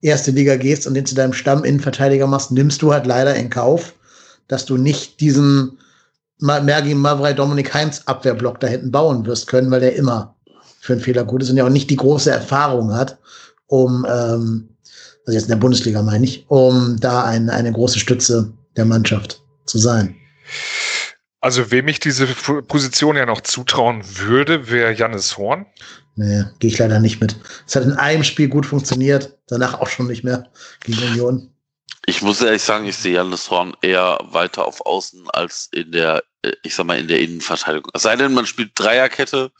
Speaker 1: erste Liga gehst und den zu deinem Stamm-Innenverteidiger machst, nimmst du halt leider in Kauf, dass du nicht diesen Mergi Mavrei Dominik Heinz Abwehrblock da hinten bauen wirst können, weil der immer für einen Fehler gut ist und ja auch nicht die große Erfahrung hat, um, ähm, also jetzt in der Bundesliga meine ich, um da ein, eine große Stütze der Mannschaft zu sein.
Speaker 3: Also wem ich diese Position ja noch zutrauen würde, wäre Jannis Horn.
Speaker 1: Nee, gehe ich leider nicht mit. Es hat in einem Spiel gut funktioniert, danach auch schon nicht mehr gegen Union.
Speaker 2: Ich muss ehrlich sagen, ich sehe Jannis Horn eher weiter auf Außen als in der, äh, ich sag mal, in der Innenverteidigung. Es sei denn, man spielt Dreierkette,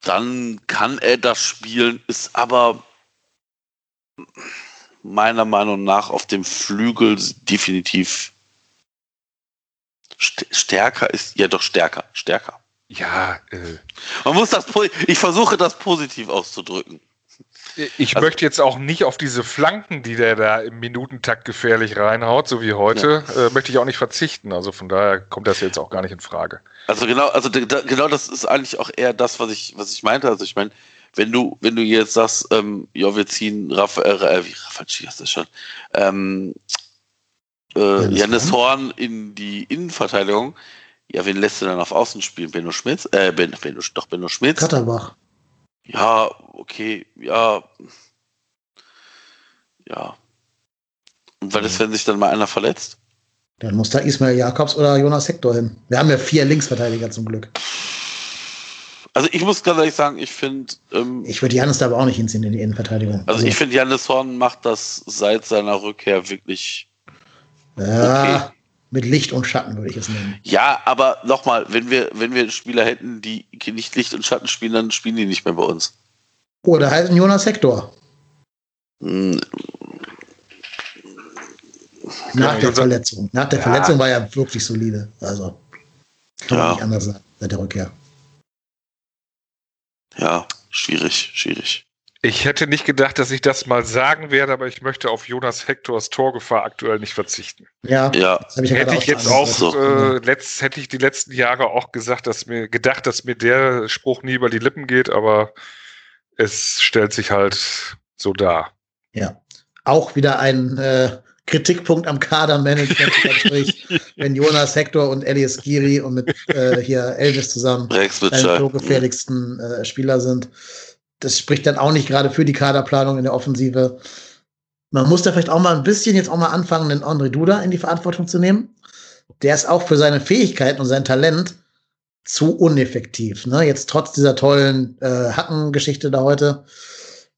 Speaker 2: dann kann er das spielen, ist aber meiner Meinung nach auf dem Flügel definitiv stärker ist, ja doch stärker, stärker.
Speaker 3: Ja, äh,
Speaker 2: man muss das, ich versuche das positiv auszudrücken.
Speaker 3: Ich also, möchte jetzt auch nicht auf diese Flanken, die der da im Minutentakt gefährlich reinhaut, so wie heute, ja. äh, möchte ich auch nicht verzichten. Also von daher kommt das jetzt auch gar nicht in Frage.
Speaker 2: Also genau, also da, genau das ist eigentlich auch eher das, was ich, was ich meinte. Also ich meine, wenn du, wenn du jetzt sagst, ähm, ja, wir ziehen Raphael, äh, wie Raphael ist das schon, ähm, äh, Janis Horn in die Innenverteidigung, ja, wen lässt du dann auf Außen spielen? Benno Schmitz? Äh, ben, Benno, doch Benno Schmitz.
Speaker 1: Katterbach.
Speaker 2: Ja, okay, ja. Ja. Und was ist, wenn sich dann mal einer verletzt?
Speaker 1: Dann muss da Ismail Jakobs oder Jonas Hector hin. Wir haben ja vier Linksverteidiger zum Glück.
Speaker 2: Also ich muss ganz ehrlich sagen, ich finde. Ähm,
Speaker 1: ich würde Janis da aber auch nicht hinziehen in die Innenverteidigung.
Speaker 2: Also, also ich finde, Janis Horn macht das seit seiner Rückkehr wirklich.
Speaker 1: Ja, okay. Mit Licht und Schatten würde ich es nennen.
Speaker 2: Ja, aber nochmal, wenn wir, wenn wir Spieler hätten, die nicht Licht und Schatten spielen, dann spielen die nicht mehr bei uns.
Speaker 1: Oder heißt Jonas Hector.
Speaker 2: Hm.
Speaker 1: Nach ja, der Verletzung. Nach der ja. Verletzung war er wirklich solide. Also, kann man
Speaker 2: ja.
Speaker 1: nicht anders sagen, seit der Rückkehr.
Speaker 2: Ja, schwierig, schwierig.
Speaker 3: Ich hätte nicht gedacht, dass ich das mal sagen werde, aber ich möchte auf Jonas Hektors Torgefahr aktuell nicht verzichten.
Speaker 1: Ja,
Speaker 2: ja.
Speaker 3: Ich hätte ich jetzt auch, so. äh, letzt, hätte ich die letzten Jahre auch gesagt, dass mir gedacht, dass mir der Spruch nie über die Lippen geht, aber es stellt sich halt so dar.
Speaker 1: Ja, auch wieder ein äh, Kritikpunkt am Kadermanagement, wenn Jonas Hector und Elias Giri und mit äh, hier Elvis zusammen die gefährlichsten äh, Spieler sind. Das spricht dann auch nicht gerade für die Kaderplanung in der Offensive. Man muss da vielleicht auch mal ein bisschen jetzt auch mal anfangen, den André Duda in die Verantwortung zu nehmen. Der ist auch für seine Fähigkeiten und sein Talent zu uneffektiv. Ne? Jetzt trotz dieser tollen äh, Hackengeschichte da heute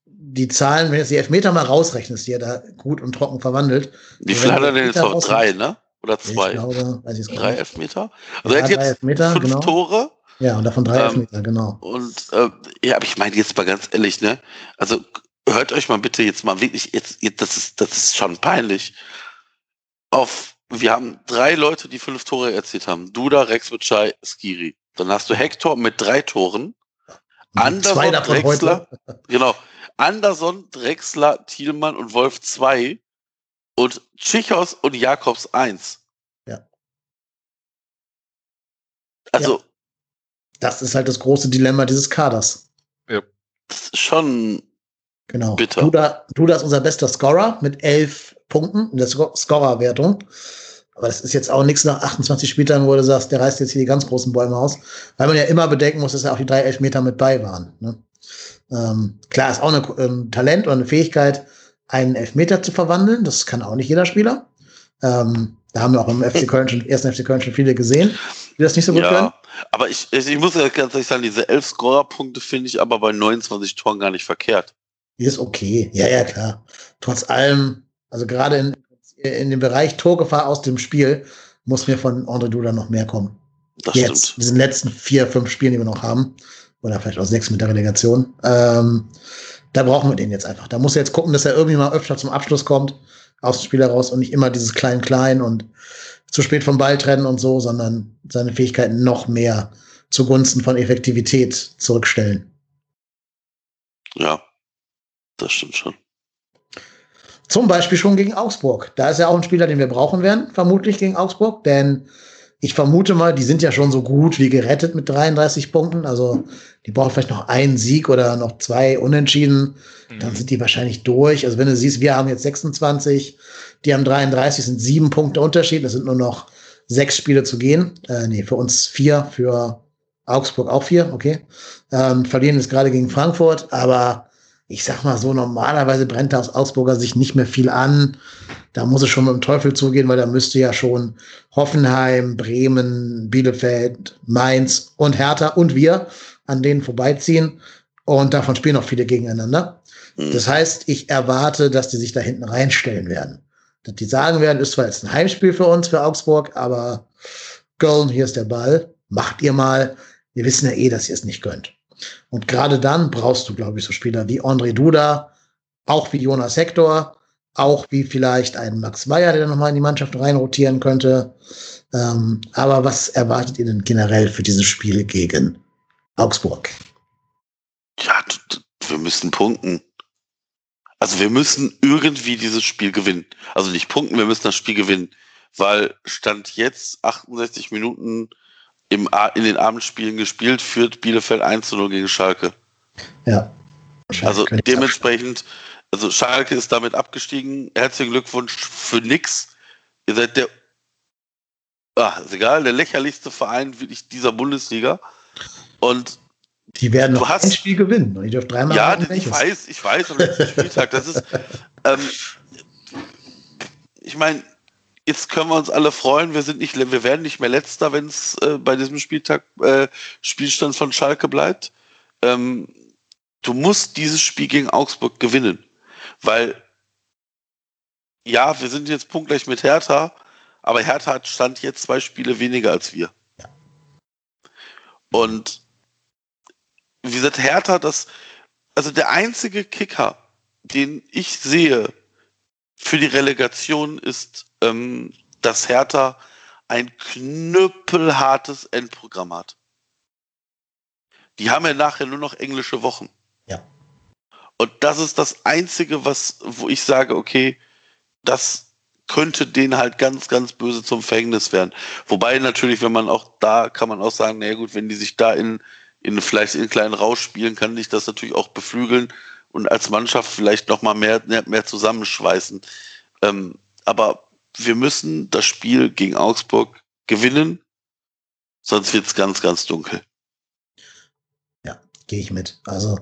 Speaker 1: die Zahlen, wenn du jetzt die Elfmeter mal rausrechnest, die er da gut und trocken verwandelt.
Speaker 2: Wie viel hat er denn jetzt noch? Drei, ne? Oder zwei? Ich glaube, weiß ich drei Elfmeter? Also ja, er hat jetzt Elfmeter, fünf
Speaker 1: genau.
Speaker 2: Tore.
Speaker 1: Ja, und davon drei ähm, Elfmeter, genau.
Speaker 2: Und äh, ja, aber ich meine jetzt mal ganz ehrlich, ne? Also hört euch mal bitte jetzt mal wirklich, jetzt, jetzt das ist, das ist schon peinlich. Auf, wir haben drei Leute, die fünf Tore erzielt haben. Duda, Rex Bitschei, Skiri. Dann hast du Hector mit drei Toren. Anderson, Drexler, genau, Anderson, Drexler, Thielmann und Wolf 2 und Tschichos und Jakobs 1.
Speaker 1: Ja.
Speaker 2: Also. Ja.
Speaker 1: Das ist halt das große Dilemma dieses Kaders.
Speaker 3: Ja.
Speaker 2: Das ist schon
Speaker 1: genau.
Speaker 2: bitter.
Speaker 1: Duda, Duda ist unser bester Scorer mit elf Punkten in der Scorerwertung. Aber das ist jetzt auch nichts nach 28 Spieltagen, wo du sagst, der reißt jetzt hier die ganz großen Bäume aus. Weil man ja immer bedenken muss, dass ja auch die drei Elfmeter mit bei waren. Ne? Ähm, klar, ist auch ein ähm, Talent oder eine Fähigkeit, einen Elfmeter zu verwandeln. Das kann auch nicht jeder Spieler. Ähm, da haben wir auch im FC Köln schon, ersten FC Köln schon viele gesehen, die das nicht so gut ja, können.
Speaker 2: Aber ich, ich muss ja ganz ehrlich sagen, diese elf Scorerpunkte finde ich aber bei 29 Toren gar nicht verkehrt.
Speaker 1: Die ist okay. Ja, ja, klar. Trotz allem, also gerade in, in dem Bereich Torgefahr aus dem Spiel, muss mir von André Duda noch mehr kommen. Das Jetzt, stimmt. diesen letzten vier, fünf Spielen, die wir noch haben oder vielleicht auch sechs mit der Relegation. Ähm, da brauchen wir den jetzt einfach. Da muss er jetzt gucken, dass er irgendwie mal öfter zum Abschluss kommt, aus dem Spiel heraus und nicht immer dieses Klein-Klein und zu spät vom Ball trennen und so, sondern seine Fähigkeiten noch mehr zugunsten von Effektivität zurückstellen.
Speaker 2: Ja, das stimmt schon.
Speaker 1: Zum Beispiel schon gegen Augsburg. Da ist ja auch ein Spieler, den wir brauchen werden, vermutlich gegen Augsburg, denn ich vermute mal, die sind ja schon so gut wie gerettet mit 33 Punkten. Also die brauchen vielleicht noch einen Sieg oder noch zwei Unentschieden. Dann mhm. sind die wahrscheinlich durch. Also wenn du siehst, wir haben jetzt 26, die haben 33, sind sieben Punkte Unterschied. Das sind nur noch sechs Spiele zu gehen. Äh, nee, für uns vier, für Augsburg auch vier, okay. Ähm, verlieren jetzt gerade gegen Frankfurt, aber ich sag mal so, normalerweise brennt da aus Augsburger sich nicht mehr viel an. Da muss es schon mit dem Teufel zugehen, weil da müsste ja schon Hoffenheim, Bremen, Bielefeld, Mainz und Hertha und wir an denen vorbeiziehen. Und davon spielen auch viele gegeneinander. Mhm. Das heißt, ich erwarte, dass die sich da hinten reinstellen werden. Dass die sagen werden, ist zwar jetzt ein Heimspiel für uns, für Augsburg, aber Köln, hier ist der Ball, macht ihr mal. Wir wissen ja eh, dass ihr es nicht könnt. Und gerade dann brauchst du, glaube ich, so Spieler wie André Duda, auch wie Jonas Hector, auch wie vielleicht ein Max Meyer, der nochmal in die Mannschaft reinrotieren könnte. Ähm, aber was erwartet ihr denn generell für dieses Spiel gegen Augsburg?
Speaker 2: Ja, wir müssen punkten. Also wir müssen irgendwie dieses Spiel gewinnen. Also nicht punkten, wir müssen das Spiel gewinnen. Weil Stand jetzt 68 Minuten im, in den Abendspielen gespielt, führt Bielefeld 1 zu 0 gegen Schalke.
Speaker 1: Ja.
Speaker 2: Also dementsprechend, also Schalke ist damit abgestiegen. Herzlichen Glückwunsch für nix. Ihr seid der, ah, ist egal, der lächerlichste Verein wirklich dieser Bundesliga. Und
Speaker 1: die werden noch
Speaker 2: hast,
Speaker 1: ein Spiel gewinnen. Ich dürfte dreimal
Speaker 2: Ja, ich weiß, ich weiß, am letzten Spieltag. Das ist, ähm, ich meine, jetzt können wir uns alle freuen, wir sind nicht, wir werden nicht mehr letzter, wenn es äh, bei diesem Spieltag äh, Spielstand von Schalke bleibt. Ähm, du musst dieses Spiel gegen Augsburg gewinnen, weil ja, wir sind jetzt punktgleich mit Hertha, aber Hertha hat Stand jetzt zwei Spiele weniger als wir. Und wie gesagt, Hertha, das, also der einzige Kicker, den ich sehe für die Relegation ist ähm, dass Hertha ein knüppelhartes Endprogramm hat. Die haben ja nachher nur noch englische Wochen.
Speaker 1: Ja.
Speaker 2: Und das ist das Einzige, was, wo ich sage, okay, das könnte denen halt ganz, ganz böse zum Verhängnis werden. Wobei natürlich, wenn man auch da, kann man auch sagen, naja gut, wenn die sich da in, in vielleicht in kleinen Rausch spielen, kann dich das natürlich auch beflügeln und als Mannschaft vielleicht nochmal mehr, mehr zusammenschweißen. Ähm, aber wir müssen das Spiel gegen Augsburg gewinnen, sonst wird es ganz, ganz dunkel.
Speaker 1: Ja, gehe ich mit. Also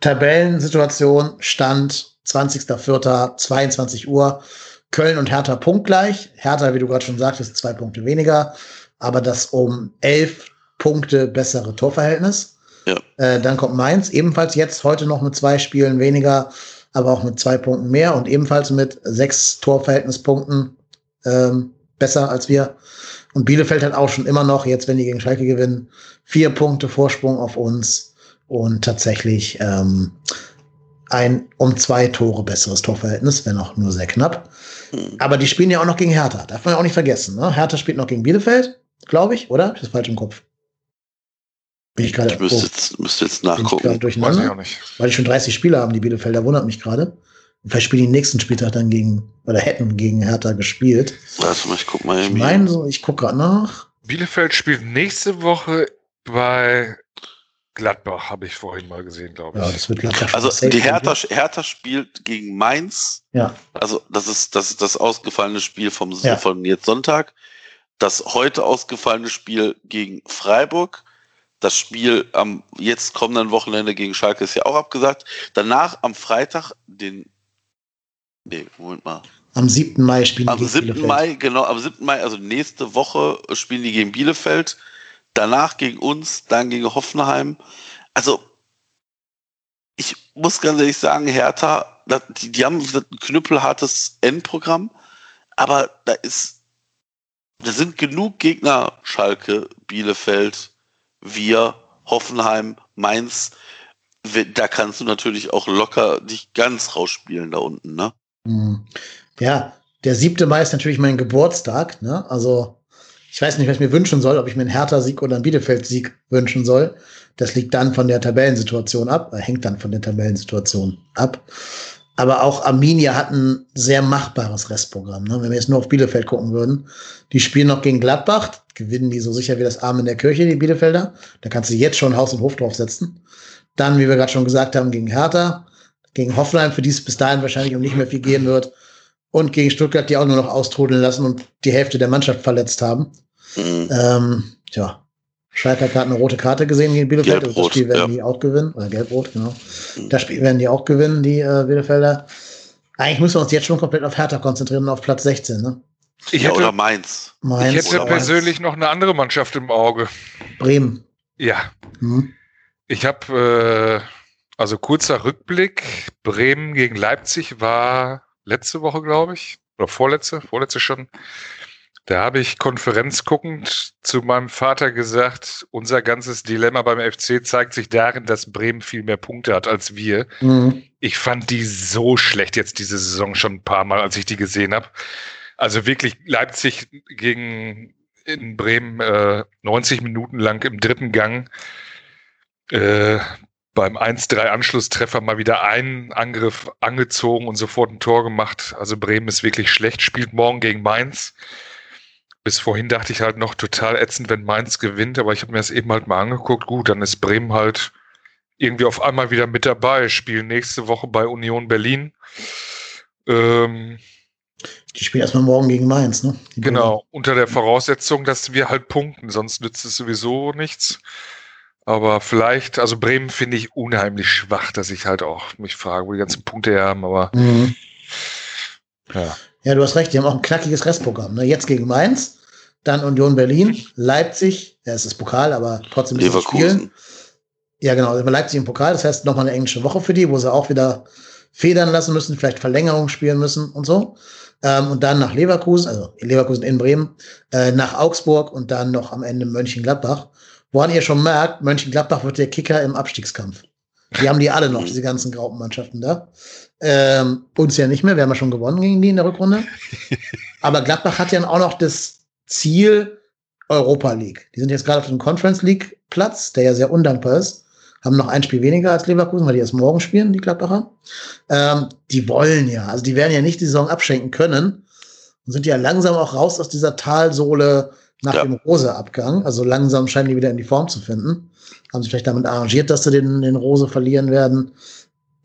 Speaker 1: Tabellensituation, Stand 20.04., 22 Uhr. Köln und Hertha punktgleich. Hertha, wie du gerade schon sagtest, zwei Punkte weniger, aber das um elf Punkte bessere Torverhältnis.
Speaker 2: Ja.
Speaker 1: Äh, dann kommt Mainz, ebenfalls jetzt heute noch mit zwei Spielen weniger, aber auch mit zwei Punkten mehr und ebenfalls mit sechs Torverhältnispunkten ähm, besser als wir. Und Bielefeld hat auch schon immer noch, jetzt wenn die gegen Schalke gewinnen, vier Punkte Vorsprung auf uns und tatsächlich ähm, ein um zwei Tore besseres Torverhältnis, wenn auch nur sehr knapp. Hm. Aber die spielen ja auch noch gegen Hertha, darf man ja auch nicht vergessen. Ne? Hertha spielt noch gegen Bielefeld, glaube ich, oder? Ich das falsch im Kopf. Bin ich gerade.
Speaker 2: Ich müsste jetzt, müsste jetzt nachgucken.
Speaker 1: Ich Weiß ich auch nicht. Weil die schon 30 Spieler haben, die Bielefelder, wundert mich gerade. Vielleicht spielen die nächsten Spieltag dann gegen, oder hätten gegen Hertha gespielt.
Speaker 2: Warte mal, ich guck mal.
Speaker 1: Ich meine so, ich guck gerade nach.
Speaker 3: Bielefeld spielt nächste Woche bei Gladbach, habe ich vorhin mal gesehen, glaube ich.
Speaker 1: Ja, das wird Gladbach.
Speaker 2: Also die Hertha, Hertha spielt gegen Mainz.
Speaker 1: Ja.
Speaker 2: Also das ist das, ist das ausgefallene Spiel vom ja. von jetzt Sonntag. Das heute ausgefallene Spiel gegen Freiburg. Das Spiel am jetzt kommenden Wochenende gegen Schalke ist ja auch abgesagt. Danach am Freitag, den Nee, Moment mal.
Speaker 1: Am 7. Mai spielen
Speaker 2: am die gegen 7. Bielefeld. Mai, genau, am 7. Mai, also nächste Woche spielen die gegen Bielefeld, danach gegen uns, dann gegen Hoffenheim. Also, ich muss ganz ehrlich sagen, Hertha, die, die haben ein knüppelhartes Endprogramm, aber da ist, da sind genug Gegner, Schalke, Bielefeld, wir, Hoffenheim, Mainz, da kannst du natürlich auch locker dich ganz rausspielen da unten, ne?
Speaker 1: Hm. Ja, der siebte Mai ist natürlich mein Geburtstag. Ne? Also ich weiß nicht, was ich mir wünschen soll, ob ich mir einen Hertha-Sieg oder einen Bielefeld-Sieg wünschen soll. Das liegt dann von der Tabellensituation ab, äh, hängt dann von der Tabellensituation ab. Aber auch Arminia hat ein sehr machbares Restprogramm. Ne? Wenn wir jetzt nur auf Bielefeld gucken würden, die spielen noch gegen Gladbach, gewinnen die so sicher wie das Arm in der Kirche, die Bielefelder. Da kannst du jetzt schon Haus und Hof draufsetzen. Dann, wie wir gerade schon gesagt haben, gegen Hertha gegen Hoffenheim, für die es bis dahin wahrscheinlich um nicht mehr viel gehen wird. Und gegen Stuttgart, die auch nur noch austrudeln lassen und die Hälfte der Mannschaft verletzt haben. Mhm. Ähm, tja, Schalke hat gerade eine rote Karte gesehen gegen Bielefeld.
Speaker 2: Gelb-rot,
Speaker 1: das Spiel werden
Speaker 2: ja.
Speaker 1: die auch gewinnen. Oder gelb-rot, genau. Das Spiel werden die auch gewinnen, die äh, Bielefelder. Eigentlich müssen wir uns jetzt schon komplett auf Hertha konzentrieren und auf Platz 16, ne?
Speaker 3: Ich
Speaker 2: ja,
Speaker 3: hätte,
Speaker 2: oder Mainz.
Speaker 1: Mainz,
Speaker 3: ich hätte
Speaker 2: oder
Speaker 3: persönlich noch eine andere Mannschaft im Auge.
Speaker 1: Bremen.
Speaker 3: Ja,
Speaker 1: Hm.
Speaker 3: ich habe, äh, also kurzer Rückblick, Bremen gegen Leipzig war letzte Woche, glaube ich, oder vorletzte, vorletzte schon. Da habe ich konferenzguckend zu meinem Vater gesagt, unser ganzes Dilemma beim FC zeigt sich darin, dass Bremen viel mehr Punkte hat als wir.
Speaker 1: Mhm.
Speaker 3: Ich fand die so schlecht jetzt diese Saison schon ein paar Mal, als ich die gesehen habe. Also wirklich Leipzig gegen in Bremen äh, 90 Minuten lang im dritten Gang äh, beim 1-3 Anschlusstreffer mal wieder einen Angriff angezogen und sofort ein Tor gemacht. Also Bremen ist wirklich schlecht, spielt morgen gegen Mainz. Bis vorhin dachte ich halt noch total ätzend, wenn Mainz gewinnt, aber ich habe mir das eben halt mal angeguckt. Gut, dann ist Bremen halt irgendwie auf einmal wieder mit dabei, spielen nächste Woche bei Union Berlin. Ähm,
Speaker 1: Die spielen erstmal morgen gegen Mainz, ne? Die
Speaker 3: genau, unter der Voraussetzung, dass wir halt punkten, sonst nützt es sowieso nichts. Aber vielleicht, also Bremen finde ich unheimlich schwach, dass ich halt auch mich frage, wo die ganzen Punkte her haben, aber
Speaker 1: Mhm.
Speaker 3: ja.
Speaker 1: Ja, du hast recht, die haben auch ein knackiges Restprogramm. Ne? Jetzt gegen Mainz, dann Union Berlin, Leipzig, ja, es ist Pokal, aber trotzdem.
Speaker 2: Leverkusen.
Speaker 1: Ja, genau, also Leipzig im Pokal, das heißt nochmal eine englische Woche für die, wo sie auch wieder federn lassen müssen, vielleicht Verlängerung spielen müssen und so. Ähm, und dann nach Leverkusen, also Leverkusen in Bremen, äh, nach Augsburg und dann noch am Ende Mönchengladbach. Woran ihr schon merkt, Mönchengladbach wird der Kicker im Abstiegskampf. Die haben die alle noch, diese ganzen Graupenmannschaften da. Ähm, uns ja nicht mehr, wir haben ja schon gewonnen gegen die in der Rückrunde. Aber Gladbach hat ja auch noch das Ziel Europa League. Die sind jetzt gerade auf dem Conference League Platz, der ja sehr undankbar ist. Haben noch ein Spiel weniger als Leverkusen, weil die erst morgen spielen, die Gladbacher. Ähm, die wollen ja, also die werden ja nicht die Saison abschenken können und sind ja langsam auch raus aus dieser Talsohle nach
Speaker 2: Ja.
Speaker 1: dem Rose-Abgang. Also langsam scheinen die wieder in die Form zu finden. Haben sich vielleicht damit arrangiert, dass sie den, den Rose verlieren werden.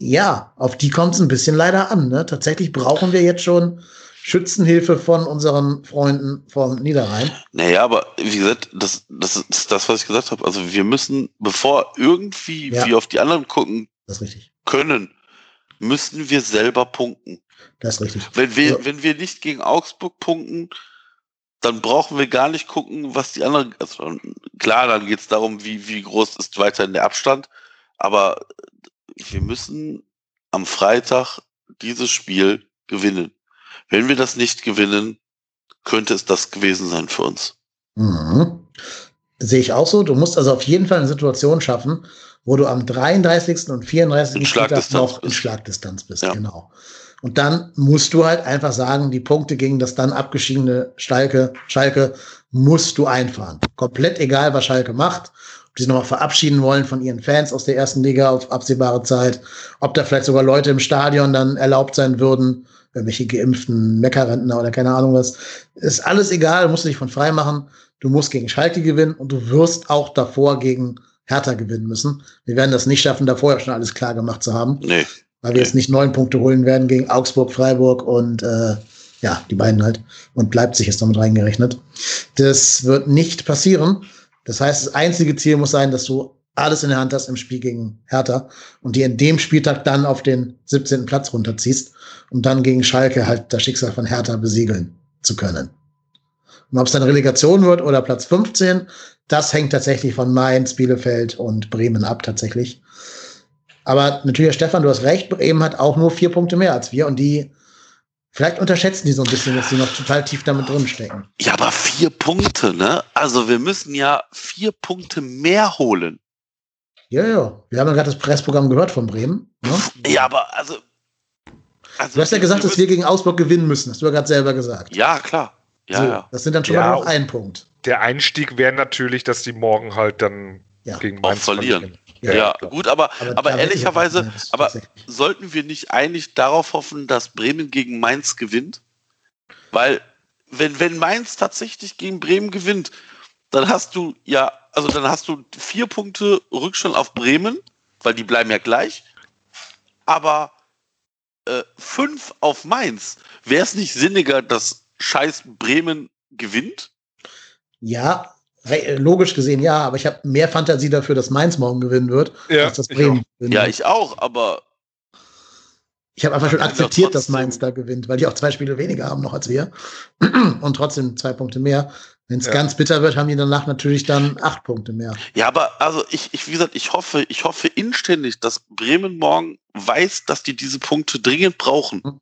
Speaker 1: Ja, auf die kommt es ein bisschen leider an. Ne? Tatsächlich brauchen wir jetzt schon Schützenhilfe von unseren Freunden vom Niederrhein.
Speaker 2: Naja, aber wie gesagt, das, das ist das, was ich gesagt habe. Also wir müssen, bevor irgendwie
Speaker 1: Ja.
Speaker 2: wir auf die anderen gucken können, müssen wir selber punkten.
Speaker 1: Das ist richtig.
Speaker 2: Wenn wir,
Speaker 1: Ja.
Speaker 2: wenn wir nicht gegen Augsburg punkten, dann brauchen wir gar nicht gucken, was die anderen. Also klar, dann geht es darum, wie, wie groß ist weiterhin der Abstand. Aber wir müssen am Freitag dieses Spiel gewinnen. Wenn wir das nicht gewinnen, könnte es das gewesen sein für uns.
Speaker 1: Mhm. Sehe ich auch so. Du musst also auf jeden Fall eine Situation schaffen, wo du am 33. und 34.
Speaker 2: In
Speaker 1: Spieltag noch in. Schlagdistanz bist.
Speaker 2: Ja.
Speaker 1: Genau. Und dann musst du halt einfach sagen, die Punkte gegen das dann abgeschiedene Schalke, Schalke musst du einfahren. Komplett egal, was Schalke macht. Ob die sich nochmal verabschieden wollen von ihren Fans aus der ersten Liga auf absehbare Zeit. Ob da vielleicht sogar Leute im Stadion dann erlaubt sein würden. Irgendwelche geimpften Meckerrentner oder keine Ahnung was. Ist alles egal, musst du dich von frei machen. Du musst gegen Schalke gewinnen und du wirst auch davor gegen Hertha gewinnen müssen. Wir werden das nicht schaffen, davor ja schon alles klar gemacht zu haben,
Speaker 2: Nee.
Speaker 1: weil wir jetzt nicht neun Punkte holen werden gegen Augsburg, Freiburg und äh, ja, die beiden halt. Und Leipzig ist damit reingerechnet. Das wird nicht passieren. Das heißt, das einzige Ziel muss sein, dass du alles in der Hand hast im Spiel gegen Hertha und die in dem Spieltag dann auf den 17. Platz runterziehst, um dann gegen Schalke halt das Schicksal von Hertha besiegeln zu können. Und ob es dann Relegation wird oder Platz 15, das hängt tatsächlich von Mainz, Bielefeld und Bremen ab tatsächlich. Aber natürlich, Stefan, du hast recht, Bremen hat auch nur vier Punkte mehr als wir und die, vielleicht unterschätzen die so ein bisschen, dass sie noch total tief damit drin stecken.
Speaker 2: Ja, aber vier Punkte, ne? Also wir müssen ja vier Punkte mehr holen.
Speaker 1: Ja, ja. Wir haben ja gerade das Pressprogramm gehört von Bremen. Ne?
Speaker 2: Ja, aber also. also
Speaker 1: Du hast ja gesagt, dass wir gegen Augsburg gewinnen müssen. Hast du ja gerade selber gesagt.
Speaker 2: Ja, klar. Ja,
Speaker 1: so,
Speaker 2: ja.
Speaker 1: Das sind dann schon
Speaker 3: Ja,
Speaker 1: mal noch ein Punkt.
Speaker 3: Der Einstieg wäre natürlich, dass die morgen halt dann
Speaker 1: Ja.
Speaker 3: gegen
Speaker 2: Auch
Speaker 3: Mainz
Speaker 2: verlieren.
Speaker 3: Ja,
Speaker 2: Ja, gut, aber, aber,
Speaker 1: da
Speaker 2: ehrlicherweise, aber sollten wir nicht eigentlich darauf hoffen, dass Bremen gegen Mainz gewinnt? Weil, wenn, wenn Mainz tatsächlich gegen Bremen gewinnt, dann hast du ja, also dann hast du vier Punkte Rückstand auf Bremen, weil die bleiben ja gleich. Aber äh, fünf auf Mainz. Wäre es nicht sinniger, dass scheiß Bremen gewinnt?
Speaker 1: Ja, logisch gesehen ja, aber ich habe mehr Fantasie dafür, dass Mainz morgen gewinnen wird,
Speaker 3: Ja,
Speaker 1: als das
Speaker 3: ich
Speaker 1: Bremen
Speaker 3: auch.
Speaker 1: gewinnen
Speaker 2: Ja, ich auch, aber
Speaker 1: Ich habe einfach schon akzeptiert, dass Mainz da gewinnt, weil die auch zwei Spiele weniger haben noch als wir und trotzdem zwei Punkte mehr. Wenn es
Speaker 3: Ja.
Speaker 1: ganz bitter wird, haben die danach natürlich dann acht Punkte mehr.
Speaker 2: Ja, aber also ich, ich, wie gesagt, ich hoffe, ich hoffe inständig, dass Bremen morgen weiß, dass die diese Punkte dringend brauchen.
Speaker 1: Mhm.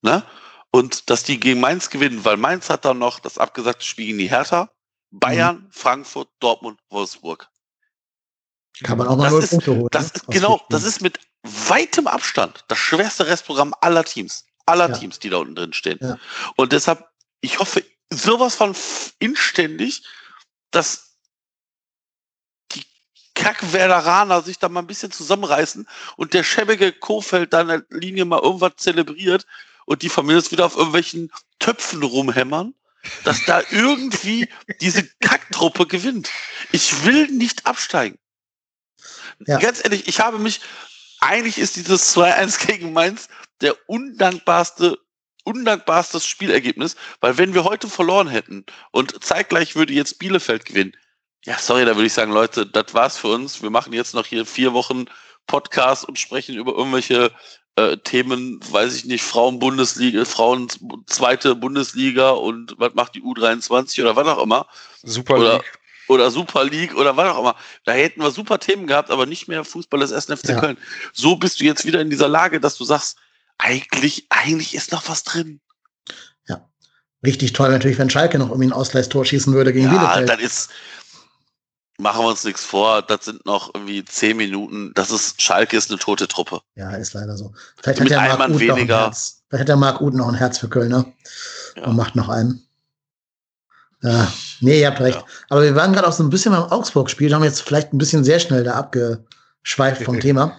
Speaker 2: Ne? Und dass die gegen Mainz gewinnen, weil Mainz hat dann noch das abgesagte Spiel gegen die Hertha, Bayern, Frankfurt, Dortmund, Wolfsburg.
Speaker 1: Kann man auch mal
Speaker 2: Das
Speaker 1: null Punkte holen.
Speaker 2: Das
Speaker 1: ne?
Speaker 2: ist genau, das ist mit weitem Abstand das schwerste Restprogramm aller Teams. Aller
Speaker 1: Ja.
Speaker 2: Teams, die da unten drin stehen.
Speaker 1: Ja.
Speaker 2: Und deshalb, ich hoffe sowas von inständig, dass die Kack-Werderaner sich da mal ein bisschen zusammenreißen und der schäbige Kofeld da in der Linie mal irgendwas zelebriert und die Familie wieder auf irgendwelchen Töpfen rumhämmern, dass da irgendwie diese Kacktruppe gewinnt. Ich will nicht absteigen.
Speaker 1: Ja.
Speaker 2: Ganz ehrlich, ich habe mich, eigentlich ist dieses 2-1 gegen Mainz der undankbarste, undankbarste Spielergebnis, weil wenn wir heute verloren hätten und zeitgleich würde jetzt Bielefeld gewinnen, ja, sorry, da würde ich sagen, Leute, das war's für uns. Wir machen jetzt noch hier vier Wochen Podcast und sprechen über irgendwelche äh, Themen, weiß ich nicht, Frauen-Bundesliga, Frauen zweite Bundesliga und was macht die U23 oder was auch immer
Speaker 3: Super League.
Speaker 2: Oder Super League oder was auch immer. Da hätten wir super Themen gehabt, aber nicht mehr Fußball des 1. FC
Speaker 1: Ja.
Speaker 2: Köln. So bist du jetzt wieder in dieser Lage, dass du sagst, eigentlich, eigentlich ist noch was drin.
Speaker 1: Richtig toll natürlich, wenn Schalke noch irgendwie ein Ausgleichstor schießen würde gegen
Speaker 2: Ja,
Speaker 1: Bielefeld.
Speaker 2: das ist, machen wir uns nichts vor, das sind noch irgendwie zehn Minuten. Das ist, Schalke ist eine tote Truppe.
Speaker 1: Ja, ist leider so. Vielleicht
Speaker 2: Mit
Speaker 1: hat der Marc Uth noch ein
Speaker 2: weniger.
Speaker 1: Herz. Vielleicht hat der Marc Uth noch ein Herz für Kölner
Speaker 2: Ja.
Speaker 1: und macht noch einen. Ja, nee, ihr habt recht.
Speaker 2: Ja.
Speaker 1: Aber wir waren gerade auch so ein bisschen beim Augsburg-Spiel, haben jetzt vielleicht ein bisschen sehr schnell da abgeschweift vom Thema.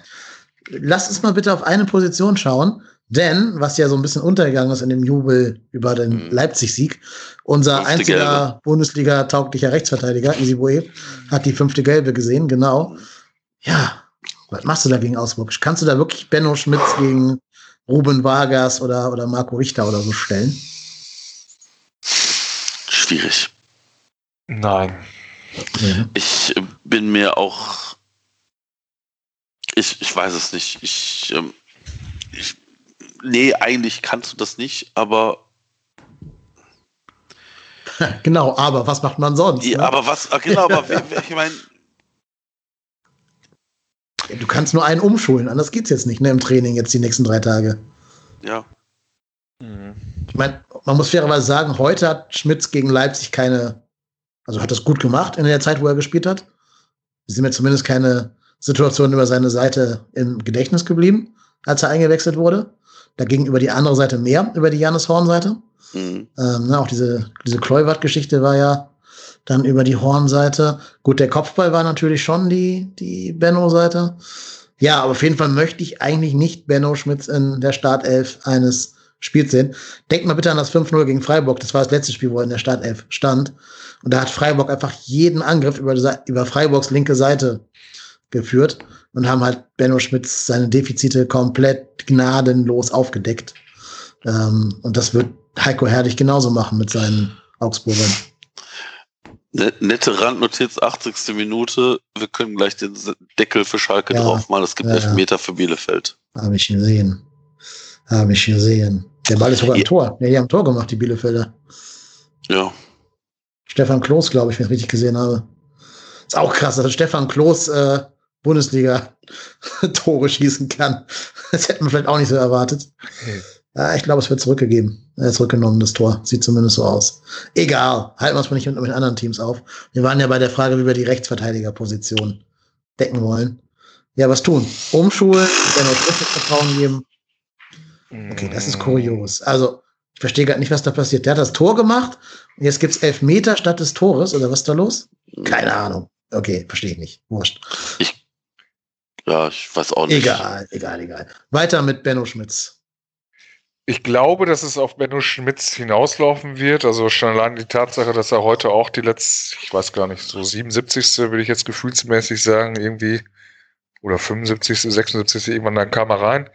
Speaker 1: Lasst uns mal bitte auf eine Position schauen, denn was ja so ein bisschen untergegangen ist in dem Jubel über den
Speaker 2: Mhm.
Speaker 1: Leipzig-Sieg, unser
Speaker 2: Fünfte
Speaker 1: einziger. Bundesliga-tauglicher Rechtsverteidiger, Isibue, hat die fünfte Gelbe gesehen, genau. Ja, was machst du da gegen Augsburg? Kannst du da wirklich Benno Schmitz gegen Ruben Vargas oder, oder Marco Richter oder so stellen?
Speaker 2: Schwierig.
Speaker 3: Nein.
Speaker 1: Mhm.
Speaker 2: Ich äh, bin mir auch, ich, ich weiß es nicht. Ich, ähm, ich, nee, eigentlich kannst du das nicht, aber
Speaker 1: Genau, aber was macht man sonst?
Speaker 2: Ja,
Speaker 1: ne?
Speaker 2: aber was, ah, genau, aber ich meine,
Speaker 1: Du kannst nur einen umschulen, anders geht's jetzt nicht, ne, im Training jetzt die nächsten drei Tage.
Speaker 2: ja,
Speaker 1: Ich meine, man muss fairerweise sagen, heute hat Schmitz gegen Leipzig keine, also hat das gut gemacht in der Zeit, wo er gespielt hat. Es sind mir zumindest keine Situationen über seine Seite im Gedächtnis geblieben, als er eingewechselt wurde. Da ging über die andere Seite mehr, über die Janis Horn-Seite.
Speaker 2: hm,
Speaker 1: Ähm, ne, auch diese, diese Kleuwert-Geschichte war ja dann über die Hornseite. Gut, der Kopfball war natürlich schon die, die Benno-Seite. Ja, aber auf jeden Fall möchte ich eigentlich nicht Benno Schmitz in der Startelf eines Spiels sehen. Denkt mal bitte an das 5-0 gegen Freiburg. Das war das letzte Spiel, wo er in der Startelf stand. Und da hat Freiburg einfach jeden Angriff über, über Freiburgs linke Seite geführt und haben halt Benno Schmitz seine Defizite komplett gnadenlos aufgedeckt. Ähm, und das wird Heiko Herrlich genauso machen mit seinen Augsburgern.
Speaker 2: ne- nette Randnotiz, 80. Minute. Wir können gleich den Deckel für Schalke
Speaker 1: Ja,
Speaker 2: draufmalen. Es gibt
Speaker 1: ja,
Speaker 2: Elfmeter für Bielefeld.
Speaker 1: Habe ich gesehen. Habe ich gesehen. Der Ball ist sogar
Speaker 2: Ja.
Speaker 1: Tor. Nee, die haben ein Tor gemacht, die Bielefelder.
Speaker 2: Ja,
Speaker 1: Stefan Klos, glaube ich, wenn ich richtig gesehen habe. Ist auch krass, dass Stefan Klos äh, Bundesliga-Tore schießen kann. Das hätten wir vielleicht auch nicht so erwartet. Ja, ich glaube, es wird zurückgegeben. Er zurückgenommen, das Tor. Sieht zumindest so aus. Egal. Halten wir uns mal nicht mit, mit anderen Teams auf. Wir waren ja bei der Frage, wie wir die Rechtsverteidigerposition decken wollen. Ja, was tun? Umschulen, Benno Schmidt Vertrauen geben. Okay, das ist kurios. Also, ich verstehe gar nicht, was da passiert. Der hat das Tor gemacht und jetzt gibt's elf Meter statt des Tores, oder was ist da los? Keine Ahnung. Okay, verstehe ich nicht. Wurscht.
Speaker 2: ja, ich weiß auch nicht.
Speaker 1: Egal, egal, egal. Weiter mit Benno Schmitz.
Speaker 3: Ich glaube, dass es auf Benno Schmitz hinauslaufen wird. Also schon allein die Tatsache, dass er heute auch die letzte, ich weiß gar nicht, so 77. würde ich jetzt gefühlsmäßig sagen, irgendwie, oder 75., 76. irgendwann dann kam er rein.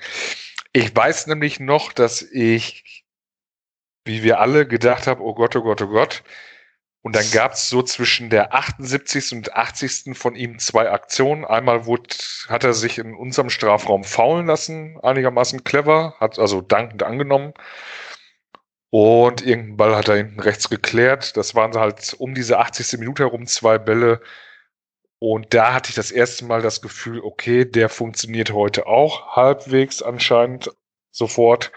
Speaker 3: Ich weiß nämlich noch, dass ich, wie wir alle gedacht haben, oh Gott, oh Gott, oh Gott, Und dann gab es so zwischen der 78. und 80. von ihm zwei Aktionen. Einmal wurde, hat er sich in unserem Strafraum faulen lassen, einigermaßen clever, hat also dankend angenommen. Und irgendeinen Ball hat er hinten rechts geklärt. Das waren halt um diese 80. Minute herum zwei Bälle. Und da hatte ich das erste Mal das Gefühl, okay, der funktioniert heute auch halbwegs anscheinend sofort.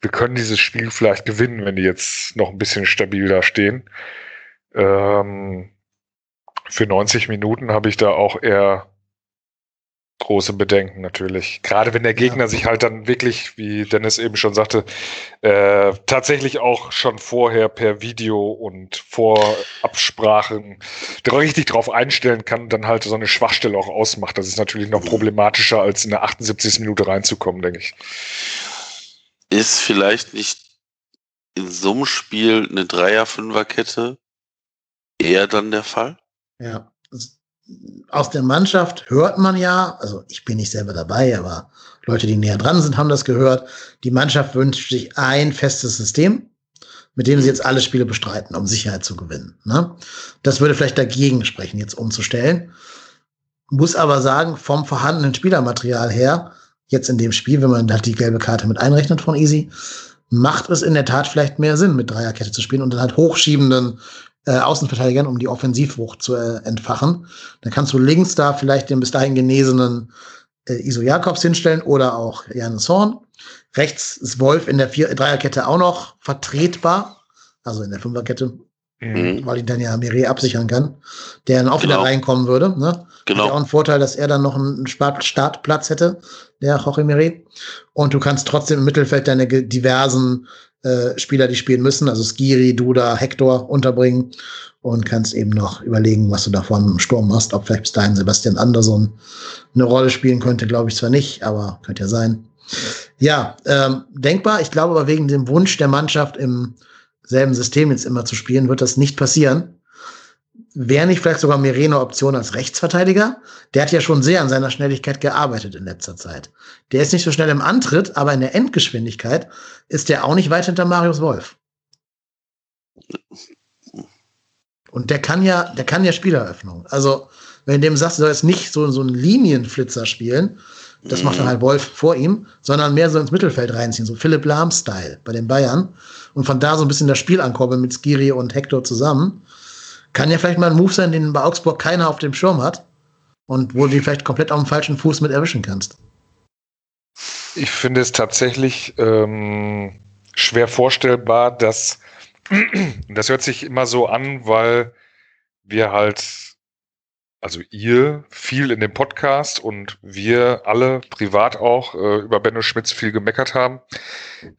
Speaker 3: Wir können dieses Spiel vielleicht gewinnen, wenn die jetzt noch ein bisschen stabil da stehen. Ähm, für 90 Minuten habe ich da auch eher große Bedenken natürlich. Gerade wenn der Gegner ja. sich halt dann wirklich, wie Dennis eben schon sagte, äh, tatsächlich auch schon vorher per Video und vor Absprachen richtig drauf einstellen kann und dann halt so eine Schwachstelle auch ausmacht. Das ist natürlich noch problematischer, als in der 78. Minute reinzukommen, denke ich.
Speaker 2: Ist vielleicht nicht in so einem Spiel eine Dreier-Fünfer-Kette eher dann der Fall?
Speaker 1: Ja. Aus der Mannschaft hört man ja, also ich bin nicht selber dabei, aber Leute, die näher dran sind, haben das gehört. Die Mannschaft wünscht sich ein festes System, mit dem sie jetzt alle Spiele bestreiten, um Sicherheit zu gewinnen. Ne? Das würde vielleicht dagegen sprechen, jetzt umzustellen. Muss aber sagen, vom vorhandenen Spielermaterial her, jetzt in dem Spiel, wenn man halt die gelbe Karte mit einrechnet von Easy, macht es in der Tat vielleicht mehr Sinn, mit Dreierkette zu spielen und dann halt hochschiebenden äh, Außenverteidigern, um die Offensivwucht zu äh, entfachen. Dann kannst du links da vielleicht den bis dahin genesenen äh, Iso Jakobs hinstellen oder auch Janis Horn. Rechts ist Wolf in der Vier Dreierkette auch noch vertretbar, also in der Fünferkette, mhm. weil ihn dann ja Mire absichern kann, der dann auch genau. wieder reinkommen würde. Ne? Genau. Hat ja auch einen Vorteil, dass er dann noch einen Startplatz hätte, der Jorge Mire. Und du kannst trotzdem im Mittelfeld deine diversen äh, Spieler, die spielen müssen, also Skiri, Duda, Hector unterbringen und kannst eben noch überlegen, was du da vorne im Sturm machst, ob vielleicht bis dahin Sebastian Andersson eine Rolle spielen könnte, glaube ich zwar nicht, aber könnte ja sein. Ja, ähm, denkbar. Ich glaube aber wegen dem Wunsch der Mannschaft im selben System jetzt immer zu spielen, wird das nicht passieren wäre nicht vielleicht sogar Mereno Option als Rechtsverteidiger? Der hat ja schon sehr an seiner Schnelligkeit gearbeitet in letzter Zeit. Der ist nicht so schnell im Antritt, aber in der Endgeschwindigkeit ist der auch nicht weit hinter Marius Wolf. Und der kann ja, der kann ja Spieleröffnung. Also, wenn du dem sagst, du soll jetzt nicht so, so einen Linienflitzer spielen, das macht dann halt Wolf vor ihm, sondern mehr so ins Mittelfeld reinziehen, so Philipp Lahm-Style bei den Bayern. Und von da so ein bisschen das Spiel ankurbeln mit Skiri und Hector zusammen kann ja vielleicht mal ein Move sein, den bei Augsburg keiner auf dem Schirm hat und wo du die vielleicht komplett auf dem falschen Fuß mit erwischen kannst.
Speaker 3: Ich finde es tatsächlich ähm, schwer vorstellbar, dass das hört sich immer so an, weil wir halt also ihr viel in dem Podcast und wir alle privat auch äh, über Benno Schmitz viel gemeckert haben,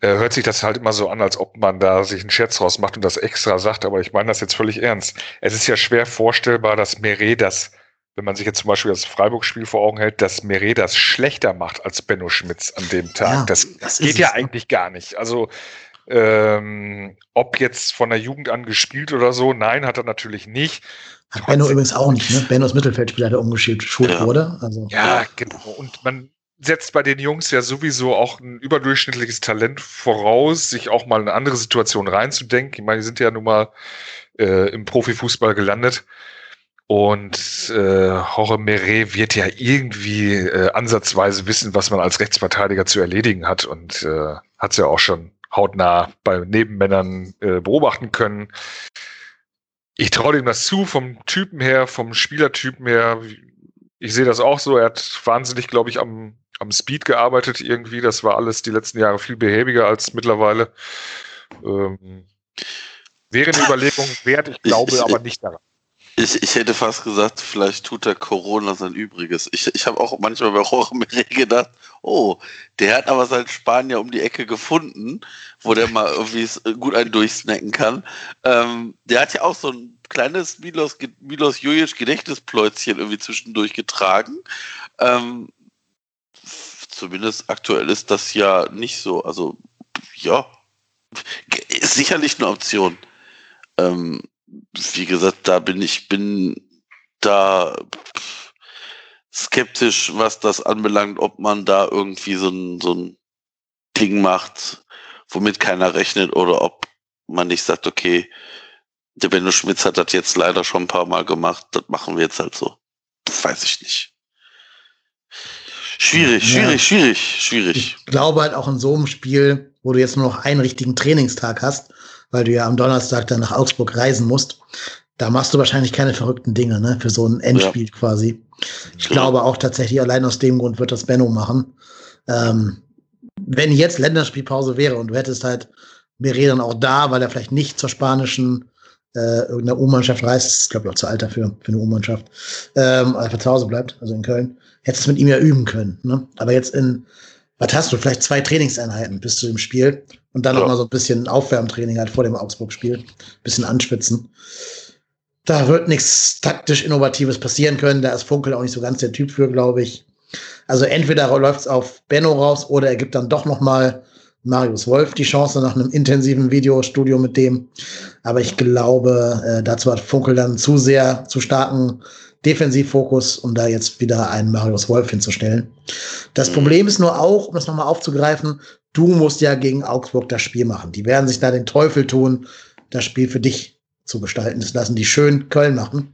Speaker 3: äh, hört sich das halt immer so an, als ob man da sich einen Scherz draus macht und das extra sagt, aber ich meine das jetzt völlig ernst. Es ist ja schwer vorstellbar, dass Meret das, wenn man sich jetzt zum Beispiel das Freiburg-Spiel vor Augen hält, dass Meret das schlechter macht als Benno Schmitz an dem Tag. Ja, das, das geht ja eigentlich gar nicht. Also ähm, ob jetzt von der Jugend an gespielt oder so, nein, hat er natürlich nicht.
Speaker 1: Hat Benno übrigens auch nicht, ne? Bennos Mittelfeldspieler, der umgeschult ja. wurde. Also.
Speaker 3: Ja, genau. Und man setzt bei den Jungs ja sowieso auch ein überdurchschnittliches Talent voraus, sich auch mal in eine andere Situation reinzudenken. Ich meine, die sind ja nun mal äh, im Profifußball gelandet. Und äh, Jorge Meret wird ja irgendwie äh, ansatzweise wissen, was man als Rechtsverteidiger zu erledigen hat und äh, hat es ja auch schon hautnah bei Nebenmännern äh, beobachten können ich traue dem das zu, vom Typen her, vom Spielertypen her. Ich sehe das auch so. Er hat wahnsinnig, glaube ich, am, am Speed gearbeitet irgendwie. Das war alles die letzten Jahre viel behäbiger als mittlerweile. Ähm, wäre eine Überlegung wert, ich glaube ich, aber nicht daran.
Speaker 2: Ich, ich hätte fast gesagt, vielleicht tut der Corona sein Übriges. Ich, ich habe auch manchmal bei Rochemere gedacht, oh, der hat aber seinen Spanier um die Ecke gefunden, wo der mal irgendwie gut einen durchsnacken kann. Ähm, der hat ja auch so ein kleines Milos, Milos Jojic Gedächtnispläuzchen irgendwie zwischendurch getragen. Ähm, zumindest aktuell ist das ja nicht so. Also, ja, sicherlich eine Option. Ähm, wie gesagt, da bin ich bin da skeptisch, was das anbelangt, ob man da irgendwie so ein, so ein Ding macht, womit keiner rechnet, oder ob man nicht sagt, okay, Der Benno Schmitz hat das jetzt leider schon ein paar Mal gemacht. Das machen wir jetzt halt so. Weiß ich nicht. Schwierig, schwierig, ja. schwierig, schwierig.
Speaker 1: Ich glaube halt auch in so einem Spiel, wo du jetzt nur noch einen richtigen Trainingstag hast, weil du ja am Donnerstag dann nach Augsburg reisen musst, da machst du wahrscheinlich keine verrückten Dinge, ne, für so ein Endspiel ja. quasi. Ich ja. glaube auch tatsächlich allein aus dem Grund wird das Benno machen. Ähm, wenn jetzt Länderspielpause wäre und du hättest halt Mire dann auch da, weil er vielleicht nicht zur spanischen äh, irgendeiner U-Mannschaft reist, ist glaube ich auch zu alt dafür, für eine U-Mannschaft, ähm, einfach zu Hause bleibt, also in Köln, hättest du mit ihm ja üben können. Ne? Aber jetzt in, was hast du, vielleicht zwei Trainingseinheiten bis zu dem Spiel und dann ja. noch mal so ein bisschen Aufwärmtraining halt vor dem Augsburg-Spiel, bisschen anspitzen. Da wird nichts taktisch Innovatives passieren können. Da ist Funkel auch nicht so ganz der Typ für, glaube ich. Also entweder läuft es auf Benno raus oder er gibt dann doch noch mal Marius Wolf die Chance nach einem intensiven Videostudio mit dem. Aber ich glaube, äh, dazu hat Funkel dann zu sehr, zu starken Defensivfokus, um da jetzt wieder einen Marius Wolf hinzustellen. Das Problem ist nur auch, um das nochmal aufzugreifen, du musst ja gegen Augsburg das Spiel machen. Die werden sich da den Teufel tun, das Spiel für dich zu gestalten. Das lassen die schön Köln machen.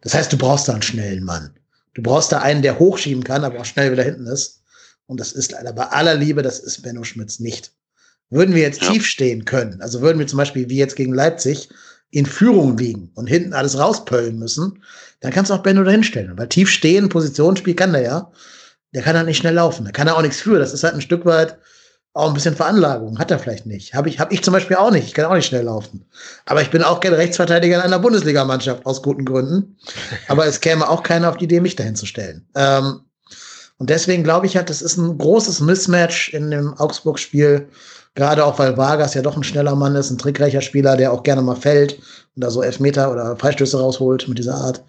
Speaker 1: Das heißt, du brauchst da einen schnellen Mann. Du brauchst da einen, der hochschieben kann, aber auch schnell wieder hinten ist. Und das ist leider bei aller Liebe, das ist Benno Schmitz nicht. Würden wir jetzt ja. tief stehen können, also würden wir zum Beispiel wie jetzt gegen Leipzig in Führung liegen und hinten alles rauspöllen müssen, dann kannst du auch Benno dahinstellen. Weil tief stehen, Positionsspiel kann der ja. Der kann halt nicht schnell laufen. Da kann er auch nichts für. Das ist halt ein Stück weit auch ein bisschen Veranlagung. Hat er vielleicht nicht. Habe ich, hab ich zum Beispiel auch nicht. Ich kann auch nicht schnell laufen. Aber ich bin auch gerne Rechtsverteidiger in einer Bundesligamannschaft aus guten Gründen. Aber es käme auch keiner auf die Idee, mich dahin zu stellen. Ähm, und deswegen glaube ich halt, das ist ein großes Mismatch in dem Augsburg-Spiel. Gerade auch, weil Vargas ja doch ein schneller Mann ist, ein trickreicher Spieler, der auch gerne mal fällt und da so Elfmeter oder Freistöße rausholt mit dieser Art.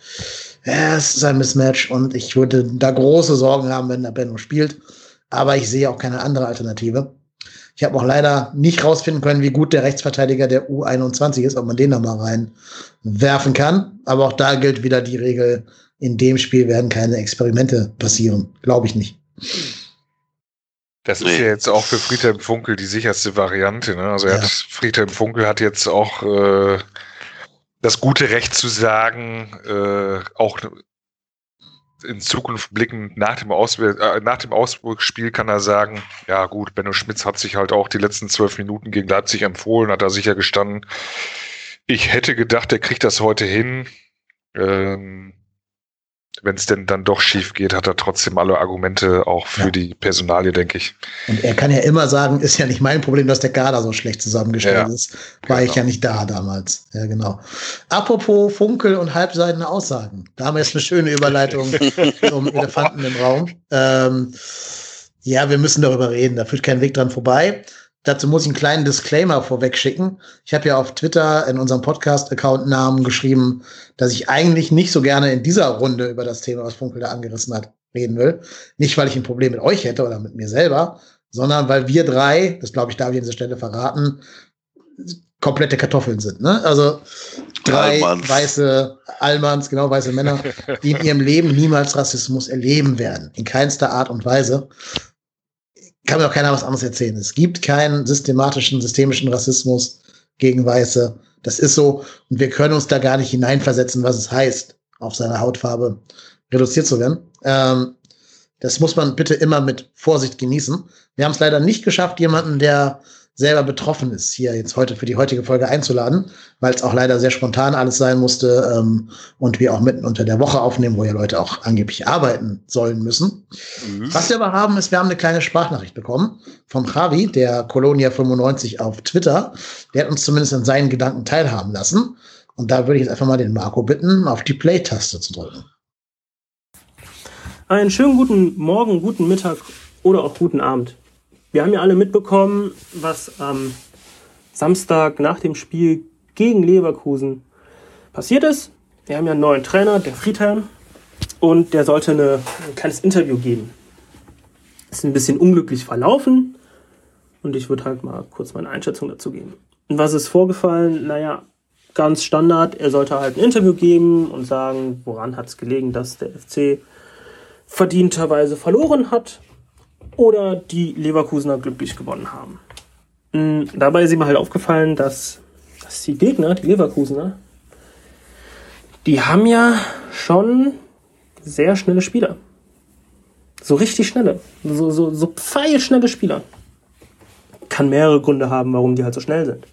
Speaker 1: Ja, es ist ein Mismatch und ich würde da große Sorgen haben, wenn der Benno spielt. Aber ich sehe auch keine andere Alternative. Ich habe auch leider nicht rausfinden können, wie gut der Rechtsverteidiger der U21 ist, ob man den da mal reinwerfen kann. Aber auch da gilt wieder die Regel, in dem Spiel werden keine Experimente passieren. Glaube ich nicht.
Speaker 3: Das ist ja jetzt auch für Friedhelm Funkel die sicherste Variante. Ne? Also ja. hat, Friedhelm Funkel hat jetzt auch äh, das gute Recht zu sagen, äh, auch in Zukunft blickend nach dem, Auswähl äh, nach dem Ausbruchspiel kann er sagen, ja gut, Benno Schmitz hat sich halt auch die letzten zwölf Minuten gegen Leipzig empfohlen, hat da sicher gestanden. Ich hätte gedacht, er kriegt das heute hin. Ähm, wenn es denn dann doch schief geht, hat er trotzdem alle Argumente auch für ja. die Personalie, denke ich.
Speaker 1: Und er kann ja immer sagen, ist ja nicht mein Problem, dass der Kader so schlecht zusammengestellt ja, ist. War genau. ich ja nicht da damals. Ja, genau. Apropos Funkel und halbseitene Aussagen. Da haben wir jetzt eine schöne Überleitung zum Elefanten im Raum. Ähm, ja, wir müssen darüber reden. Da führt kein Weg dran vorbei. Dazu muss ich einen kleinen Disclaimer vorweg schicken. Ich habe ja auf Twitter in unserem Podcast-Account-Namen geschrieben, dass ich eigentlich nicht so gerne in dieser Runde über das Thema, was Funkel da angerissen hat, reden will. Nicht, weil ich ein Problem mit euch hätte oder mit mir selber, sondern weil wir drei, das glaube ich, darf ich an dieser Stelle verraten, komplette Kartoffeln sind. Ne? Also drei Allmanns. weiße Allmanns, genau, weiße Männer, die in ihrem Leben niemals Rassismus erleben werden. In keinster Art und Weise kann mir auch keiner was anderes erzählen. Es gibt keinen systematischen, systemischen Rassismus gegen Weiße. Das ist so. Und wir können uns da gar nicht hineinversetzen, was es heißt, auf seine Hautfarbe reduziert zu werden. Ähm, das muss man bitte immer mit Vorsicht genießen. Wir haben es leider nicht geschafft, jemanden, der selber betroffen ist, hier jetzt heute für die heutige Folge einzuladen, weil es auch leider sehr spontan alles sein musste ähm, und wir auch mitten unter der Woche aufnehmen, wo ja Leute auch angeblich arbeiten sollen müssen. Mhm. Was wir aber haben, ist, wir haben eine kleine Sprachnachricht bekommen vom Javi, der Colonia 95 auf Twitter. Der hat uns zumindest an seinen Gedanken teilhaben lassen. Und da würde ich jetzt einfach mal den Marco bitten, auf die Play-Taste zu drücken.
Speaker 5: Einen schönen guten Morgen, guten Mittag oder auch guten Abend. Wir haben ja alle mitbekommen, was am Samstag nach dem Spiel gegen Leverkusen passiert ist. Wir haben ja einen neuen Trainer, der Friedhelm, und der sollte eine, ein kleines Interview geben. Ist ein bisschen unglücklich verlaufen und ich würde halt mal kurz meine Einschätzung dazu geben. Und was ist vorgefallen? Naja, ganz Standard, er sollte halt ein Interview geben und sagen, woran hat es gelegen, dass der FC verdienterweise verloren hat oder die Leverkusener glücklich gewonnen haben. Mhm, dabei ist ihm halt aufgefallen, dass, dass die Gegner, die Leverkusener, die haben ja schon sehr schnelle Spieler. So richtig schnelle. So, so, so pfeilschnelle Spieler. Kann mehrere Gründe haben, warum die halt so schnell sind.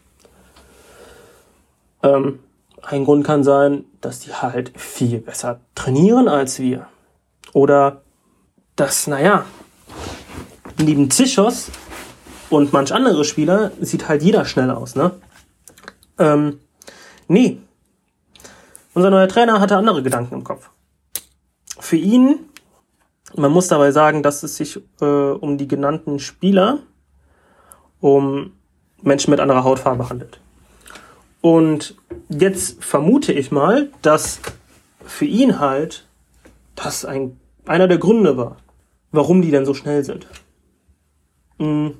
Speaker 5: Ähm, ein Grund kann sein, dass die halt viel besser trainieren als wir. Oder dass, naja, neben Zichos und manch andere Spieler sieht halt jeder schnell aus, ne? Ähm, nee. Unser neuer Trainer hatte andere Gedanken im Kopf. Für ihn, man muss dabei sagen, dass es sich äh, um die genannten Spieler, um Menschen mit anderer Hautfarbe handelt. Und jetzt vermute ich mal, dass für ihn halt das ein, einer der Gründe war, warum die denn so schnell sind. Mhm.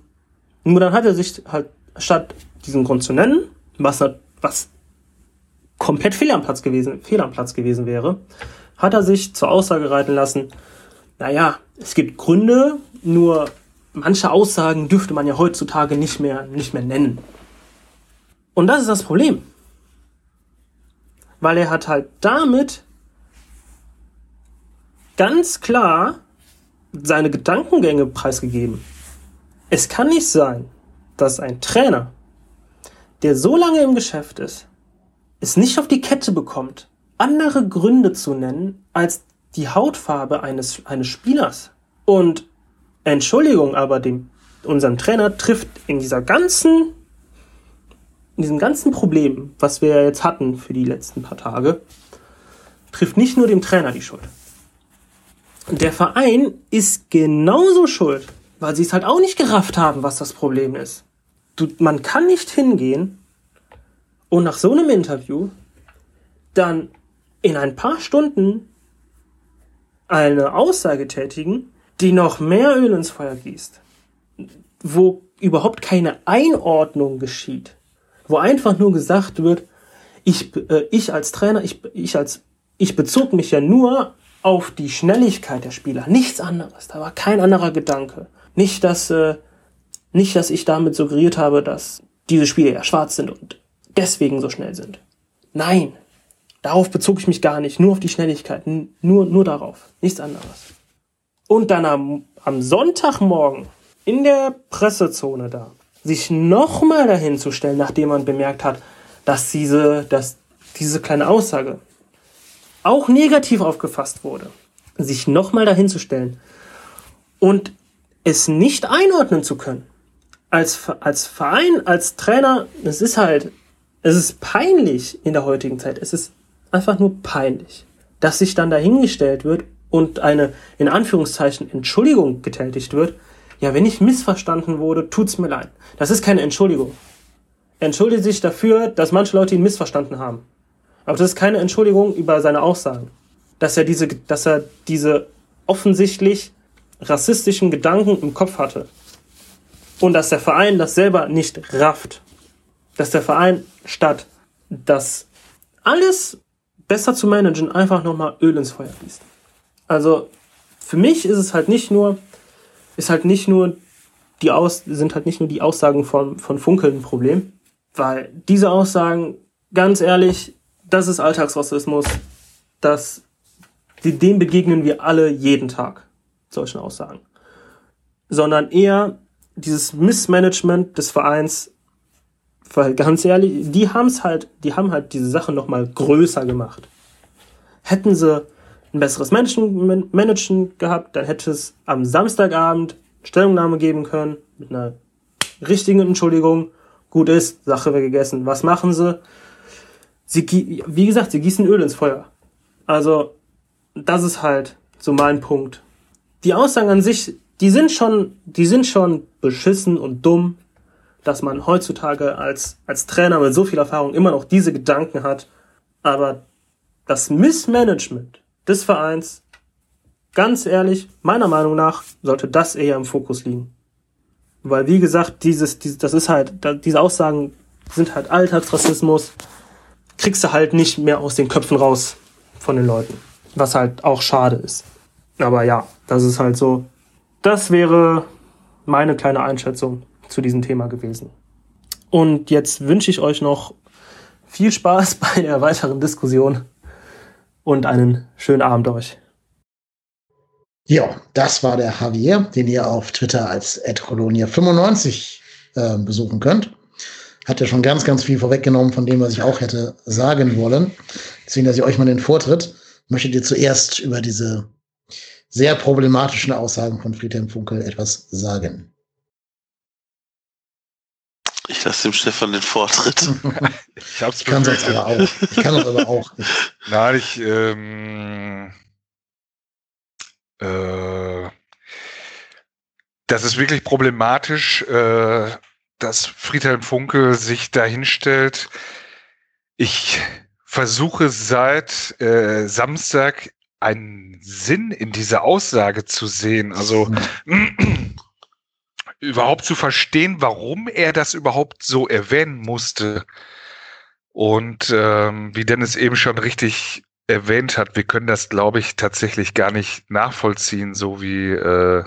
Speaker 5: Nur dann hat er sich halt, statt diesen Grund zu nennen, was, was komplett fehl am Platz gewesen, fehl am Platz gewesen wäre, hat er sich zur Aussage reiten lassen, naja, es gibt Gründe, nur manche Aussagen dürfte man ja heutzutage nicht mehr, nicht mehr nennen. Und das ist das Problem. Weil er hat halt damit ganz klar seine Gedankengänge preisgegeben. Es kann nicht sein, dass ein Trainer, der so lange im Geschäft ist, es nicht auf die Kette bekommt, andere Gründe zu nennen als die Hautfarbe eines, eines Spielers. Und Entschuldigung, aber dem, unserem Trainer trifft in dieser ganzen, in diesem ganzen Problem, was wir jetzt hatten für die letzten paar Tage, trifft nicht nur dem Trainer die Schuld. Der Verein ist genauso schuld, weil sie es halt auch nicht gerafft haben, was das Problem ist. Du, man kann nicht hingehen und nach so einem Interview dann in ein paar Stunden eine Aussage tätigen, die noch mehr Öl ins Feuer gießt, wo überhaupt keine Einordnung geschieht, wo einfach nur gesagt wird, ich, äh, ich als Trainer, ich, ich als, ich bezog mich ja nur auf die Schnelligkeit der Spieler, nichts anderes. Da war kein anderer Gedanke. Nicht, dass, äh, nicht, dass ich damit suggeriert habe, dass diese Spieler ja schwarz sind und deswegen so schnell sind. Nein, darauf bezog ich mich gar nicht, nur auf die Schnelligkeit, nur, nur darauf, nichts anderes. Und dann am, am Sonntagmorgen in der Pressezone da, sich nochmal dahin zu stellen, nachdem man bemerkt hat, dass diese, dass diese kleine Aussage auch negativ aufgefasst wurde, sich nochmal dahin zu stellen und es nicht einordnen zu können. Als, als Verein, als Trainer, es ist halt, es ist peinlich in der heutigen Zeit. Es ist einfach nur peinlich, dass sich dann dahingestellt wird und eine, in Anführungszeichen, Entschuldigung getätigt wird. Ja, wenn ich missverstanden wurde, tut's mir leid. Das ist keine Entschuldigung. Er entschuldigt sich dafür, dass manche Leute ihn missverstanden haben. Aber das ist keine Entschuldigung über seine Aussagen. Dass er diese, dass er diese offensichtlich rassistischen Gedanken im Kopf hatte. Und dass der Verein das selber nicht rafft. Dass der Verein statt das alles besser zu managen, einfach nochmal Öl ins Feuer gießt. Also für mich ist es halt nicht nur, ist halt nicht nur die Aus, sind halt nicht nur die Aussagen von, von Funkel ein Problem, weil diese Aussagen, ganz ehrlich, das ist Alltagsrassismus, das, dem begegnen wir alle jeden Tag solchen Aussagen, sondern eher dieses Missmanagement des Vereins, weil ganz ehrlich, die haben es halt, die haben halt diese Sache noch mal größer gemacht. Hätten sie ein besseres Managen gehabt, dann hätte es am Samstagabend Stellungnahme geben können mit einer richtigen Entschuldigung. Gut ist, Sache wäre gegessen. Was machen sie? Sie, wie gesagt, sie gießen Öl ins Feuer. Also, das ist halt so mein Punkt die Aussagen an sich, die sind schon, die sind schon beschissen und dumm, dass man heutzutage als, als Trainer mit so viel Erfahrung immer noch diese Gedanken hat. Aber das Missmanagement des Vereins, ganz ehrlich, meiner Meinung nach, sollte das eher im Fokus liegen. Weil, wie gesagt, dieses, dieses das ist halt, diese Aussagen sind halt Alltagsrassismus, kriegst du halt nicht mehr aus den Köpfen raus von den Leuten. Was halt auch schade ist. Aber ja, das ist halt so. Das wäre meine kleine Einschätzung zu diesem Thema gewesen. Und jetzt wünsche ich euch noch viel Spaß bei der weiteren Diskussion und einen schönen Abend euch.
Speaker 1: Ja, das war der Javier, den ihr auf Twitter als @colonia95 äh, besuchen könnt. Hat ja schon ganz, ganz viel vorweggenommen von dem, was ich auch hätte sagen wollen. Deswegen, dass ich euch mal den Vortritt. Möchtet ihr zuerst über diese sehr problematischen Aussagen von Friedhelm Funkel etwas sagen?
Speaker 2: Ich lasse dem Stefan den Vortritt.
Speaker 3: ich hab's
Speaker 1: ich kann das aber auch. Ich kann das aber auch nicht.
Speaker 3: Nein, ich ähm, äh, das ist wirklich problematisch, äh, dass Friedhelm Funkel sich dahinstellt. Ich versuche seit äh, Samstag einen Sinn in dieser Aussage zu sehen. Also mhm. überhaupt zu verstehen, warum er das überhaupt so erwähnen musste. Und ähm, wie Dennis eben schon richtig erwähnt hat, wir können das, glaube ich, tatsächlich gar nicht nachvollziehen, so wie äh,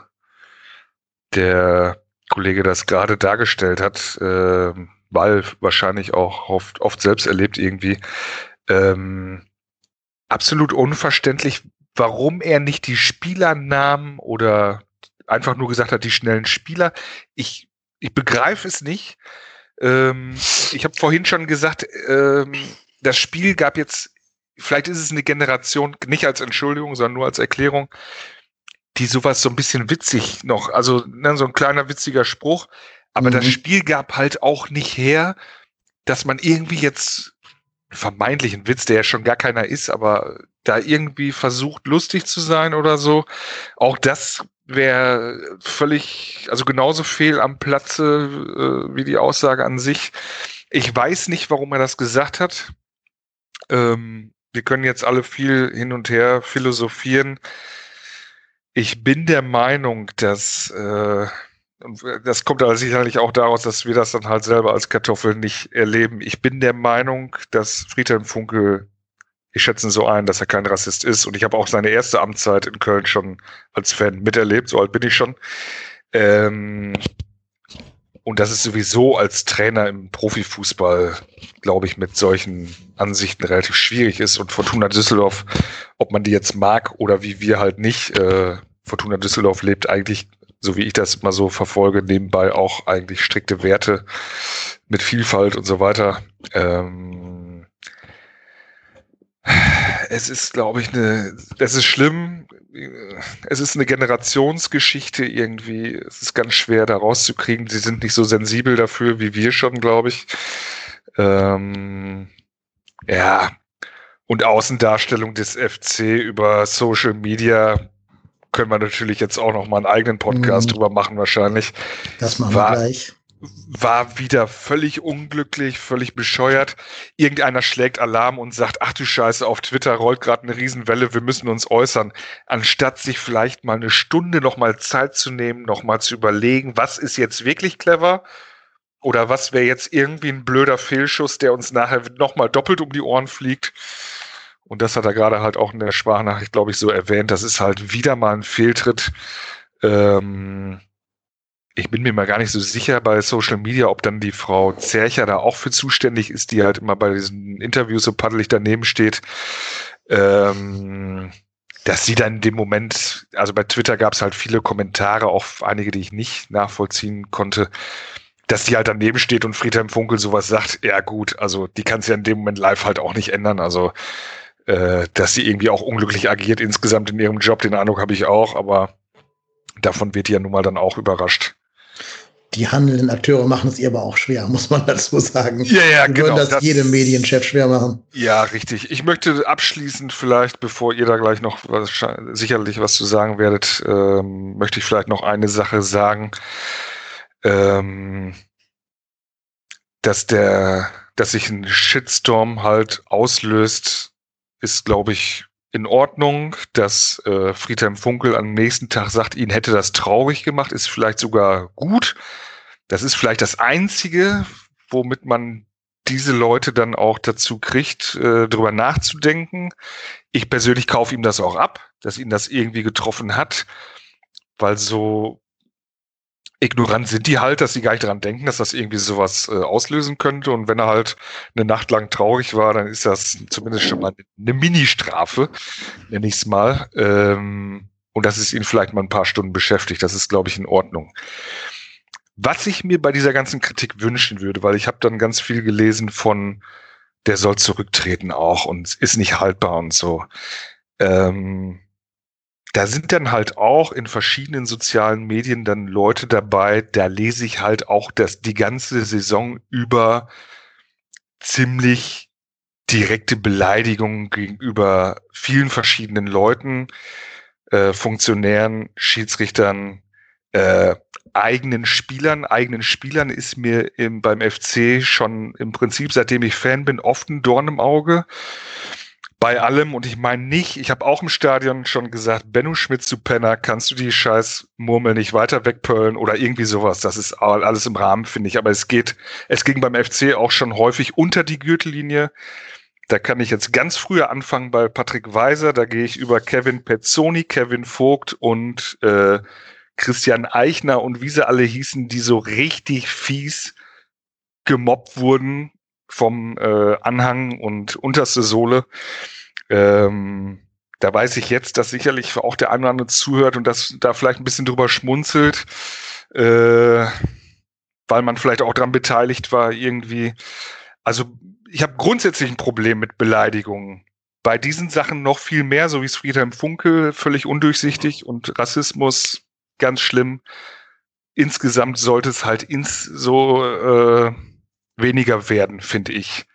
Speaker 3: der Kollege das gerade dargestellt hat, äh, weil wahrscheinlich auch oft, oft selbst erlebt irgendwie. Ähm, absolut unverständlich, warum er nicht die Spieler nahm oder einfach nur gesagt hat, die schnellen Spieler. Ich, ich begreife es nicht. Ähm, ich habe vorhin schon gesagt, ähm, das Spiel gab jetzt vielleicht ist es eine Generation, nicht als Entschuldigung, sondern nur als Erklärung, die sowas so ein bisschen witzig noch, also ne, so ein kleiner witziger Spruch, aber mhm. das Spiel gab halt auch nicht her, dass man irgendwie jetzt vermeintlichen Witz, der ja schon gar keiner ist, aber da irgendwie versucht, lustig zu sein oder so. Auch das wäre völlig, also genauso fehl am Platze äh, wie die Aussage an sich. Ich weiß nicht, warum er das gesagt hat. Ähm, wir können jetzt alle viel hin und her philosophieren. Ich bin der Meinung, dass äh, das kommt aber sicherlich auch daraus, dass wir das dann halt selber als Kartoffel nicht erleben. Ich bin der Meinung, dass Friedhelm Funke, ich schätze ihn so ein, dass er kein Rassist ist. Und ich habe auch seine erste Amtszeit in Köln schon als Fan miterlebt, so alt bin ich schon. Ähm, und das ist sowieso als Trainer im Profifußball, glaube ich, mit solchen Ansichten relativ schwierig ist. Und Fortuna Düsseldorf, ob man die jetzt mag oder wie wir halt nicht, äh, Fortuna Düsseldorf lebt eigentlich, so wie ich das mal so verfolge, nebenbei auch eigentlich strikte Werte mit Vielfalt und so weiter. Ähm, es ist, glaube ich, eine, es ist schlimm. Es ist eine Generationsgeschichte irgendwie. Es ist ganz schwer, da rauszukriegen. Sie sind nicht so sensibel dafür wie wir schon, glaube ich. Ähm, ja. Und Außendarstellung des FC über Social Media können wir natürlich jetzt auch noch mal einen eigenen Podcast mhm. drüber machen, wahrscheinlich.
Speaker 1: Das machen wir gleich
Speaker 3: war wieder völlig unglücklich, völlig bescheuert. Irgendeiner schlägt Alarm und sagt, ach du Scheiße, auf Twitter rollt gerade eine Riesenwelle, wir müssen uns äußern. Anstatt sich vielleicht mal eine Stunde noch mal Zeit zu nehmen, noch mal zu überlegen, was ist jetzt wirklich clever oder was wäre jetzt irgendwie ein blöder Fehlschuss, der uns nachher noch mal doppelt um die Ohren fliegt. Und das hat er gerade halt auch in der Sprachnachricht, glaube ich, so erwähnt. Das ist halt wieder mal ein Fehltritt. Ähm, ich bin mir mal gar nicht so sicher bei Social Media, ob dann die Frau Zercher da auch für zuständig ist, die halt immer bei diesen Interviews so paddelig daneben steht. Ähm, dass sie dann in dem Moment, also bei Twitter gab es halt viele Kommentare, auch einige, die ich nicht nachvollziehen konnte, dass die halt daneben steht und Friedhelm Funkel sowas sagt, ja gut, also die kann es ja in dem Moment live halt auch nicht ändern. Also äh, dass sie irgendwie auch unglücklich agiert insgesamt in ihrem Job, den Eindruck habe ich auch, aber davon wird die ja nun mal dann auch überrascht
Speaker 1: die handelnden Akteure machen es ihr aber auch schwer, muss man dazu sagen.
Speaker 3: Ja, ja, Die genau.
Speaker 1: Würden das, das jedem Medienchef schwer machen.
Speaker 3: Ja, richtig. Ich möchte abschließend vielleicht, bevor ihr da gleich noch was, sicherlich was zu sagen werdet, ähm, möchte ich vielleicht noch eine Sache sagen, ähm, dass der, dass sich ein Shitstorm halt auslöst, ist, glaube ich, in Ordnung, dass äh, Friedhelm Funkel am nächsten Tag sagt, ihn hätte das traurig gemacht, ist vielleicht sogar gut. Das ist vielleicht das Einzige, womit man diese Leute dann auch dazu kriegt, äh, darüber nachzudenken. Ich persönlich kaufe ihm das auch ab, dass ihn das irgendwie getroffen hat, weil so ignorant sind die halt, dass sie gar nicht daran denken, dass das irgendwie sowas äh, auslösen könnte. Und wenn er halt eine Nacht lang traurig war, dann ist das zumindest schon mal eine Mini-Strafe, nenne ich es mal. Ähm, und dass es ihn vielleicht mal ein paar Stunden beschäftigt. Das ist, glaube ich, in Ordnung. Was ich mir bei dieser ganzen Kritik wünschen würde, weil ich habe dann ganz viel gelesen von, der soll zurücktreten auch und ist nicht haltbar und so. Ähm, da sind dann halt auch in verschiedenen sozialen Medien dann Leute dabei, da lese ich halt auch das die ganze Saison über ziemlich direkte Beleidigungen gegenüber vielen verschiedenen Leuten, äh, Funktionären, Schiedsrichtern, äh, eigenen Spielern. Eigenen Spielern ist mir im, beim FC schon im Prinzip, seitdem ich Fan bin, oft ein Dorn im Auge bei allem, und ich meine nicht, ich habe auch im Stadion schon gesagt, Benno Schmidt zu Penner, kannst du die scheiß Murmel nicht weiter wegpöllen oder irgendwie sowas. Das ist alles im Rahmen, finde ich. Aber es geht, es ging beim FC auch schon häufig unter die Gürtellinie. Da kann ich jetzt ganz früher anfangen bei Patrick Weiser. Da gehe ich über Kevin Pezzoni, Kevin Vogt und äh, Christian Eichner und wie sie alle hießen, die so richtig fies gemobbt wurden vom äh, Anhang und unterste Sohle. Ähm, da weiß ich jetzt, dass sicherlich auch der eine oder andere zuhört und das da vielleicht ein bisschen drüber schmunzelt, äh, weil man vielleicht auch daran beteiligt war irgendwie. Also ich habe grundsätzlich ein Problem mit Beleidigungen. Bei diesen Sachen noch viel mehr, so wie es Friedhelm Funkel, völlig undurchsichtig und Rassismus ganz schlimm. Insgesamt sollte es halt ins so äh, weniger werden, finde ich.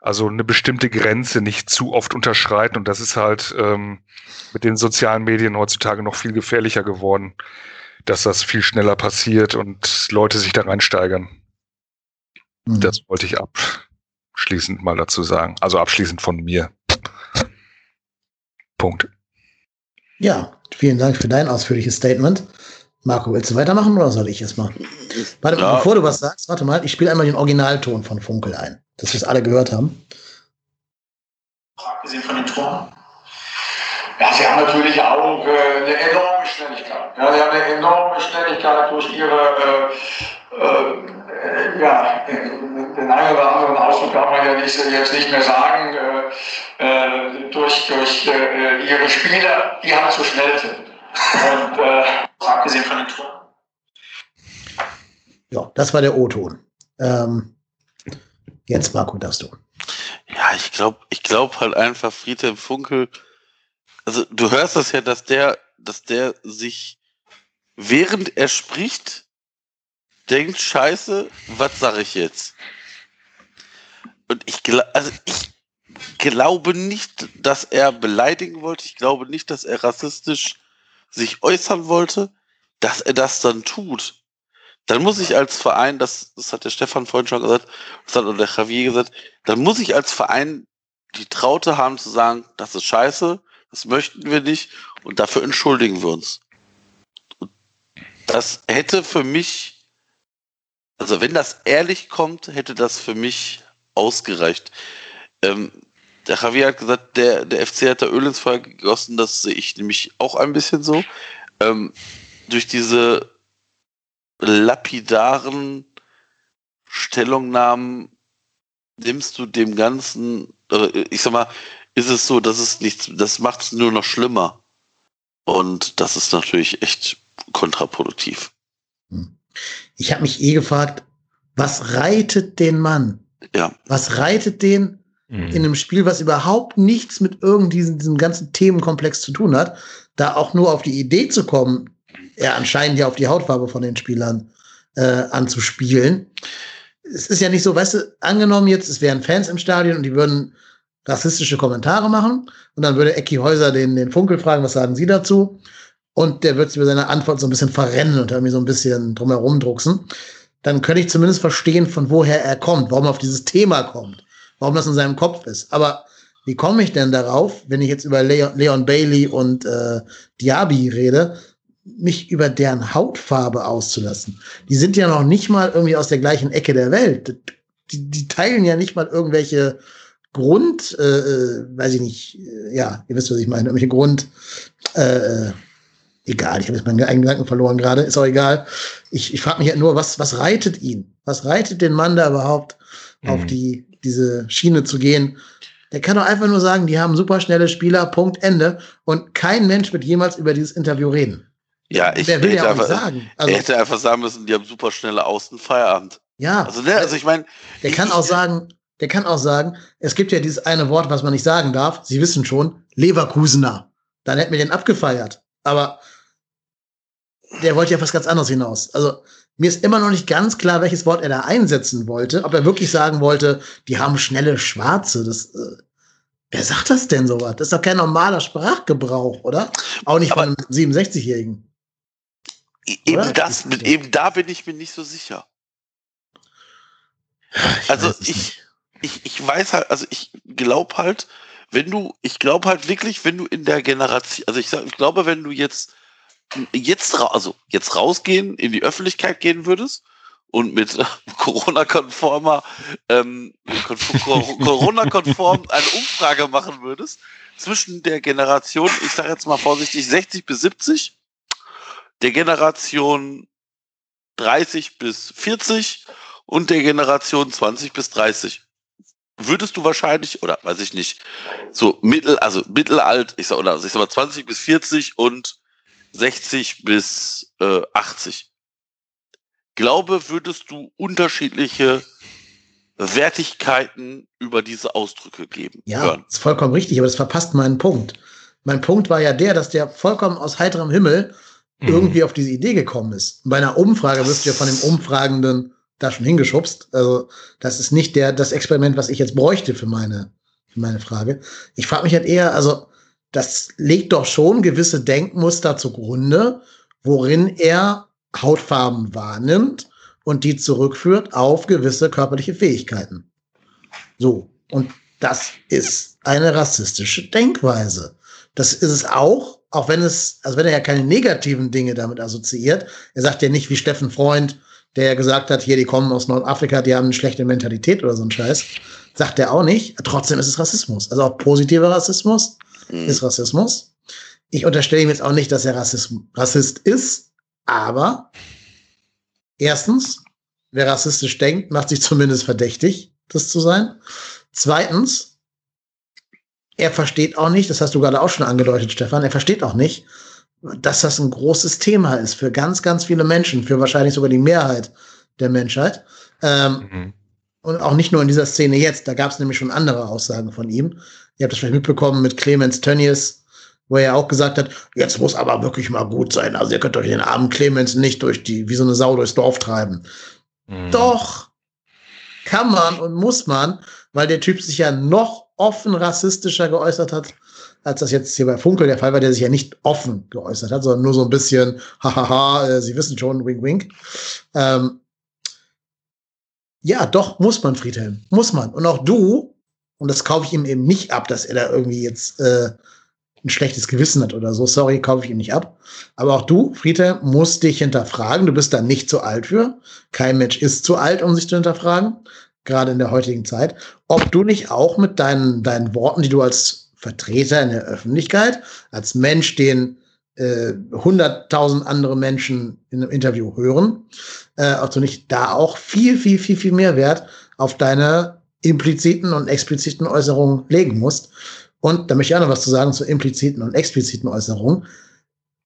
Speaker 3: Also eine bestimmte Grenze nicht zu oft unterschreiten und das ist halt ähm, mit den sozialen Medien heutzutage noch viel gefährlicher geworden, dass das viel schneller passiert und Leute sich da reinsteigern. Mhm. Das wollte ich abschließend mal dazu sagen. Also abschließend von mir. Punkt.
Speaker 1: Ja, vielen Dank für dein ausführliches Statement. Marco, willst du weitermachen oder soll ich es mal? Warte, ja. bevor du was sagst, warte mal, ich spiele einmal den Originalton von Funkel ein, dass wir es alle gehört haben.
Speaker 6: Abgesehen von den Toren. Ja, sie haben natürlich auch äh, eine enorme Schnelligkeit. Ja, sie haben eine enorme Schnelligkeit durch ihre, äh, äh, ja, den einen oder anderen Ausdruck darf man ja nicht, jetzt nicht mehr sagen, äh, äh, durch, durch äh, ihre Spieler, die halt so schnell sind. Und abgesehen von den Toren.
Speaker 1: Ja, das war der O-Ton. Ähm, jetzt, Marco, darfst du.
Speaker 2: Ja, ich glaube, ich glaube halt einfach, Friedhelm Funkel, also du hörst das ja, dass der, dass der sich, während er spricht, denkt, scheiße, was sage ich jetzt? Und ich glaube, also ich glaube nicht, dass er beleidigen wollte. Ich glaube nicht, dass er rassistisch sich äußern wollte, dass er das dann tut, dann muss ich als Verein, das, das hat der Stefan vorhin schon gesagt, das hat der Javier gesagt, dann muss ich als Verein die Traute haben zu sagen, das ist scheiße, das möchten wir nicht und dafür entschuldigen wir uns. Und das hätte für mich, also wenn das ehrlich kommt, hätte das für mich ausgereicht. Ähm, der Javier hat gesagt, der, der FC hat da Öl ins Feuer gegossen, das sehe ich nämlich auch ein bisschen so. Ähm, durch diese lapidaren Stellungnahmen nimmst du dem Ganzen, ich sag mal, ist es so, dass es nichts, das macht es nur noch schlimmer. Und das ist natürlich echt kontraproduktiv.
Speaker 1: Hm. Ich habe mich eh gefragt, was reitet den Mann?
Speaker 2: Ja.
Speaker 1: Was reitet den mhm. in einem Spiel, was überhaupt nichts mit irgendeinem diesem ganzen Themenkomplex zu tun hat, da auch nur auf die Idee zu kommen, ja anscheinend ja auf die Hautfarbe von den Spielern äh, anzuspielen. Es ist ja nicht so, weißt du, angenommen jetzt, es wären Fans im Stadion und die würden rassistische Kommentare machen und dann würde Ecki Häuser den, den Funkel fragen, was sagen Sie dazu? Und der wird sich über seine Antwort so ein bisschen verrennen und irgendwie so ein bisschen drumherum drucksen. Dann könnte ich zumindest verstehen, von woher er kommt, warum er auf dieses Thema kommt, warum das in seinem Kopf ist. Aber wie komme ich denn darauf, wenn ich jetzt über Leon, Leon Bailey und äh, Diaby rede, mich über deren Hautfarbe auszulassen. Die sind ja noch nicht mal irgendwie aus der gleichen Ecke der Welt. Die, die teilen ja nicht mal irgendwelche Grund, äh, äh weiß ich nicht, äh, ja, ihr wisst, was ich meine, irgendwelche Grund, äh, egal, ich habe jetzt meinen eigenen Gedanken verloren gerade, ist auch egal. Ich, ich frage mich halt nur, was, was reitet ihn? Was reitet den Mann da überhaupt, mhm. auf die, diese Schiene zu gehen? Der kann doch einfach nur sagen, die haben super schnelle Spieler, Punkt, Ende. Und kein Mensch wird jemals über dieses Interview reden.
Speaker 2: Ja, ich
Speaker 1: will ja auch
Speaker 2: einfach,
Speaker 1: sagen.
Speaker 2: Also, er hätte einfach sagen müssen, die haben super schnelle Außenfeierabend.
Speaker 1: Ja.
Speaker 2: Also, ne, also ich meine.
Speaker 1: Der kann auch sagen, der kann auch sagen, es gibt ja dieses eine Wort, was man nicht sagen darf. Sie wissen schon, Leverkusener. Dann hätten wir den abgefeiert. Aber der wollte ja was ganz anderes hinaus. Also mir ist immer noch nicht ganz klar, welches Wort er da einsetzen wollte. Ob er wirklich sagen wollte, die haben schnelle Schwarze. Das, äh, wer sagt das denn sowas? Das ist doch kein normaler Sprachgebrauch, oder? Auch nicht Aber von einem 67-Jährigen.
Speaker 2: Eben das, mit, eben da bin ich mir nicht so sicher. Ich also ich, ich, ich weiß halt, also ich glaube halt, wenn du, ich glaube halt wirklich, wenn du in der Generation, also ich, sag, ich glaube, wenn du jetzt jetzt, also jetzt rausgehen, in die Öffentlichkeit gehen würdest und mit Corona-konformer, ähm, Corona-konform eine Umfrage machen würdest zwischen der Generation, ich sage jetzt mal vorsichtig, 60 bis 70, der Generation 30 bis 40 und der Generation 20 bis 30 würdest du wahrscheinlich, oder weiß ich nicht, so mittel, also mittelalt, ich sag, oder ich sag mal 20 bis 40 und 60 bis äh, 80. Glaube, würdest du unterschiedliche Wertigkeiten über diese Ausdrücke geben?
Speaker 1: Ja, hören. ist vollkommen richtig, aber das verpasst meinen Punkt. Mein Punkt war ja der, dass der vollkommen aus heiterem Himmel mhm. irgendwie auf diese Idee gekommen ist. Bei einer Umfrage wirst du ja von dem Umfragenden da schon hingeschubst. Also, das ist nicht der, das Experiment, was ich jetzt bräuchte für meine, für meine Frage. Ich frage mich halt eher, also, das legt doch schon gewisse Denkmuster zugrunde, worin er Hautfarben wahrnimmt und die zurückführt auf gewisse körperliche Fähigkeiten. So. Und das ist eine rassistische Denkweise. Das ist es auch, auch wenn es, also wenn er ja keine negativen Dinge damit assoziiert. Er sagt ja nicht wie Steffen Freund, der ja gesagt hat, hier, die kommen aus Nordafrika, die haben eine schlechte Mentalität oder so ein Scheiß. Sagt er auch nicht. Trotzdem ist es Rassismus. Also auch positiver Rassismus mhm. ist Rassismus. Ich unterstelle ihm jetzt auch nicht, dass er Rassist, Rassist ist, aber erstens, wer rassistisch denkt, macht sich zumindest verdächtig, das zu sein. Zweitens, er versteht auch nicht, das hast du gerade auch schon angedeutet, Stefan, er versteht auch nicht, dass das ein großes Thema ist für ganz, ganz viele Menschen, für wahrscheinlich sogar die Mehrheit der Menschheit. Ähm, mhm. Und auch nicht nur in dieser Szene jetzt, da gab es nämlich schon andere Aussagen von ihm. Ihr habt das vielleicht mitbekommen mit Clemens Tönnies, wo er auch gesagt hat, jetzt muss aber wirklich mal gut sein. Also ihr könnt euch den armen Clemens nicht durch die, wie so eine Sau durchs Dorf treiben. Mhm. Doch, kann man und muss man, weil der Typ sich ja noch offen rassistischer geäußert hat, als das jetzt hier bei Funkel der Fall war, der sich ja nicht offen geäußert hat, sondern nur so ein bisschen, hahaha, äh, Sie wissen schon, wink, wink. Ähm, ja, doch, muss man, Friedhelm, muss man. Und auch du, und das kaufe ich ihm eben nicht ab, dass er da irgendwie jetzt äh, ein schlechtes Gewissen hat oder so. Sorry, kaufe ich ihm nicht ab. Aber auch du, Friedhelm, musst dich hinterfragen. Du bist da nicht zu alt für. Kein Mensch ist zu alt, um sich zu hinterfragen. Gerade in der heutigen Zeit. Ob du nicht auch mit deinen, deinen Worten, die du als Vertreter in der Öffentlichkeit, als Mensch, den äh, hunderttausend äh, andere Menschen in einem Interview hören, äh, also nicht da auch viel, viel, viel, viel mehr Wert auf deine impliziten und expliziten Äußerungen legen musst. Und da möchte ich auch noch was zu sagen zu impliziten und expliziten Äußerungen.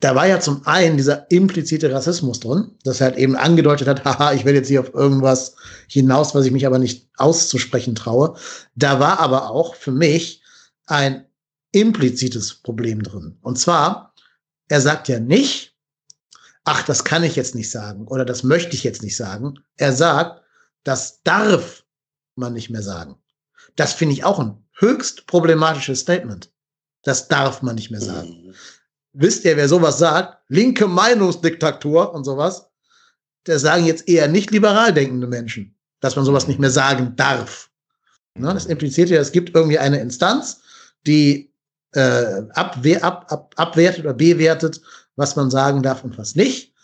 Speaker 1: Da war ja zum einen dieser implizite Rassismus drin, das halt eben angedeutet hat, haha, ich will jetzt hier auf irgendwas hinaus, was ich mich aber nicht auszusprechen traue. Da war aber auch für mich ein implizites Problem drin. Und zwar, er sagt ja nicht, ach, das kann ich jetzt nicht sagen oder das möchte ich jetzt nicht sagen. Er sagt, das darf man nicht mehr sagen. Das finde ich auch ein höchst problematisches Statement. Das darf man nicht mehr sagen. Mhm. Wisst ihr, wer sowas sagt? Linke Meinungsdiktatur und sowas. Der sagen jetzt eher nicht liberal denkende Menschen, dass man sowas nicht mehr sagen darf. Ne? Das impliziert ja, es gibt irgendwie eine Instanz, die äh, abwehr, ab, ab, abwertet oder bewertet, was man sagen darf und was nicht.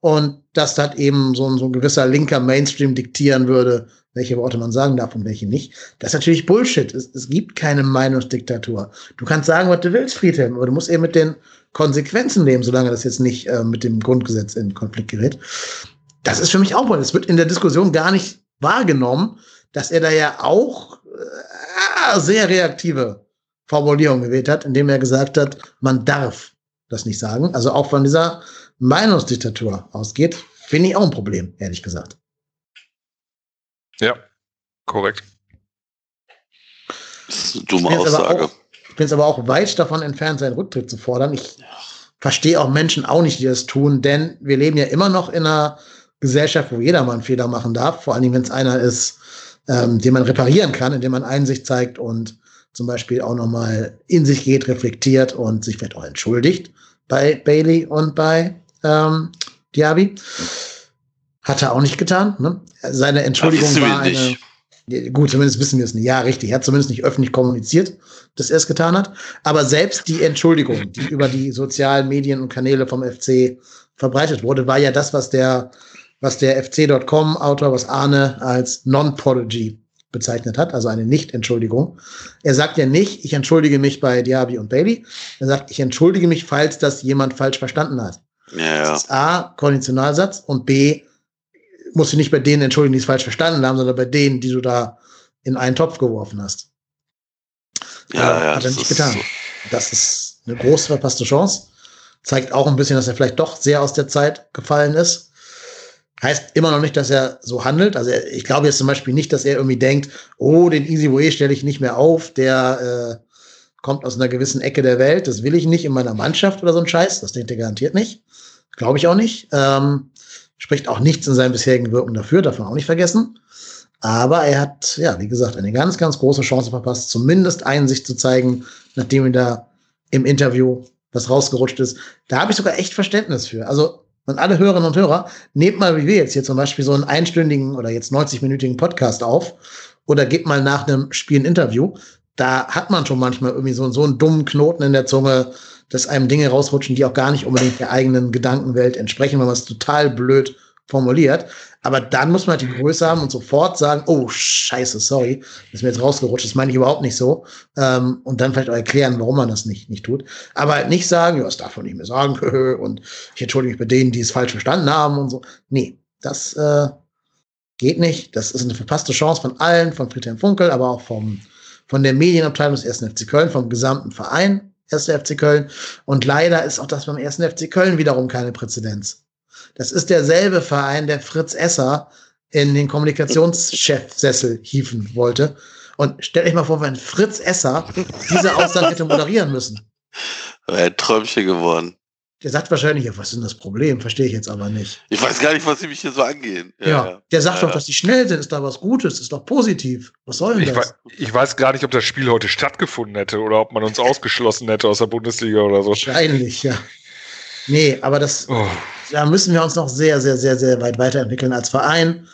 Speaker 1: Und dass das eben so, so ein gewisser linker Mainstream diktieren würde, welche Worte man sagen darf und welche nicht. Das ist natürlich Bullshit. Es, es gibt keine Meinungsdiktatur. Du kannst sagen, was du willst, Friedhelm, aber du musst eben mit den Konsequenzen leben, solange das jetzt nicht äh, mit dem Grundgesetz in Konflikt gerät. Das ist für mich auch, es wird in der Diskussion gar nicht wahrgenommen, dass er da ja auch äh, sehr reaktive Formulierungen gewählt hat, indem er gesagt hat, man darf das nicht sagen. Also auch von dieser Meinungsdiktatur ausgeht, finde ich auch ein Problem, ehrlich gesagt.
Speaker 3: Ja, korrekt.
Speaker 2: Das ist eine dumme Aussage.
Speaker 1: ich bin es aber auch weit davon entfernt, seinen Rücktritt zu fordern. Ich verstehe auch Menschen auch nicht, die das tun, denn wir leben ja immer noch in einer Gesellschaft, wo jeder mal einen Fehler machen darf, vor allem wenn es einer ist, ähm, den man reparieren kann, indem man Einsicht zeigt und zum Beispiel auch nochmal in sich geht, reflektiert und sich vielleicht auch entschuldigt bei Bailey und bei ähm, Diaby. Hat er auch nicht getan. Ne? Seine Entschuldigung war eine. Gut, zumindest wissen wir es nicht. Ja, richtig. Er hat zumindest nicht öffentlich kommuniziert, dass er es getan hat. Aber selbst die Entschuldigung, die über die sozialen Medien und Kanäle vom FC verbreitet wurde, war ja das, was der, was der FC.com-Autor, was Arne als Non-Prodigy bezeichnet hat, also eine Nicht-Entschuldigung. Er sagt ja nicht, ich entschuldige mich bei Diaby und Bailey. Er sagt, ich entschuldige mich, falls das jemand falsch verstanden hat.
Speaker 2: Ja, ja.
Speaker 1: Das ist A, Konditionalsatz und B, musst du nicht bei denen entschuldigen, die es falsch verstanden haben, sondern bei denen, die du da in einen Topf geworfen hast.
Speaker 2: Ja,
Speaker 1: äh,
Speaker 2: ja,
Speaker 1: hat er
Speaker 2: das
Speaker 1: nicht
Speaker 2: ist
Speaker 1: getan. Das ist eine groß verpasste Chance. Zeigt auch ein bisschen, dass er vielleicht doch sehr aus der Zeit gefallen ist. Heißt immer noch nicht, dass er so handelt. Also er, ich glaube jetzt zum Beispiel nicht, dass er irgendwie denkt, oh, den Easy Way stelle ich nicht mehr auf, der äh, kommt aus einer gewissen Ecke der Welt, das will ich nicht in meiner Mannschaft oder so ein Scheiß. Das denkt er garantiert nicht. Glaube ich auch nicht. Ähm, spricht auch nichts in seinem bisherigen Wirken dafür, darf man auch nicht vergessen. Aber er hat, ja, wie gesagt, eine ganz, ganz große Chance verpasst, zumindest Einsicht zu zeigen, nachdem ihm da im Interview was rausgerutscht ist. Da habe ich sogar echt Verständnis für. Also, und alle Hörerinnen und Hörer, nehmt mal wie wir jetzt hier zum Beispiel so einen einstündigen oder jetzt 90-minütigen Podcast auf oder gebt mal nach einem Spiel ein Interview. Da hat man schon manchmal irgendwie so, so einen dummen Knoten in der Zunge, dass einem Dinge rausrutschen, die auch gar nicht unbedingt der eigenen Gedankenwelt entsprechen, weil man es total blöd formuliert. Aber dann muss man halt die Größe haben und sofort sagen, oh, scheiße, sorry, das ist mir jetzt rausgerutscht, das meine ich überhaupt nicht so. Ähm, und dann vielleicht auch erklären, warum man das nicht, nicht tut. Aber halt nicht sagen, ja, das darf man nicht mehr sagen und ich entschuldige mich bei denen, die es falsch verstanden haben und so. Nee, das äh, geht nicht. Das ist eine verpasste Chance von allen, von Friedhelm Funkel, aber auch vom, von der Medienabteilung des 1. FC Köln, vom gesamten Verein 1. FC Köln. Und leider ist auch das beim 1. FC Köln wiederum keine Präzedenz. Das ist derselbe Verein, der Fritz Esser in den Kommunikationschefsessel hieven wollte. Und stellt euch mal vor, wenn Fritz Esser diese Aussage hätte moderieren müssen.
Speaker 2: Wäre ein Träumchen geworden.
Speaker 1: Der sagt wahrscheinlich, ja, was ist denn das Problem? Verstehe ich jetzt aber nicht.
Speaker 2: Ich weiß gar nicht, was sie mich hier so angehen.
Speaker 1: Ja, der sagt
Speaker 2: Ja,
Speaker 1: doch, dass die schnell sind, ist da was Gutes, ist doch positiv. Was soll denn
Speaker 3: Ich,
Speaker 1: das?
Speaker 3: wei- ich weiß gar nicht, ob das Spiel heute stattgefunden hätte oder ob man uns ausgeschlossen hätte aus der Bundesliga oder so.
Speaker 1: Wahrscheinlich, ja. Nee, aber das,
Speaker 3: Oh,
Speaker 1: da müssen wir uns noch sehr, sehr, sehr, sehr weit weiterentwickeln als Verein.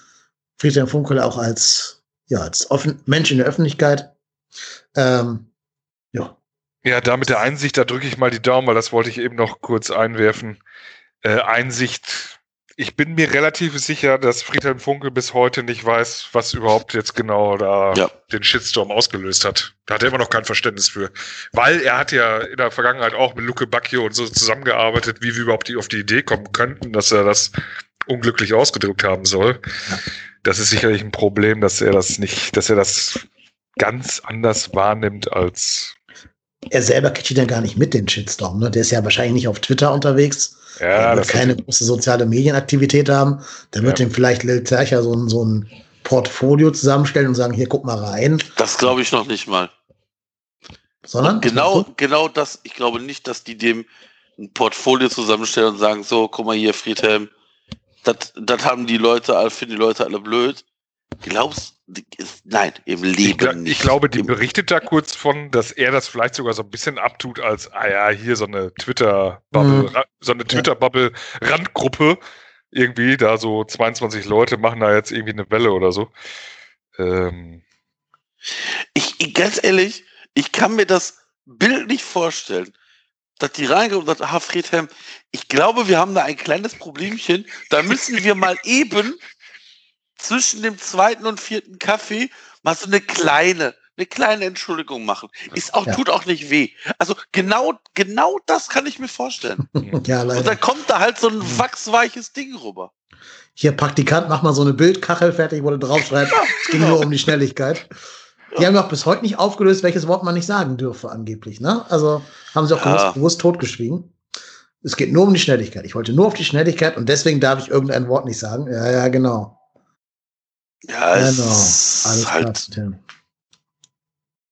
Speaker 1: Friedhelm Funkel auch als, ja, als offen, Mensch in der Öffentlichkeit. Ähm, ja,
Speaker 3: Ja, da mit der Einsicht, da drücke ich mal die Daumen, weil das wollte ich eben noch kurz einwerfen. Äh, Einsicht, ich bin mir relativ sicher, dass Friedhelm Funkel bis heute nicht weiß, was überhaupt jetzt genau da
Speaker 2: Ja.
Speaker 3: den Shitstorm ausgelöst hat. Da hat er immer noch kein Verständnis für. Weil er hat ja in der Vergangenheit auch mit Luke Bacchio und so zusammengearbeitet, wie wir überhaupt die- auf die Idee kommen könnten, dass er das unglücklich ausgedrückt haben soll. Das ist sicherlich ein Problem, dass er das nicht, dass er das ganz anders wahrnimmt als
Speaker 1: er selber kriegt ja gar nicht mit den Shitstorm. Ne? Der ist ja wahrscheinlich nicht auf Twitter unterwegs.
Speaker 3: ja,
Speaker 1: er wird keine große soziale Medienaktivität haben. Da wird
Speaker 3: Ja.
Speaker 1: ihm vielleicht Lil Zercher so ein, so ein Portfolio zusammenstellen und sagen, hier, guck mal rein.
Speaker 2: Das glaube ich noch nicht mal.
Speaker 1: Sondern
Speaker 2: Genau, genau das. Ich glaube nicht, dass die dem ein Portfolio zusammenstellen und sagen, so, guck mal hier, Friedhelm, das das haben die Leute, alle finden die Leute alle blöd. Glaubst du, nein, im Leben
Speaker 3: Ich,
Speaker 2: nicht.
Speaker 3: ich glaube, die
Speaker 2: Im-
Speaker 3: berichtet da kurz von, dass er das vielleicht sogar so ein bisschen abtut als, ah ja, hier so eine Twitter-Bubble,
Speaker 1: Mhm.
Speaker 3: so eine Twitter-Bubble-Randgruppe. Irgendwie, da so 22 Leute machen da jetzt irgendwie eine Welle oder so. Ähm,
Speaker 2: Ich, ich, ganz ehrlich, ich kann mir das Bild nicht vorstellen, dass die reinkommen und sagen, ah, Friedhelm, ich glaube, wir haben da ein kleines Problemchen, da müssen wir mal eben zwischen dem zweiten und vierten Kaffee mal so eine kleine, eine kleine Entschuldigung machen. Ist auch,
Speaker 1: Ja.
Speaker 2: tut auch nicht weh. Also genau, genau das kann ich mir vorstellen.
Speaker 1: Ja,
Speaker 2: Und
Speaker 1: leider.
Speaker 2: dann kommt da halt so ein wachsweiches Ding rüber.
Speaker 1: Hier, Praktikant, mach mal so eine Bildkachel fertig, wo du draufschreibst, es ging
Speaker 2: genau.
Speaker 1: nur um die Schnelligkeit. Die haben ja auch bis heute nicht aufgelöst, welches Wort man nicht sagen dürfe, angeblich. Ne? Also haben sie auch
Speaker 2: Ja.
Speaker 1: bewusst, bewusst totgeschwiegen. Es geht nur um die Schnelligkeit. Ich wollte nur auf die Schnelligkeit und deswegen darf ich irgendein Wort nicht sagen. Ja, ja, genau.
Speaker 2: Ja, es
Speaker 1: genau.
Speaker 2: ist halt,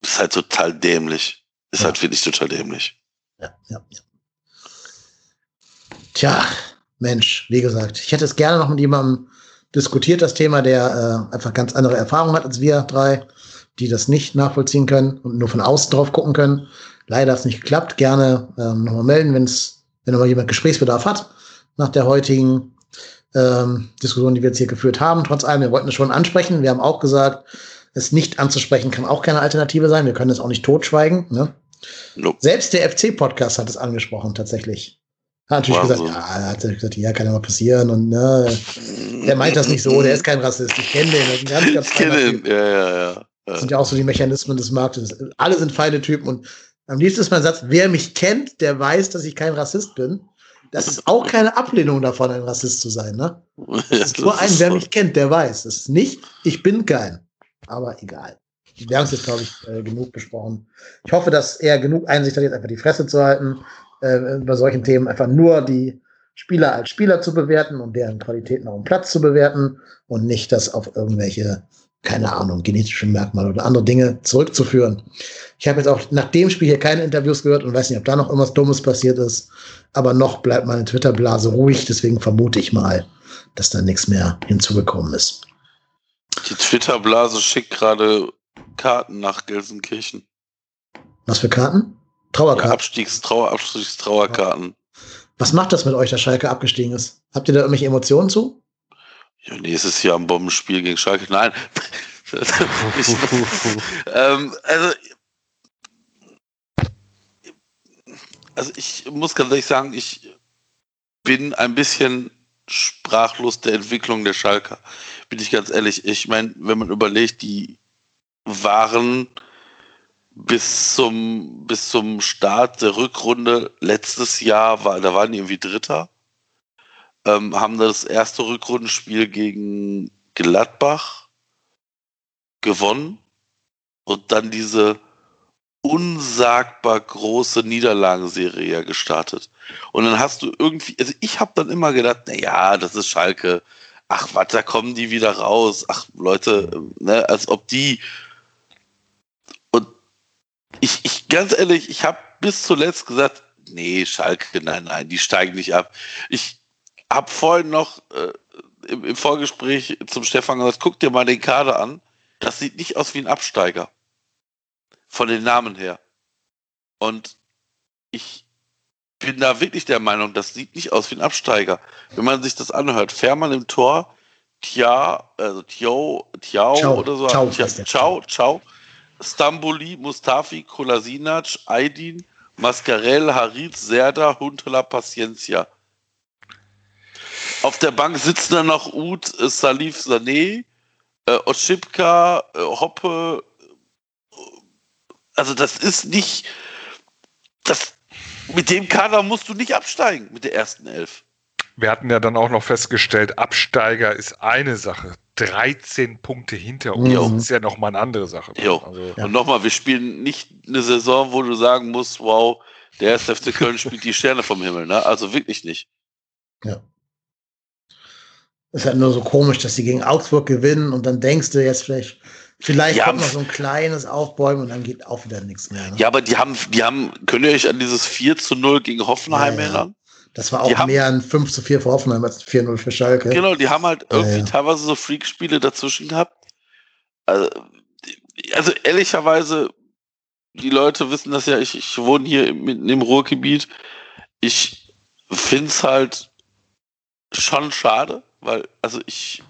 Speaker 2: ist halt total dämlich. Ist
Speaker 1: Ja.
Speaker 2: halt wirklich total dämlich.
Speaker 1: Ja, ja, ja. Tja, Mensch, wie gesagt, ich hätte es gerne noch mit jemandem diskutiert, das Thema, der äh, einfach ganz andere Erfahrungen hat als wir drei, die das nicht nachvollziehen können und nur von außen drauf gucken können. Leider hat es nicht geklappt. Gerne ähm, nochmal melden, wenn's, wenn nochmal jemand Gesprächsbedarf hat nach der heutigen ähm, Diskussion, die wir jetzt hier geführt haben. Trotz allem, wir wollten es schon ansprechen. Wir haben auch gesagt, es nicht anzusprechen kann auch keine Alternative sein. Wir können es auch nicht totschweigen. Ne?
Speaker 2: Nope.
Speaker 1: Selbst der FC-Podcast hat es angesprochen, tatsächlich. Hat natürlich
Speaker 2: Wahnsinn.
Speaker 1: gesagt, ja, hat gesagt, ja, kann ja mal passieren. Und ne, der meint das nicht so, der ist kein Rassist. Ich kenne den. Das ist ganz, ganz
Speaker 2: Ich kenne ihn. Ja, ja, ja.
Speaker 1: Das sind ja auch so die Mechanismen des Marktes. Alle sind feine Typen. Und am liebsten ist mein Satz, wer mich kennt, der weiß, dass ich kein Rassist bin. Das ist auch keine Ablehnung davon, ein Rassist zu sein. Ne? Das ist nur ein, wer mich kennt, der weiß. Das ist nicht, ich bin kein. Aber egal. Wir haben es jetzt, glaube ich, äh, genug besprochen. Ich hoffe, dass er genug Einsicht hat, jetzt einfach die Fresse zu halten, äh, bei solchen Themen einfach nur die Spieler als Spieler zu bewerten und deren Qualitäten auf dem Platz zu bewerten und nicht das auf irgendwelche, keine Ahnung, genetische Merkmale oder andere Dinge zurückzuführen. Ich habe jetzt auch nach dem Spiel hier keine Interviews gehört und weiß nicht, ob da noch irgendwas Dummes passiert ist. Aber noch bleibt meine Twitter-Blase ruhig, deswegen vermute ich mal, dass da nichts mehr hinzugekommen ist.
Speaker 2: Die Twitter-Blase schickt gerade Karten nach Gelsenkirchen.
Speaker 1: Was für Karten?
Speaker 2: Ja,
Speaker 1: Trauerkarten.
Speaker 2: Abstiegstrauer, Abstiegstrauerkarten.
Speaker 1: Was macht das mit euch, dass Schalke abgestiegen ist? Habt ihr da irgendwelche Emotionen zu?
Speaker 2: Ja, nächstes Jahr ein Bombenspiel gegen Schalke. Nein. ich, ähm, also, also ich muss ganz ehrlich sagen, ich bin ein bisschen sprachlos der Entwicklung der Schalker. Bin ich ganz ehrlich. Ich meine, wenn man überlegt, die waren bis zum, bis zum Start der Rückrunde letztes Jahr, war, da waren die irgendwie Dritter, ähm, haben das erste Rückrundenspiel gegen Gladbach gewonnen und dann diese unsagbar große Niederlagenserie ja gestartet. Und dann hast du irgendwie, also ich habe dann immer gedacht, na ja, das ist Schalke. Ach, was, da kommen die wieder raus. Ach, Leute, ne, als ob die und ich, ich ganz ehrlich, ich habe bis zuletzt gesagt, nee, Schalke, nein, nein, die steigen nicht ab. Ich habe vorhin noch äh, im, im Vorgespräch zum Stefan gesagt, guck dir mal den Kader an. Das sieht nicht aus wie ein Absteiger. Von den Namen her. Und ich bin da wirklich der Meinung, das sieht nicht aus wie ein Absteiger. Wenn man sich das anhört, Fährmann im Tor, Tia, also Tio, Tiao
Speaker 1: Ciao,
Speaker 2: oder so.
Speaker 1: Ciao
Speaker 2: Tia,
Speaker 1: der.
Speaker 2: Ciao, Ciao. Stamboli, Mustafi, Kolasinac, Aydin, Mascarell, Harit, Serda, Huntela, Paciencia. Auf der Bank sitzen dann noch Ud, äh, Salif Sané, äh, Oschipka, äh, Hoppe. Also das ist nicht, das, mit dem Kader musst du nicht absteigen, mit der ersten Elf.
Speaker 3: Wir hatten ja dann auch noch festgestellt, Absteiger ist eine Sache. 13 Punkte hinter uns
Speaker 1: Mhm.
Speaker 3: ist ja nochmal eine andere Sache.
Speaker 2: Jo.
Speaker 3: Also,
Speaker 1: Ja.
Speaker 2: Und nochmal, wir spielen nicht eine Saison, wo du sagen musst, wow, der erste FC Köln spielt die Sterne vom Himmel, ne? Also wirklich nicht.
Speaker 1: Ja. Ist halt nur so komisch, dass sie gegen Augsburg gewinnen und dann denkst du jetzt vielleicht, vielleicht
Speaker 2: Ja,
Speaker 1: kommt noch so ein kleines Aufbäumen und dann geht auch wieder nichts mehr. Ne?
Speaker 2: Ja, aber die haben, die haben, könnt ihr euch an dieses 4 zu 0 gegen Hoffenheim
Speaker 1: Ja, ja.
Speaker 2: erinnern?
Speaker 1: Das war auch
Speaker 2: die haben-
Speaker 1: mehr ein 5 zu 4 für Hoffenheim als 4-0 für Schalke.
Speaker 2: Genau, die haben halt irgendwie teilweise so Freakspiele dazwischen gehabt. Also, also ehrlicherweise, die Leute wissen das ja, ich, ich wohne hier mitten im Ruhrgebiet. Ich find's halt schon schade, weil, also ich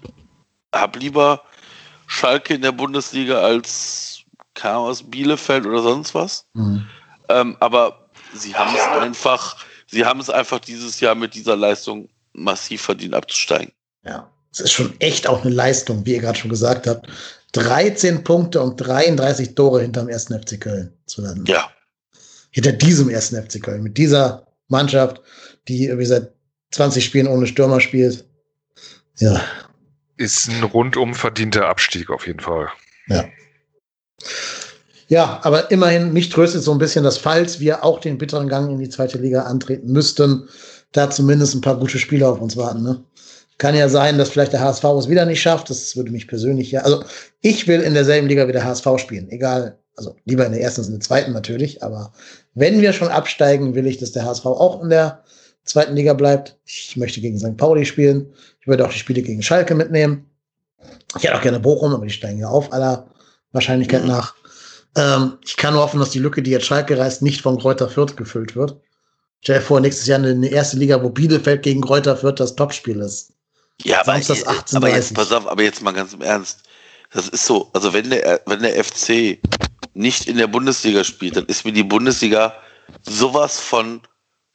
Speaker 2: hab lieber Schalke in der Bundesliga als Ahnung, aus Bielefeld oder sonst was.
Speaker 1: Mhm.
Speaker 2: Ähm, aber sie haben es einfach, sie haben es einfach dieses Jahr mit dieser Leistung massiv verdient abzusteigen.
Speaker 1: Ja. Es ist schon echt auch eine Leistung, wie ihr gerade schon gesagt habt. 13 Punkte und 33 Tore hinterm ersten FC Köln zu landen.
Speaker 2: Ja.
Speaker 1: Hinter diesem ersten FC Köln, mit dieser Mannschaft, die irgendwie seit 20 Spielen ohne Stürmer spielt. Ja.
Speaker 3: Ist ein rundum verdienter Abstieg auf jeden Fall.
Speaker 1: Ja. Ja, aber immerhin, mich tröstet so ein bisschen, dass falls wir auch den bitteren Gang in die zweite Liga antreten müssten, da zumindest ein paar gute Spieler auf uns warten. Ne? Kann ja sein, dass vielleicht der HSV es wieder nicht schafft. Das würde mich persönlich ja. Also ich will in derselben Liga wie der HSV spielen. Egal, also lieber in der ersten als in der zweiten natürlich. Aber wenn wir schon absteigen, will ich, dass der HSV auch in der zweiten Liga bleibt. Ich möchte gegen St. Pauli spielen. Ich würde auch die Spiele gegen Schalke mitnehmen. Ich hätte auch gerne Bochum, aber die steigen ja auf aller Wahrscheinlichkeit mhm. nach. Ähm, ich kann nur hoffen, dass die Lücke, die jetzt Schalke reißt, nicht von Kräuter Fürth gefüllt wird. Stell dir vor, nächstes Jahr eine erste Liga, wo Bielefeld gegen Kräuter Fürth das Topspiel ist.
Speaker 2: Ja, aber, das 18, aber jetzt, pass auf, aber jetzt mal ganz im Ernst. Das ist so, also wenn der, wenn der FC nicht in der Bundesliga spielt, dann ist mir die Bundesliga sowas von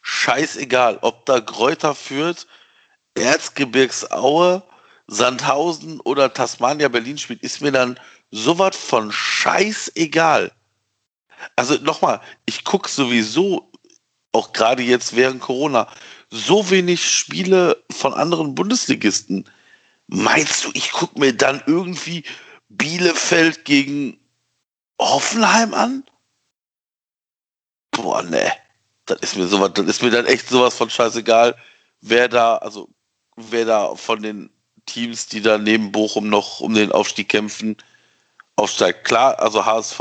Speaker 2: scheißegal, ob da Kräuter führt, Erzgebirgsaue, Sandhausen oder Tasmania Berlin spielt, ist mir dann sowas von scheißegal. Also nochmal, ich gucke sowieso, auch gerade jetzt während Corona, so wenig Spiele von anderen Bundesligisten. Meinst du, ich gucke mir dann irgendwie Bielefeld gegen Hoffenheim an? Boah, ne. Das ist mir sowas, das ist mir dann echt sowas von scheißegal, wer da, also wer da von den Teams, die da neben Bochum noch um den Aufstieg kämpfen, aufsteigt. Klar, also HSV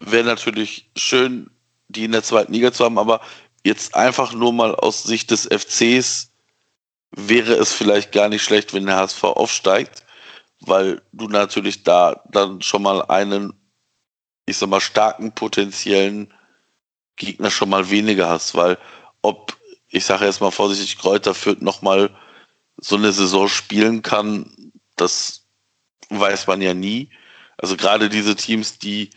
Speaker 2: wäre natürlich schön, die in der zweiten Liga zu haben, aber jetzt einfach nur mal aus Sicht des FCs wäre es vielleicht gar nicht schlecht, wenn der HSV aufsteigt, weil du natürlich da dann schon mal einen, ich sag mal, starken potenziellen Gegner schon mal weniger hast, weil ob, ich sage jetzt mal vorsichtig, Kräuter führt nochmal so eine Saison spielen kann, das weiß man ja nie. Also gerade diese Teams, die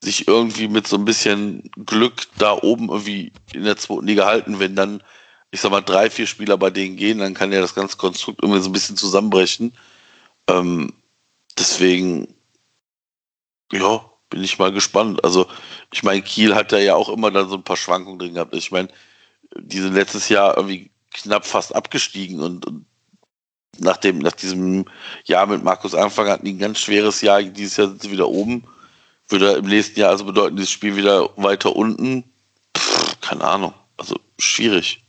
Speaker 2: sich irgendwie mit so ein bisschen Glück da oben irgendwie in der zweiten Liga halten, wenn dann, ich sag mal, drei, vier Spieler bei denen gehen, dann kann ja das ganze Konstrukt irgendwie so ein bisschen zusammenbrechen. Ähm, deswegen, ja, bin ich mal gespannt. Also, ich meine, Kiel hat ja auch immer dann so ein paar Schwankungen drin gehabt. Ich meine, die sind letztes Jahr irgendwie knapp fast abgestiegen und, und nach, dem, nach diesem Jahr mit Markus Anfang hatten die ein ganz schweres Jahr. Dieses Jahr sind sie wieder oben. Würde im nächsten Jahr also bedeuten, dieses Spiel wieder weiter unten. Pff, keine Ahnung. Also schwierig.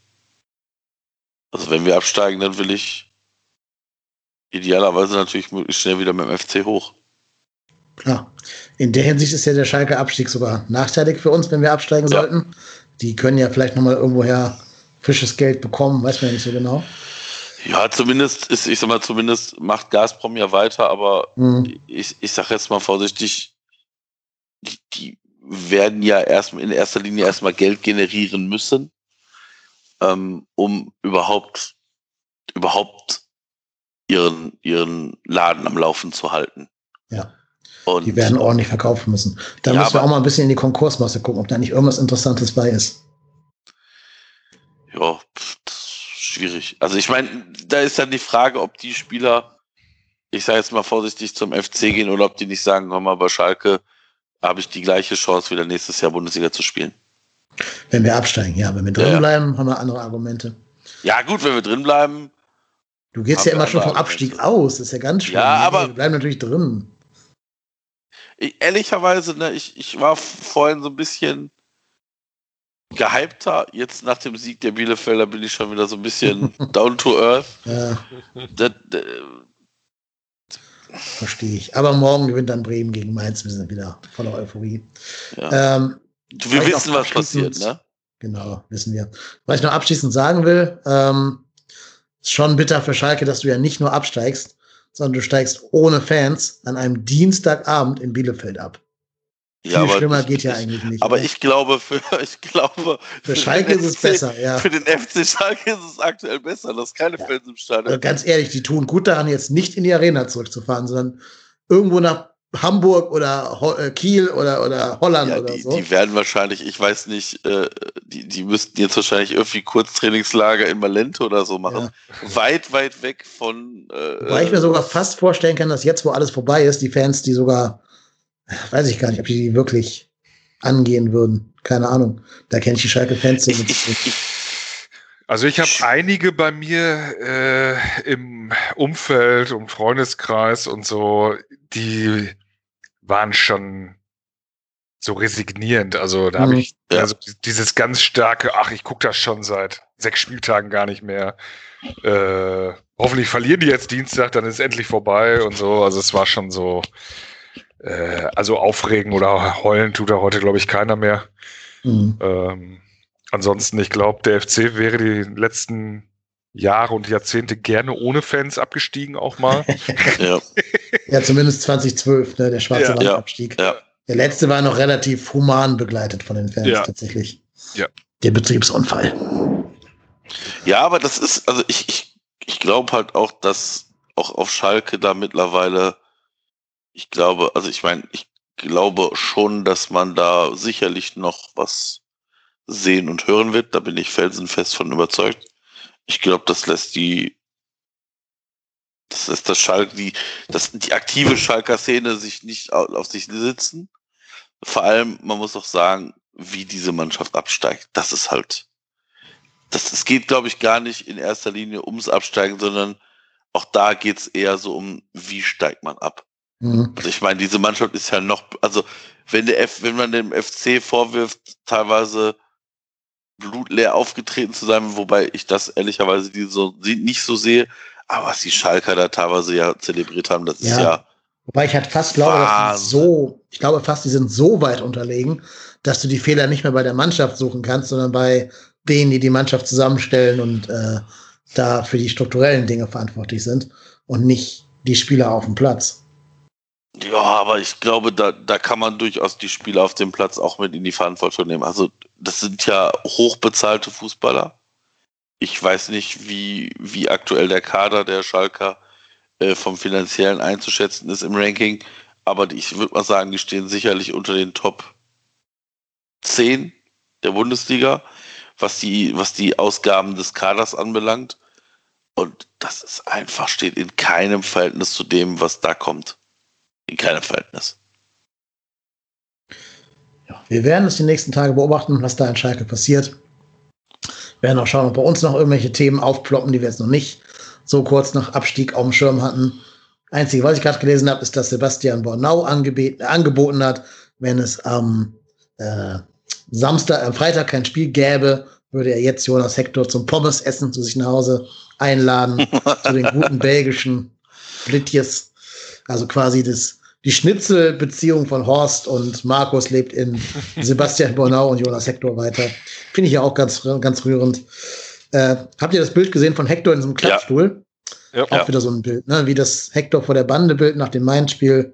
Speaker 2: Also wenn wir absteigen, dann will ich idealerweise natürlich möglichst schnell wieder mit dem FC hoch.
Speaker 1: Klar. In der Hinsicht ist ja der Schalke Abstieg sogar nachteilig für uns, wenn wir absteigen ja. sollten. Die können ja vielleicht nochmal irgendwoher frisches Geld bekommen, weiß man ja nicht so genau.
Speaker 2: Ja, zumindest ist, ich sag mal, zumindest macht Gazprom ja weiter, aber mhm. ich, ich sag jetzt mal vorsichtig, die, die werden ja erstmal in erster Linie erstmal Geld generieren müssen, ähm, um überhaupt, überhaupt ihren, ihren Laden am Laufen zu halten.
Speaker 1: Ja. Und die werden ordentlich verkaufen müssen. Da ja, müssen wir auch mal ein bisschen in die Konkursmasse gucken, ob da nicht irgendwas Interessantes bei ist.
Speaker 2: Ja, schwierig. Also ich meine, da ist dann die Frage, ob die Spieler, ich sage jetzt mal vorsichtig, zum FC gehen oder ob die nicht sagen, komm mal, bei Schalke habe ich die gleiche Chance, wieder nächstes Jahr Bundesliga zu spielen.
Speaker 1: Wenn wir absteigen, ja. Wenn wir drin ja, bleiben, haben wir andere Argumente.
Speaker 2: Ja, gut, wenn wir drin bleiben.
Speaker 1: Du gehst ja immer schon vom Abstieg aus, das ist ja ganz schön.
Speaker 2: Ja, aber.
Speaker 1: Wir bleiben natürlich drin.
Speaker 2: Ich, ehrlicherweise, ne, ich, ich war vorhin so ein bisschen gehypter. Jetzt nach dem Sieg der Bielefelder bin ich schon wieder so ein bisschen down to earth. Ja. Das, das,
Speaker 1: Verstehe ich. Aber morgen gewinnt dann Bremen gegen Mainz. Wir sind wieder voller Euphorie.
Speaker 2: Ja. Ähm, wir wissen, was passiert, ne?
Speaker 1: Genau, wissen wir. Was ich noch abschließend sagen will, ähm, ist schon bitter für Schalke, dass du ja nicht nur absteigst, sondern du steigst ohne Fans an einem Dienstagabend in Bielefeld ab.
Speaker 2: Ja, Viel
Speaker 1: aber schlimmer ich, geht ja eigentlich nicht.
Speaker 2: Aber oder? ich glaube, für, ich glaube,
Speaker 1: für, für Schalke ist es besser, ja.
Speaker 2: Für den FC Schalke ist es aktuell besser, dass keine ja. Fans im Stadion
Speaker 1: also Ganz ehrlich, die tun gut daran, jetzt nicht in die Arena zurückzufahren, sondern irgendwo nach Hamburg oder Ho äh, Kiel oder, oder Holland
Speaker 2: Ja,
Speaker 1: oder
Speaker 2: die,
Speaker 1: so.
Speaker 2: die werden wahrscheinlich, ich weiß nicht, äh, die, die müssten jetzt wahrscheinlich irgendwie Kurztrainingslager in Malente oder so machen. Weit, weit weg von. Äh,
Speaker 1: Wobei ich mir sogar fast vorstellen kann, dass jetzt, wo alles vorbei ist, die Fans, die sogar, weiß ich gar nicht, ob die die wirklich angehen würden. Keine Ahnung. Da kenne ich die Schalke-Fans.
Speaker 3: Also ich habe einige bei mir äh, im Umfeld und Freundeskreis und so, die waren schon so resignierend. Also da habe
Speaker 1: Mhm.
Speaker 3: ich
Speaker 2: Ja.
Speaker 3: also dieses ganz starke, ach, ich gucke das schon seit sechs Spieltagen gar nicht mehr. Äh, hoffentlich verlieren die jetzt Dienstag, dann ist endlich vorbei und so. Also es war schon so, äh, also aufregen oder heulen tut da heute, glaube ich, keiner mehr.
Speaker 1: Mhm.
Speaker 3: Ähm, ansonsten, ich glaube, der FC wäre die letzten Jahre und Jahrzehnte gerne ohne Fans abgestiegen, auch mal.
Speaker 2: ja,
Speaker 1: Ja, zumindest 2012, ne, der schwarze
Speaker 3: Ja.
Speaker 1: Wandabstieg.
Speaker 2: ja.
Speaker 1: Der letzte war noch relativ human begleitet von den Fans
Speaker 3: Ja.
Speaker 1: tatsächlich.
Speaker 3: Ja.
Speaker 1: Der Betriebsunfall.
Speaker 2: Ja, aber das ist, also ich, ich, ich glaube halt auch, dass auch auf Schalke da mittlerweile, ich glaube, also ich meine, ich glaube schon, dass man da sicherlich noch was sehen und hören wird. Da bin ich felsenfest von überzeugt. Ich glaube, das lässt die, das lässt das Schalke, die, das, die aktive Schalker Szene sich nicht au- auf sich sitzen. Vor allem, man muss auch sagen, wie diese Mannschaft absteigt. Das ist halt, das, es geht, glaube ich, gar nicht in erster Linie ums Absteigen, sondern auch da geht's eher so um, wie steigt man ab.
Speaker 1: Mhm.
Speaker 2: Also ich meine, diese Mannschaft ist ja noch, also wenn der F, wenn man dem FC vorwirft, teilweise blutleer aufgetreten zu sein, wobei ich das ehrlicherweise die so, sie nicht so sehe, aber was die Schalker da teilweise ja zelebriert haben, das ist
Speaker 1: Ja.
Speaker 2: ja,
Speaker 1: Wobei ich halt fast glaube, dass die so, ich glaube fast, die sind so weit unterlegen, dass du die Fehler nicht mehr bei der Mannschaft suchen kannst, sondern bei denen, die die Mannschaft zusammenstellen und äh, da für die strukturellen Dinge verantwortlich sind und nicht die Spieler auf dem Platz.
Speaker 2: ja, aber ich glaube, da, da kann man durchaus die Spieler auf dem Platz auch mit in die Verantwortung nehmen. Also, das sind ja hochbezahlte Fußballer. Ich weiß nicht, wie, wie aktuell der Kader der Schalker äh, vom finanziellen einzuschätzen ist im Ranking, aber ich würde mal sagen, die stehen sicherlich unter den Top 10 der Bundesliga, was die, was die Ausgaben des Kaders anbelangt. Und das ist einfach, steht in keinem Verhältnis zu dem, was da kommt. In keinem Verhältnis.
Speaker 1: Ja, wir werden es die nächsten Tage beobachten, was da in Schalke passiert. Wir werden auch schauen, ob bei uns noch irgendwelche Themen aufploppen, die wir jetzt noch nicht so kurz nach Abstieg auf dem Schirm hatten. Einzige, was ich gerade gelesen habe, ist, dass Sebastian Bornau angeboten hat, wenn es am äh, Samstag, am Freitag kein Spiel gäbe, würde er jetzt Jonas Hector zum Pommesessen zu sich nach Hause einladen, zu den guten belgischen Blitjes. Also quasi das, die Schnitzelbeziehung von Horst und Markus lebt in Sebastian Bornau und Jonas Hector weiter. Finde ich ja auch ganz, ganz rührend. Äh, habt ihr das Bild gesehen von Hector in so einem Klappstuhl?
Speaker 3: Ja.
Speaker 1: Auch
Speaker 2: Ja.
Speaker 1: wieder so ein Bild, ne? wie das Hector vor der Bande Bild nach dem Main-Spiel.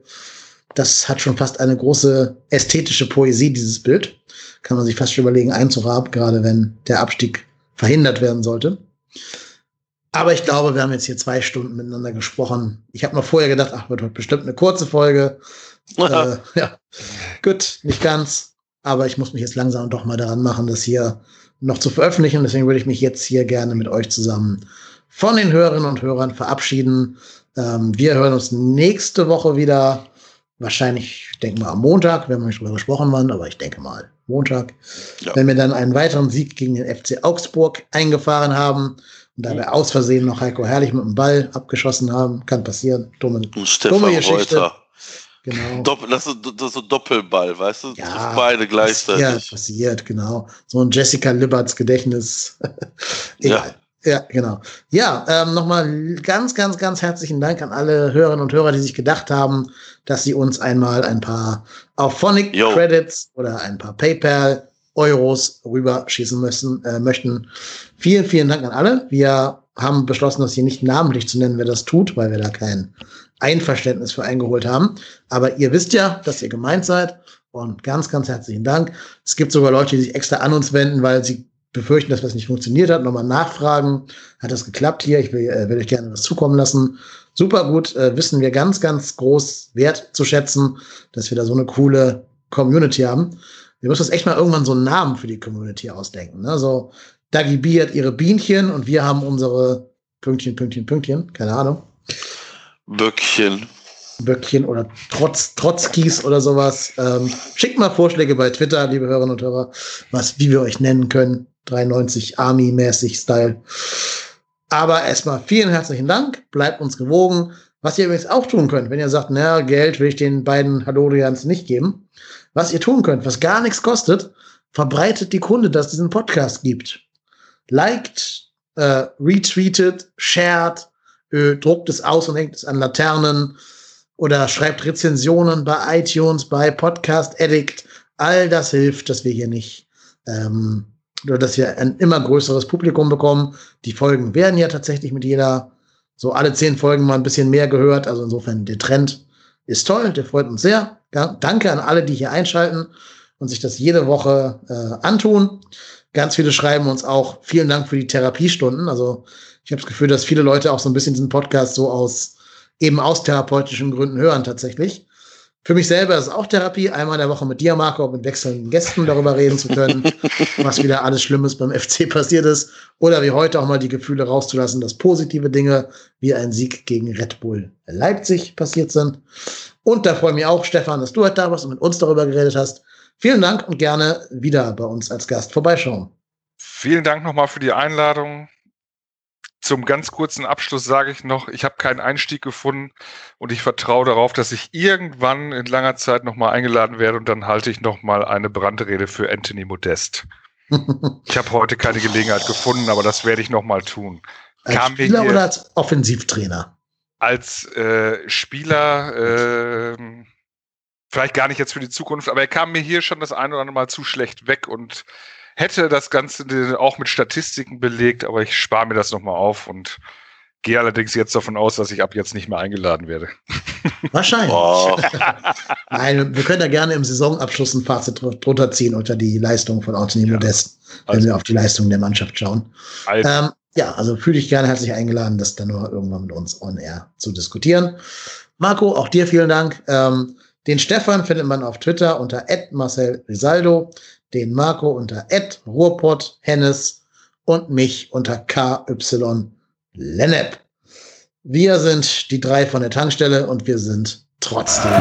Speaker 1: Das hat schon fast eine große ästhetische Poesie, dieses Bild. Kann man sich fast schon überlegen, einzurahmen, gerade wenn der Abstieg verhindert werden sollte. Aber ich glaube, wir haben jetzt hier zwei Stunden miteinander gesprochen. Ich habe noch vorher gedacht, ach, wird heute bestimmt eine kurze Folge. äh, ja, gut, nicht ganz. Aber ich muss mich jetzt langsam doch mal daran machen, das hier noch zu veröffentlichen. Deswegen würde ich mich jetzt hier gerne mit euch zusammen von den Hörerinnen und Hörern verabschieden. Ähm, wir hören uns nächste Woche wieder. Wahrscheinlich, ich denke mal, am Montag. Wir haben nicht drüber gesprochen, wann, aber ich denke mal Montag.
Speaker 2: Ja.
Speaker 1: Wenn wir dann einen weiteren Sieg gegen den FC Augsburg eingefahren haben und dabei aus Versehen noch Heiko Herrlich mit dem Ball abgeschossen haben. Kann passieren. Dumme,
Speaker 2: Und Stefan
Speaker 1: Dumme Geschichte.
Speaker 2: Reuter.
Speaker 1: genau.
Speaker 2: Doppel, das, ist, das ist so Doppelball, weißt du?
Speaker 1: Ja,
Speaker 2: beide gleichzeitig.
Speaker 1: Passiert, passiert, genau. So ein Jessica Libberts Gedächtnis. Egal. Ja. genau. Ja, ähm, nochmal ganz, ganz, ganz herzlichen Dank an alle Hörerinnen und Hörer, die sich gedacht haben, dass sie uns einmal ein paar Auphonic. Credits oder ein paar PayPal Euros rüberschießen müssen, äh, möchten. Vielen, vielen Dank an alle. Wir haben beschlossen, das hier nicht namentlich zu nennen, wer das tut, weil wir da kein Einverständnis für eingeholt haben. Aber ihr wisst ja, dass ihr gemeint seid. Und ganz, ganz herzlichen Dank. Es gibt sogar Leute, die sich extra an uns wenden, weil sie befürchten, dass was nicht funktioniert hat. Nochmal nachfragen. Hat das geklappt hier? Ich will, äh, will euch gerne was zukommen lassen. super gut, äh, wissen wir ganz, ganz groß wert zu schätzen, dass wir da so eine coole Community haben. Wir müssen uns echt mal irgendwann so einen Namen für die Community ausdenken. Ne? So, Dagi B hat ihre Bienchen und wir haben unsere Pünktchen, Pünktchen, Pünktchen, keine Ahnung.
Speaker 2: Böckchen.
Speaker 1: Böckchen oder Trotz, Trotzkis oder sowas. Ähm, schickt mal Vorschläge bei Twitter, liebe Hörerinnen und Hörer, was, wie wir euch nennen können. 93 Army-mäßig Style. Aber erstmal vielen herzlichen Dank. Bleibt uns gewogen. Was ihr übrigens auch tun könnt, wenn ihr sagt, naja, Geld will ich den beiden Halorians nicht geben. Was ihr tun könnt, was gar nichts kostet, verbreitet die Kunde, dass es diesen Podcast gibt. Liked, äh, retweetet, shared, äh, druckt es aus und hängt es an Laternen oder schreibt Rezensionen bei iTunes, bei Podcast Addict. All das hilft, dass wir hier nicht, ähm, dass wir ein immer größeres Publikum bekommen. Die Folgen werden ja tatsächlich mit jeder, so alle zehn Folgen mal ein bisschen mehr gehört. Also insofern der Trend ist toll, der freut uns sehr. Danke an alle, die hier einschalten und sich das jede Woche äh, antun. Ganz viele schreiben uns auch vielen Dank für die Therapiestunden. Also ich habe das Gefühl, dass viele Leute auch so ein bisschen diesen Podcast so aus eben aus therapeutischen Gründen hören tatsächlich. Für mich selber ist es auch Therapie, einmal in der Woche mit dir, Marco, mit wechselnden Gästen darüber reden zu können, was wieder alles Schlimmes beim FC passiert ist. Oder wie heute auch mal die Gefühle rauszulassen, dass positive Dinge wie ein Sieg gegen Red Bull Leipzig passiert sind. Und da freue ich mich auch, Stefan, dass du heute da warst und mit uns darüber geredet hast. Vielen Dank und gerne wieder bei uns als Gast vorbeischauen.
Speaker 3: Vielen Dank nochmal für die Einladung. Zum ganz kurzen Abschluss sage ich noch, ich habe keinen Einstieg gefunden und ich vertraue darauf, dass ich irgendwann in langer Zeit nochmal eingeladen werde und dann halte ich nochmal eine Brandrede für Anthony Modest. ich habe heute keine Gelegenheit gefunden, aber das werde ich nochmal tun.
Speaker 1: Als Kam Spieler oder als Offensivtrainer?
Speaker 3: Als äh, Spieler, äh, vielleicht gar nicht jetzt für die Zukunft, aber er kam mir hier schon das ein oder andere Mal zu schlecht weg und hätte das Ganze auch mit Statistiken belegt, aber ich spare mir das nochmal auf und gehe allerdings jetzt davon aus, dass ich ab jetzt nicht mehr eingeladen werde.
Speaker 1: Wahrscheinlich. Oh. Nein, wir können da gerne im Saisonabschluss ein Fazit drunter ziehen unter die Leistung von Anthony ja. Modest, wenn also. wir auf die Leistung der Mannschaft schauen. Also. Ähm, ja, also fühle ich gerne herzlich eingeladen, das dann nur irgendwann mit uns on air zu diskutieren. Marco, auch dir vielen Dank. Ähm, den Stefan findet man auf Twitter unter Marcel Risaldo den Marco unter Ed Ruhrpott Hennes und mich unter KY Lennep. Wir sind die drei von der Tankstelle und wir sind trotzdem.